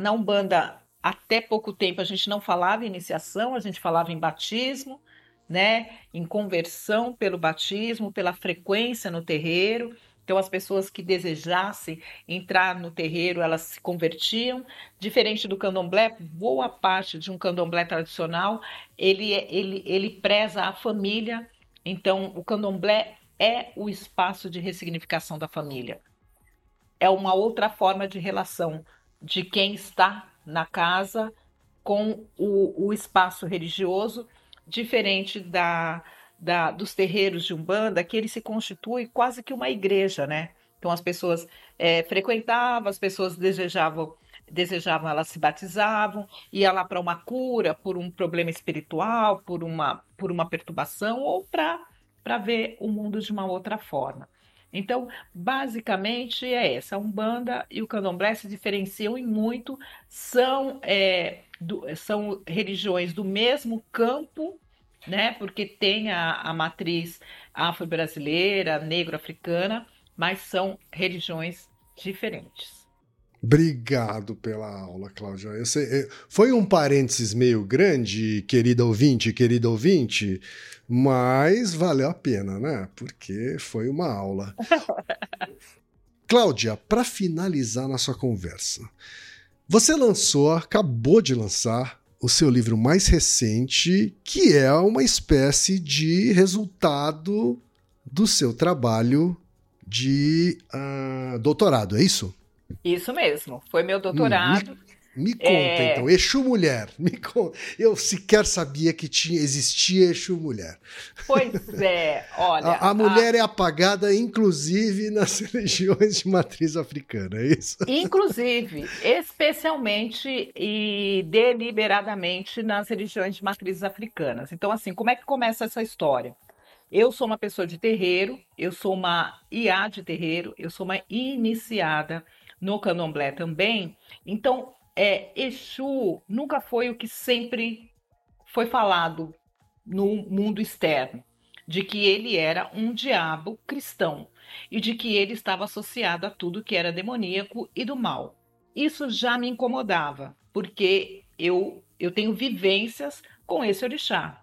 Na Umbanda, até pouco tempo, a gente não falava em iniciação, a gente falava em batismo, né? Em conversão pelo batismo, pela frequência no terreiro. Então, as pessoas que desejassem entrar no terreiro, elas se convertiam. Diferente do candomblé, boa parte de um candomblé tradicional, ele, é, ele, ele preza a família. Então, o candomblé é o espaço de ressignificação da família. É uma outra forma de relação de quem está na casa com o, o espaço religioso, diferente da, da, dos terreiros de Umbanda, que ele se constitui quase que uma igreja, né? Então as pessoas é, frequentavam, as pessoas desejavam, desejavam, elas se batizavam, ia lá para uma cura, por um problema espiritual, por uma, por uma perturbação, ou para ver o mundo de uma outra forma. Então, basicamente é essa. A Umbanda e o Candomblé se diferenciam em muito, são, é, do, são religiões do mesmo campo né? Porque tem a, a matriz afro-brasileira, negro-africana, mas são religiões diferentes. Obrigado pela aula, Cláudia. Sei, foi um parênteses meio grande, querida ouvinte, querido ouvinte, mas valeu a pena, né? Porque foi uma aula. Cláudia, para finalizar nossa conversa, você lançou, acabou de lançar o seu livro mais recente, que é uma espécie de resultado do seu trabalho de uh, doutorado, é isso? Isso mesmo, foi meu doutorado. Hum, me, me conta é... então, Exu Mulher, me. Eu sequer sabia que tinha, existia Exu Mulher. Pois é, olha. a, a mulher a... é apagada, inclusive nas religiões de matriz africana, é isso? Inclusive, especialmente e deliberadamente nas religiões de matrizes africanas. Então, assim, como é que começa essa história? Eu sou uma pessoa de terreiro, eu sou uma IA de terreiro, eu sou uma iniciada no candomblé também. Então, é, Exu nunca foi o que sempre foi falado no mundo externo, de que ele era um diabo cristão e de que ele estava associado a tudo que era demoníaco e do mal. Isso já me incomodava, porque eu, eu tenho vivências com esse orixá.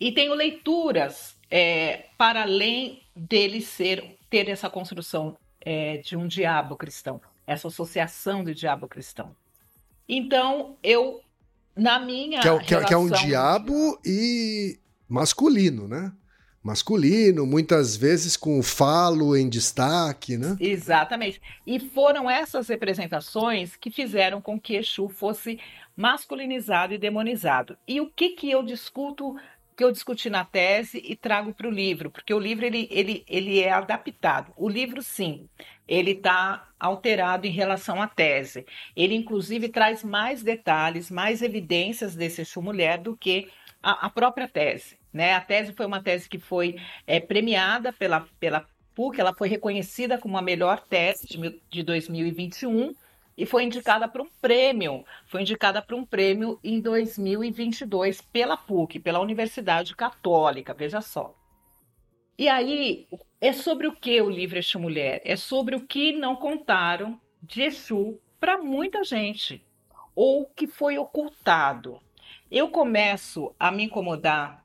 E tenho leituras é, para além dele ser ter essa construção é, de um diabo cristão, essa associação do diabo cristão. Então, eu, na minha. Que é, que, relação... que é um diabo e masculino, né? Masculino, muitas vezes com o falo em destaque, né? Exatamente. E foram essas representações que fizeram com que Exu fosse masculinizado e demonizado. E o que, que eu discuto que eu discuti na tese e trago para o livro, porque o livro ele, ele, ele é adaptado. O livro, sim, ele está alterado em relação à tese. Ele, inclusive, traz mais detalhes, mais evidências desse Exu Mulher do que a, a, própria tese. Né? A tese foi uma tese que foi é, premiada pela, pela PUC, ela foi reconhecida como a melhor tese de, de 2021 e foi indicada para um prêmio. Foi indicada para um prêmio em 2022 pela PUC, pela Universidade Católica, veja só. E aí, é sobre o que o livro Exu Mulher? É sobre o que não contaram de Exu para muita gente, ou que foi ocultado. Eu começo a me incomodar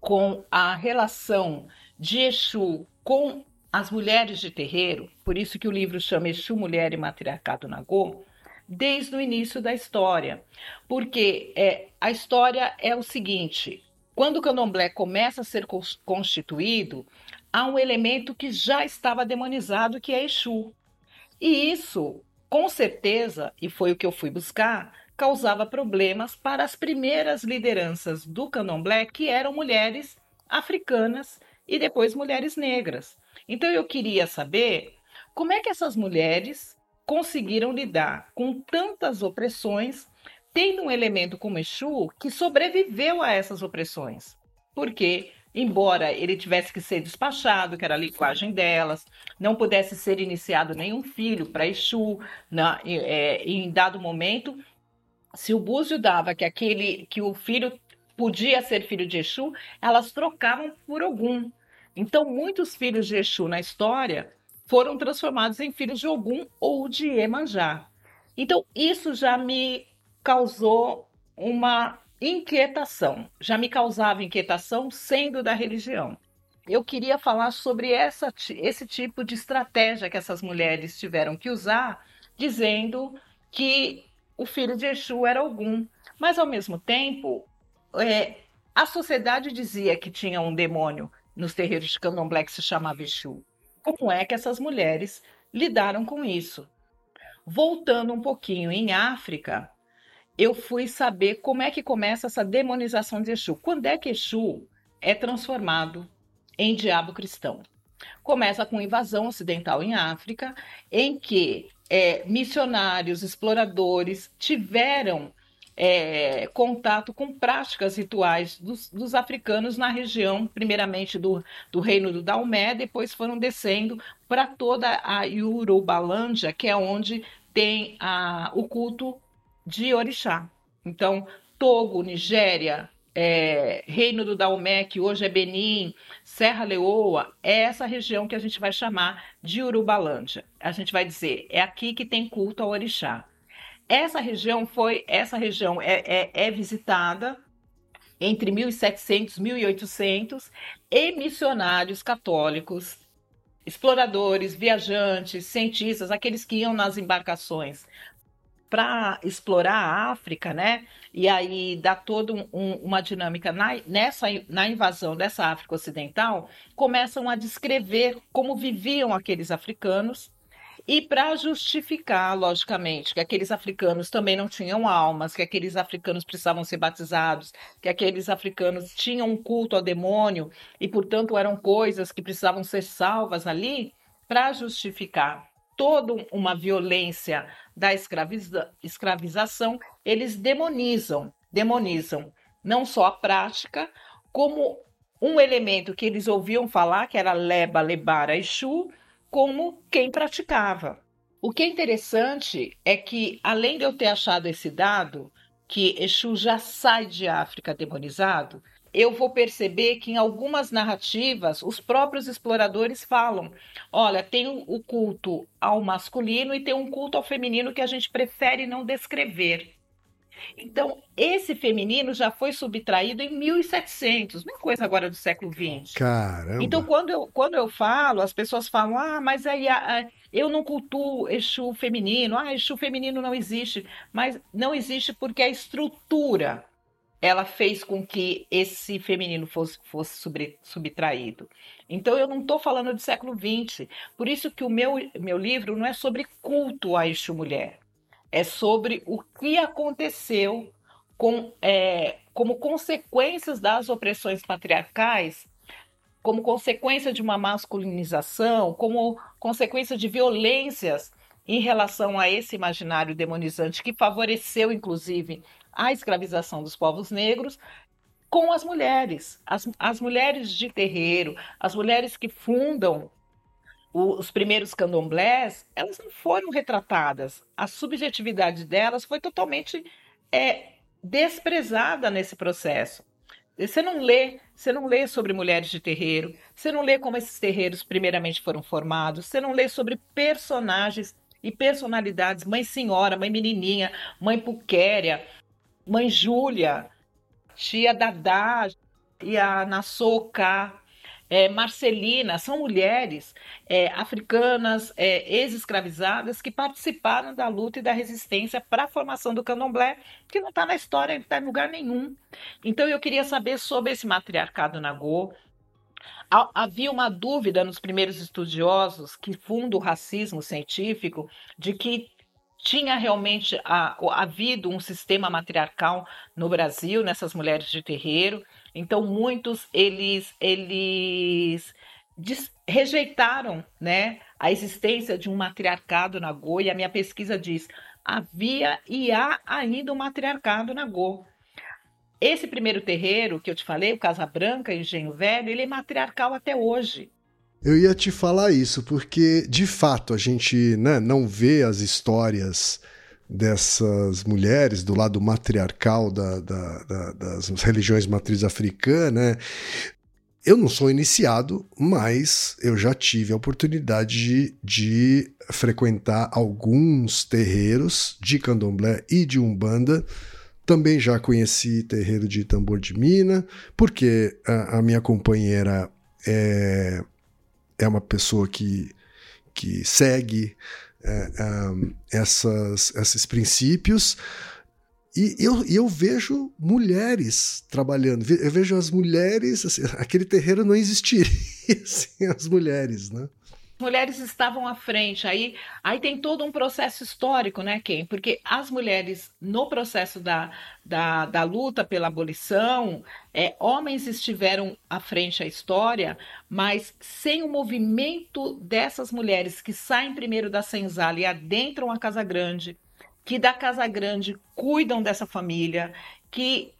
com a relação de Exu com as mulheres de terreiro, por isso que o livro chama Exu Mulher e Matriarcado Nagô, desde o início da história. Porque é, a história é o seguinte: quando o candomblé começa a ser constituído, há um elemento que já estava demonizado, que é Exu. E isso, com certeza, e foi o que eu fui buscar, causava problemas para as primeiras lideranças do candomblé, que eram mulheres africanas e depois mulheres negras. Então eu queria saber como é que essas mulheres conseguiram lidar com tantas opressões, tendo um elemento como Exu que sobreviveu a essas opressões. Porque, embora ele tivesse que ser despachado, que era a linguagem delas, não pudesse ser iniciado nenhum filho para Exu, na, é, em dado momento, se o Búzio dava que aquele que o filho podia ser filho de Exu, elas trocavam por algum. Então, muitos filhos de Exu na história foram transformados em filhos de Ogum ou de Iemanjá. Então, isso já me causou uma inquietação, já me causava inquietação sendo da religião. Eu queria falar sobre essa, esse tipo de estratégia que essas mulheres tiveram que usar, dizendo que o filho de Exu era algum. Mas, ao mesmo tempo, é, a sociedade dizia que tinha um demônio nos terreiros de candomblé que se chamava Exu. Como é que essas mulheres lidaram com isso? Voltando um pouquinho em África, eu fui saber como é que começa essa demonização de Exu. Quando é que Exu é transformado em diabo cristão? Começa com invasão ocidental em África, em que é, missionários, exploradores tiveram é, contato com práticas rituais dos, dos, africanos na região, primeiramente do, do reino do Daomé, depois foram descendo para toda a Yorubalândia, que é onde tem a, o culto de orixá. Então, Togo, Nigéria, é, Reino do Daomé, que hoje é Benin, Serra Leoa, é essa região que a gente vai chamar de Urubalândia. A gente vai dizer, é aqui que tem culto ao orixá. Essa região foi, essa região é, é, é visitada entre 1700 e 1800 e missionários católicos, exploradores, viajantes, cientistas, aqueles que iam nas embarcações para explorar a África, né? E aí dá toda um, uma dinâmica na, nessa na invasão dessa África Ocidental, começam a descrever como viviam aqueles africanos e para justificar, logicamente, que aqueles africanos também não tinham almas, que aqueles africanos precisavam ser batizados, que aqueles africanos tinham um culto ao demônio e, portanto, eram coisas que precisavam ser salvas ali, para justificar toda uma violência da escraviza escravização, eles demonizam, demonizam não só a prática, como um elemento que eles ouviam falar, que era leba, lebara, exu, como quem praticava. O que é interessante é que, além de eu ter achado esse dado, que Exu já sai de África demonizado, eu vou perceber que em algumas narrativas os próprios exploradores falam: olha, tem o culto ao masculino e tem um culto ao feminino que a gente prefere não descrever. Então, esse feminino já foi subtraído em 1700, não é coisa agora do século XX. Caramba! Então, quando eu, quando eu falo, as pessoas falam, ah, mas aí eu não cultuo Exu feminino, ah, Exu feminino não existe. Mas não existe porque a estrutura ela fez com que esse feminino fosse, fosse subtraído. Então, eu não estou falando do século XX. Por isso que o meu, meu livro não é sobre culto a Exu mulher é sobre o que aconteceu com, é, como consequências das opressões patriarcais, como consequência de uma masculinização, como consequência de violências em relação a esse imaginário demonizante que favoreceu, inclusive, a escravização dos povos negros com as mulheres, as, as mulheres de terreiro, as mulheres que fundam os primeiros candomblés, elas não foram retratadas. A subjetividade delas foi totalmente é, desprezada nesse processo. Você não lê, você não lê sobre mulheres de terreiro, você não lê como esses terreiros primeiramente foram formados, você não lê sobre personagens e personalidades, mãe senhora, mãe menininha, mãe Puquéria, mãe Júlia, tia Dadá e a é, Marcelina, são mulheres é, africanas, é, ex-escravizadas, que participaram da luta e da resistência para a formação do candomblé, que não está na história, não está em lugar nenhum. Então eu queria saber sobre esse matriarcado Nagô. Havia uma dúvida nos primeiros estudiosos que fundam o racismo científico de que tinha realmente havido um sistema matriarcal no Brasil, nessas mulheres de terreiro. Então, muitos eles, eles rejeitaram né, a existência de um matriarcado na Go, e a minha pesquisa diz: havia e há ainda um matriarcado na Go. Esse primeiro terreiro que eu te falei, o Casa Branca, Engenho Velho, ele é matriarcal até hoje. Eu ia te falar isso, porque de fato a gente né, não vê as histórias dessas mulheres do lado matriarcal da, da, da, das religiões matriz africana, né? eu não sou iniciado, mas eu já tive a oportunidade de, de frequentar alguns terreiros de candomblé e de umbanda. Também já conheci terreiro de tambor de mina, porque a, a minha companheira é, é uma pessoa que, que segue é, um, essas, esses princípios. E eu, eu vejo mulheres trabalhando, eu vejo as mulheres, assim, aquele terreiro não existiria sem as mulheres, né? Mulheres estavam à frente. Aí, aí tem todo um processo histórico, né, Ken? Porque as mulheres, no processo da, da, da luta pela abolição, é, homens estiveram à frente à história, mas sem o movimento dessas mulheres que saem primeiro da senzala e adentram a Casa Grande, que da Casa Grande cuidam dessa família, que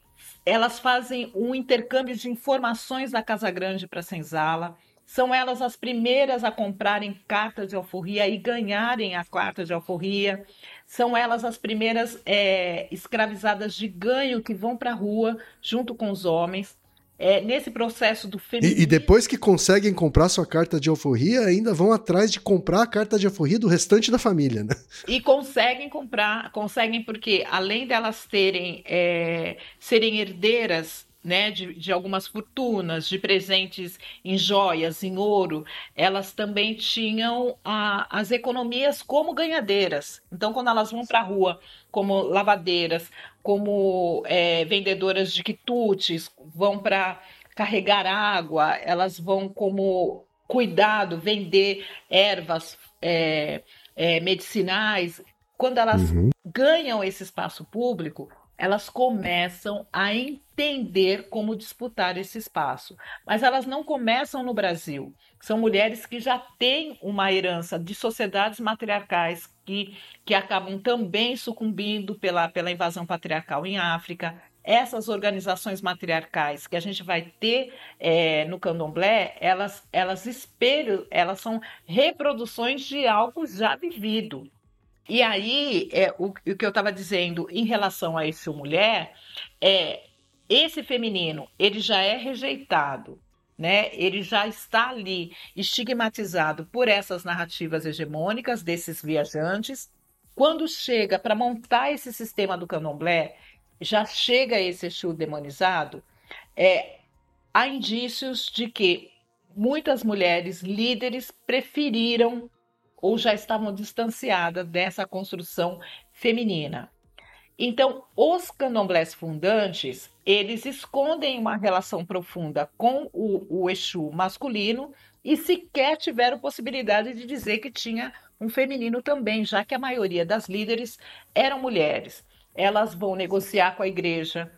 elas fazem um intercâmbio de informações da Casa Grande para a senzala. São elas as primeiras a comprarem carta de alforria e ganharem a carta de alforria. São elas as primeiras é, escravizadas de ganho que vão para a rua junto com os homens é, nesse processo do feminismo. E, e, depois que conseguem comprar sua carta de alforria, ainda vão atrás de comprar a carta de alforria do restante da família, né? E conseguem comprar, conseguem porque além delas terem é, serem herdeiras né, de, de, algumas fortunas, de presentes em joias, em ouro, elas também tinham a, as economias como ganhadeiras. Então, quando elas vão para a rua como lavadeiras, como é, vendedoras de quitutes, vão para carregar água, elas vão como cuidado, vender ervas é, é, medicinais. Quando elas uhum. ganham esse espaço público, elas começam a entender como disputar esse espaço. Mas elas não começam no Brasil. São mulheres que já têm uma herança de sociedades matriarcais que, que acabam também sucumbindo pela, pela invasão patriarcal em África. Essas organizações matriarcais que a gente vai ter é, no candomblé, elas, elas espelham, elas são reproduções de algo já vivido. E aí, é, o, o que eu estava dizendo em relação a esse mulher é esse feminino, ele já é rejeitado, né? Ele já está ali estigmatizado por essas narrativas hegemônicas desses viajantes. Quando chega para montar esse sistema do candomblé, já chega esse Exu demonizado, é, há indícios de que muitas mulheres líderes preferiram ou já estavam distanciadas dessa construção feminina. Então, os candomblés fundantes, eles escondem uma relação profunda com o, o Exu masculino e sequer tiveram possibilidade de dizer que tinha um feminino também, já que a maioria das líderes eram mulheres. Elas vão negociar com a igreja,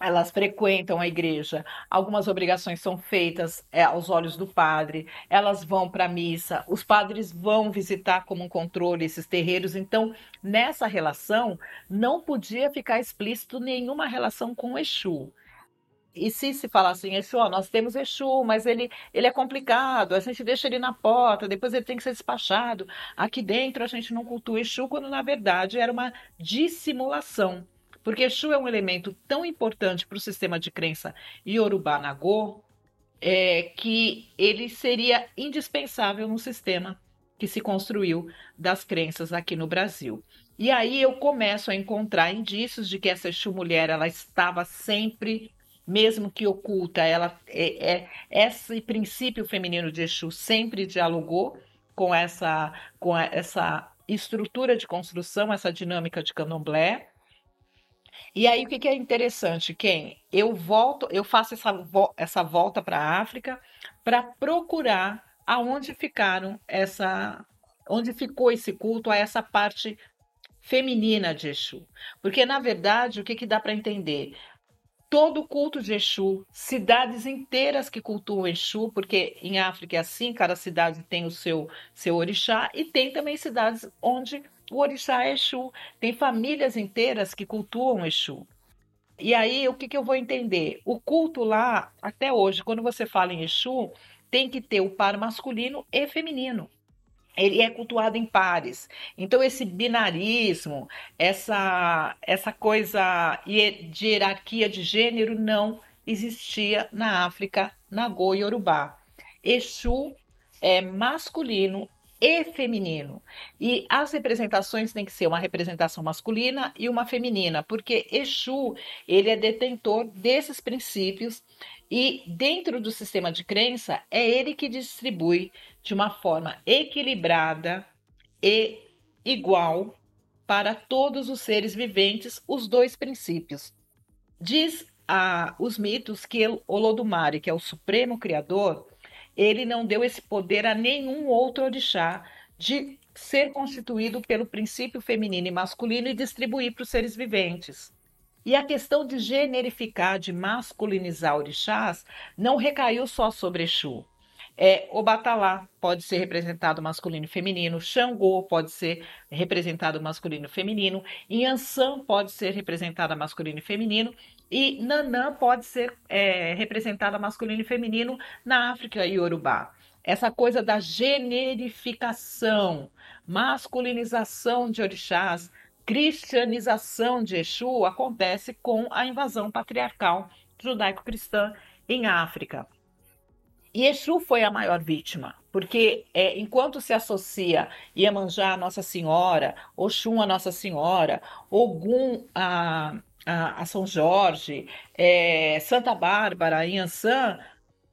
elas frequentam a igreja, algumas obrigações são feitas é, aos olhos do padre, elas vão para a missa, os padres vão visitar como um controle esses terreiros. Então, nessa relação, não podia ficar explícito nenhuma relação com Exu. E se se falar assim, Exu, ó, nós temos Exu, mas ele, ele é complicado, a gente deixa ele na porta, depois ele tem que ser despachado. Aqui dentro a gente não cultua Exu, quando na verdade era uma dissimulação. Porque Exu é um elemento tão importante para o sistema de crença Yorubá Nagô é, que ele seria indispensável no sistema que se construiu das crenças aqui no Brasil. E aí eu começo a encontrar indícios de que essa Exu mulher ela estava sempre, mesmo que oculta, ela é, é esse princípio feminino de Exu sempre dialogou com essa com essa estrutura de construção, essa dinâmica de candomblé. E aí, o que, que é interessante, quem eu volto, eu faço essa, essa volta para a África para procurar aonde ficaram essa, onde ficou esse culto a essa parte feminina de Exu. Porque, na verdade, o que, que dá para entender? Todo o culto de Exu, cidades inteiras que cultuam Exu, porque em África é assim, cada cidade tem o seu, seu orixá, e tem também cidades onde o orixá é Exu. Tem famílias inteiras que cultuam Exu. E aí, o que, que eu vou entender? O culto lá, até hoje, quando você fala em Exu, tem que ter o par masculino e feminino. Ele é cultuado em pares. Então, esse binarismo, essa, essa coisa de hierarquia de gênero não existia na África Nagô e Yorubá. Exu é masculino e feminino. E as representações têm que ser uma representação masculina e uma feminina, porque Exu, ele é detentor desses princípios e dentro do sistema de crença é ele que distribui de uma forma equilibrada e igual para todos os seres viventes os dois princípios. Diz a, os mitos que Olodumare, que é o supremo criador, ele não deu esse poder a nenhum outro orixá de ser constituído pelo princípio feminino e masculino e distribuir para os seres viventes. E a questão de generificar, de masculinizar orixás, não recaiu só sobre Exu. É, o Batalá pode ser representado masculino e feminino, Xangô pode ser representado masculino e feminino, Yansan pode ser representada masculino e feminino, e Nanã pode ser é, representada masculino e feminino na África e Urubá. Essa coisa da generificação, masculinização de orixás, cristianização de Exu acontece com a invasão patriarcal judaico-cristã em África. E Exu foi a maior vítima, porque é, enquanto se associa Iemanjá a Nossa Senhora, Oxum a Nossa Senhora, Ogum a, a, São Jorge, é, Santa Bárbara, Yansan,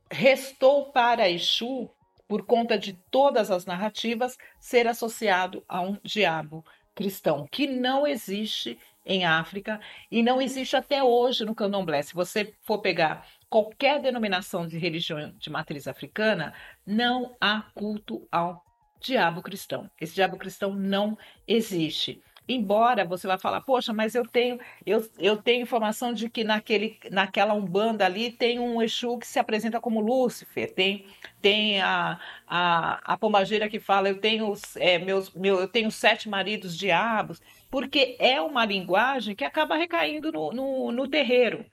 restou para Exu, por conta de todas as narrativas, ser associado a um diabo cristão, que não existe em África e não existe até hoje no candomblé. Se você for pegar qualquer denominação de religião de matriz africana, não há culto ao diabo cristão. Esse diabo cristão não existe. Embora você vá falar, poxa, mas eu tenho eu, eu tenho informação de que naquele, naquela umbanda ali tem um Exu que se apresenta como Lúcifer, tem, tem a, a, a pombageira que fala, eu tenho, é, meus, meu, eu tenho sete maridos diabos, porque é uma linguagem que acaba recaindo no, no, no terreiro.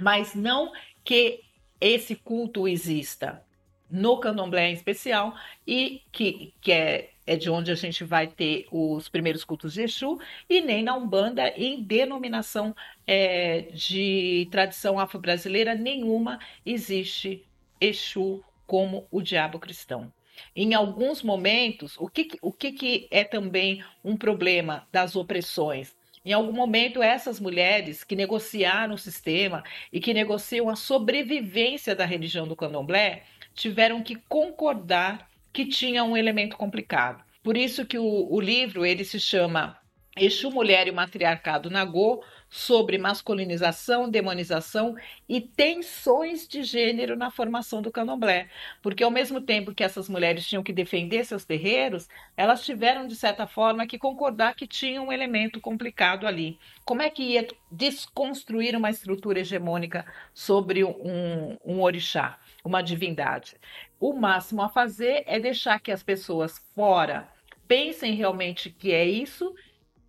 Mas não que esse culto exista no candomblé em especial e que, que é, é de onde a gente vai ter os primeiros cultos de Exu e nem na Umbanda em denominação é, de tradição afro-brasileira nenhuma existe Exu como o diabo cristão. Em alguns momentos, o que, o que, que é também um problema das opressões? Em algum momento, essas mulheres que negociaram o sistema e que negociam a sobrevivência da religião do candomblé tiveram que concordar que tinha um elemento complicado. Por isso que o, o livro ele se chama Exu Mulher e o Matriarcado Nagô, sobre masculinização, demonização e tensões de gênero na formação do candomblé. Porque ao mesmo tempo que essas mulheres tinham que defender seus terreiros, elas tiveram, de certa forma, que concordar que tinha um elemento complicado ali. Como é que ia desconstruir uma estrutura hegemônica sobre um, um orixá, uma divindade? O máximo a fazer é deixar que as pessoas fora pensem realmente que é isso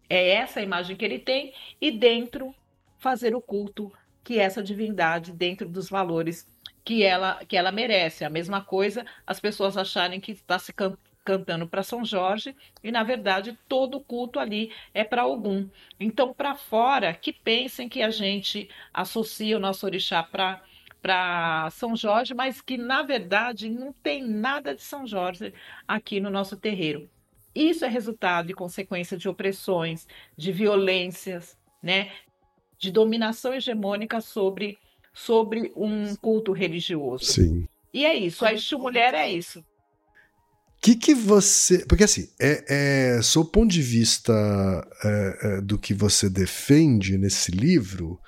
é essa a imagem que ele tem, e dentro fazer o culto que essa divindade, dentro dos valores que ela, que ela merece. A mesma coisa, as pessoas acharem que está se can cantando para São Jorge e na verdade todo o culto ali é para algum. Então para fora que pensem que a gente associa o nosso orixá para para São Jorge, mas que na verdade não tem nada de São Jorge aqui no nosso terreiro. Isso é resultado e consequência de opressões, de violências, né? de dominação hegemônica sobre, sobre um culto religioso. Sim. E é isso, a Exu Mulher é isso. O que, que você. Porque assim, é, é, sob o ponto de vista é, é, do que você defende nesse livro,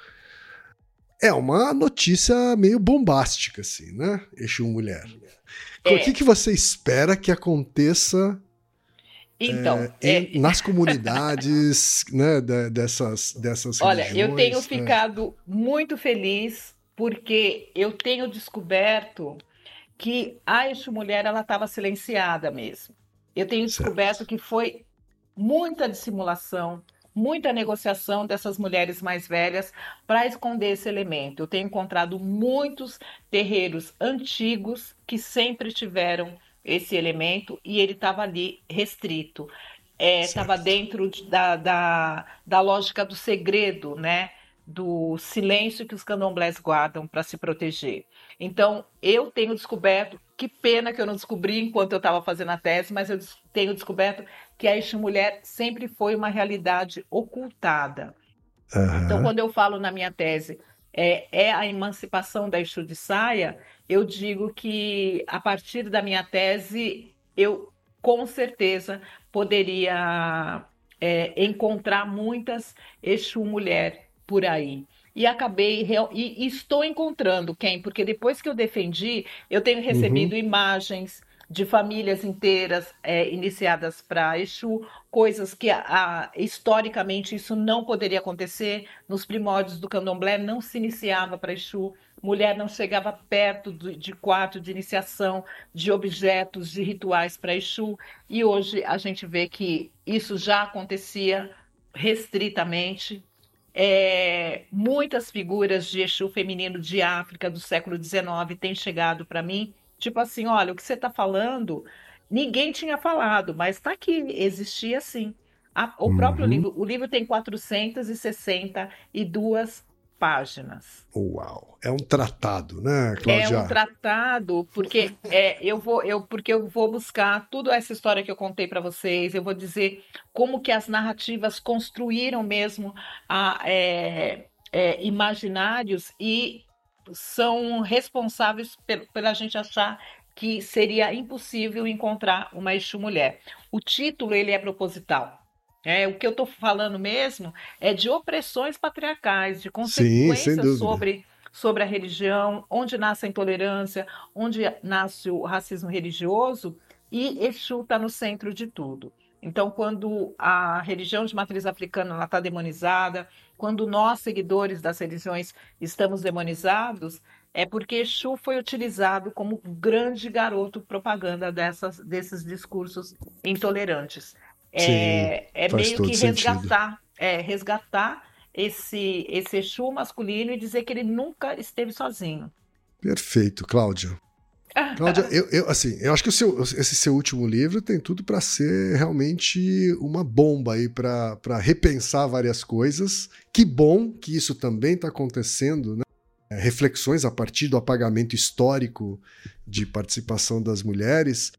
é uma notícia meio bombástica, assim, né? Exu Mulher. É. O que, que você espera que aconteça então, é, é... nas comunidades né, dessas, dessas Olha, religiões, eu tenho né? ficado muito feliz porque eu tenho descoberto que a Exu Mulher ela estava silenciada mesmo. Eu tenho descoberto certo. que foi muita dissimulação, muita negociação dessas mulheres mais velhas para esconder esse elemento. Eu tenho encontrado muitos terreiros antigos que sempre tiveram esse elemento e ele estava ali restrito. Estava é, dentro da, da, da lógica do segredo, né? do silêncio que os candomblés guardam para se proteger. Então, eu tenho descoberto, que pena que eu não descobri enquanto eu estava fazendo a tese, mas eu tenho descoberto que a Exu Mulher sempre foi uma realidade ocultada. Uhum. Então, quando eu falo na minha tese, é, é a emancipação da Saia, eu digo que a partir da minha tese, eu com certeza poderia é, encontrar muitas Exu Mulher por aí. E acabei e, e, estou encontrando quem, porque depois que eu defendi, eu tenho recebido uhum. imagens de famílias inteiras é, iniciadas para Exu, coisas que a, historicamente isso não poderia acontecer. Nos primórdios do candomblé não se iniciava para Exu, mulher não chegava perto de, de quarto de iniciação, de objetos, de rituais para Exu. E hoje a gente vê que isso já acontecia restritamente, é, muitas figuras de Exu feminino de África do século XIX têm chegado para mim, tipo assim, olha, o que você está falando, ninguém tinha falado, mas está aqui, existia sim. A, o uhum. próprio livro, o livro tem 462 páginas. Uau, é um tratado, né, Cláudia? É um tratado, porque é, eu vou, eu, porque eu vou buscar toda essa história que eu contei para vocês. Eu vou dizer como que as narrativas construíram mesmo a, é, é, imaginários e são responsáveis pela gente achar que seria impossível encontrar uma Exu mulher. O título ele é proposital. É, o que eu estou falando mesmo é de opressões patriarcais, de consequências Sim, sobre, sobre a religião, onde nasce a intolerância, onde nasce o racismo religioso, e Exu está no centro de tudo. Então, quando a religião de matriz africana está demonizada, quando nós, seguidores das religiões, estamos demonizados, é porque Exu foi utilizado como grande garoto propaganda dessas, desses discursos intolerantes. É, é meio que resgatar, é, resgatar esse, esse Exu masculino e dizer que ele nunca esteve sozinho. Perfeito, Cláudia. Cláudia, eu, eu, assim, eu acho que seu, esse seu último livro tem tudo para ser realmente uma bomba aí para repensar várias coisas. Que bom que isso também está acontecendo, né? É, reflexões a partir do apagamento histórico de participação das mulheres.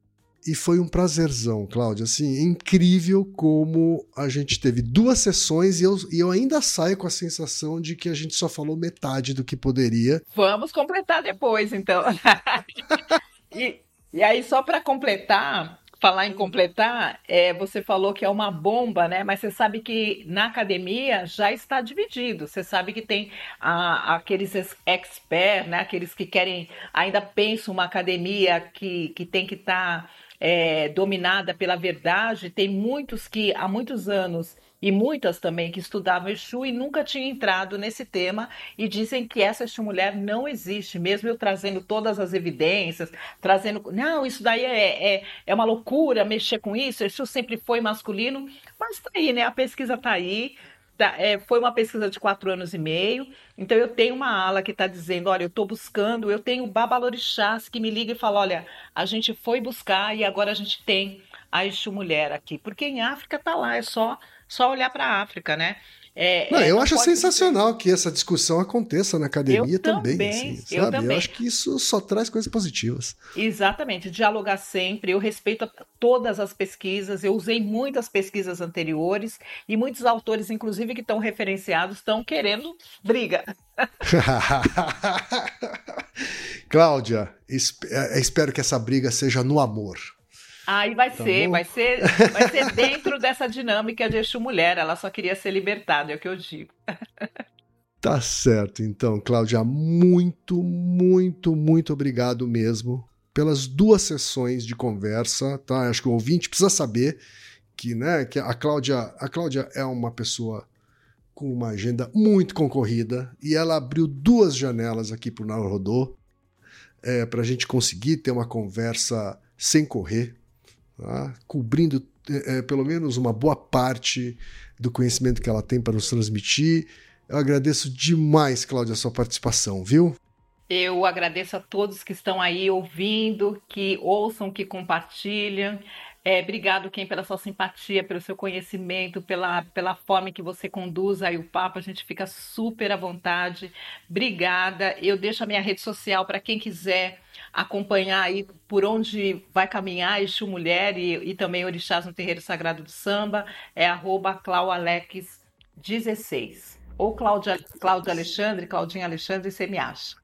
E foi um prazerzão, Cláudia. Assim, incrível como a gente teve duas sessões e eu, e eu ainda saio com a sensação de que a gente só falou metade do que poderia. Vamos completar depois, então. e, e aí, só para completar, falar em completar, é, você falou que é uma bomba, né? Mas você sabe que na academia já está dividido. Você sabe que tem a, aqueles experts, né? Aqueles que querem, ainda pensam uma academia que, que tem que estar. Tá é, dominada pela verdade, tem muitos que há muitos anos e muitas também que estudavam Exu e nunca tinham entrado nesse tema e dizem que essa Exu mulher não existe, mesmo eu trazendo todas as evidências, trazendo, não, isso daí é, é, é uma loucura mexer com isso, Exu sempre foi masculino, mas tá aí, né? A pesquisa tá aí, Tá, é, foi uma pesquisa de quatro anos e meio, então eu tenho uma ala que está dizendo, olha, eu estou buscando, eu tenho babalorixás que me liga e fala, olha, a gente foi buscar e agora a gente tem a Exu Mulher aqui, porque em África está lá, é só, só olhar para a África, né? É, Não, é, eu acho sensacional que essa discussão aconteça na academia eu também. também assim, eu, também. eu acho que isso só traz coisas positivas. Exatamente, dialogar sempre. Eu respeito todas as pesquisas, eu usei muitas pesquisas anteriores e muitos autores, inclusive, que estão referenciados, estão querendo briga. Cláudia, é, espero que essa briga seja no amor. Aí vai tá ser, bom? vai ser, vai ser dentro dessa dinâmica de Exu Mulher. Ela só queria ser libertada, é o que eu digo. Tá certo, então, Cláudia, muito, muito, muito obrigado mesmo pelas duas sessões de conversa, tá? Acho que o ouvinte precisa saber que, né, que a Cláudia, a Cláudia é uma pessoa com uma agenda muito concorrida e ela abriu duas janelas aqui para o Narodô é, para a gente conseguir ter uma conversa sem correr, tá? cobrindo é, é, pelo menos uma boa parte do conhecimento que ela tem para nos transmitir. Eu agradeço demais, Cláudia, a sua participação, viu? Eu agradeço a todos que estão aí ouvindo, que ouçam, que compartilham. É, obrigado, Ken, pela sua simpatia, pelo seu conhecimento, pela, pela forma que você conduz aí o papo. A gente fica super à vontade. Obrigada. Eu deixo a minha rede social para quem quiser acompanhar aí por onde vai caminhar Exu Mulher e, e também Orixás no Terreiro Sagrado do Samba. É arroba claualex16. Ou Cláudia, Cláudia Alexandre, Claudinha Alexandre, você me acha.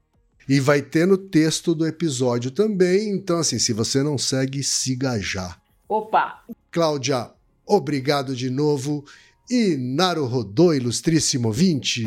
E vai ter no texto do episódio também. Então, assim, se você não segue, siga já. Opa! Cláudia, obrigado de novo. E Naru Rodô, ilustríssimo 20.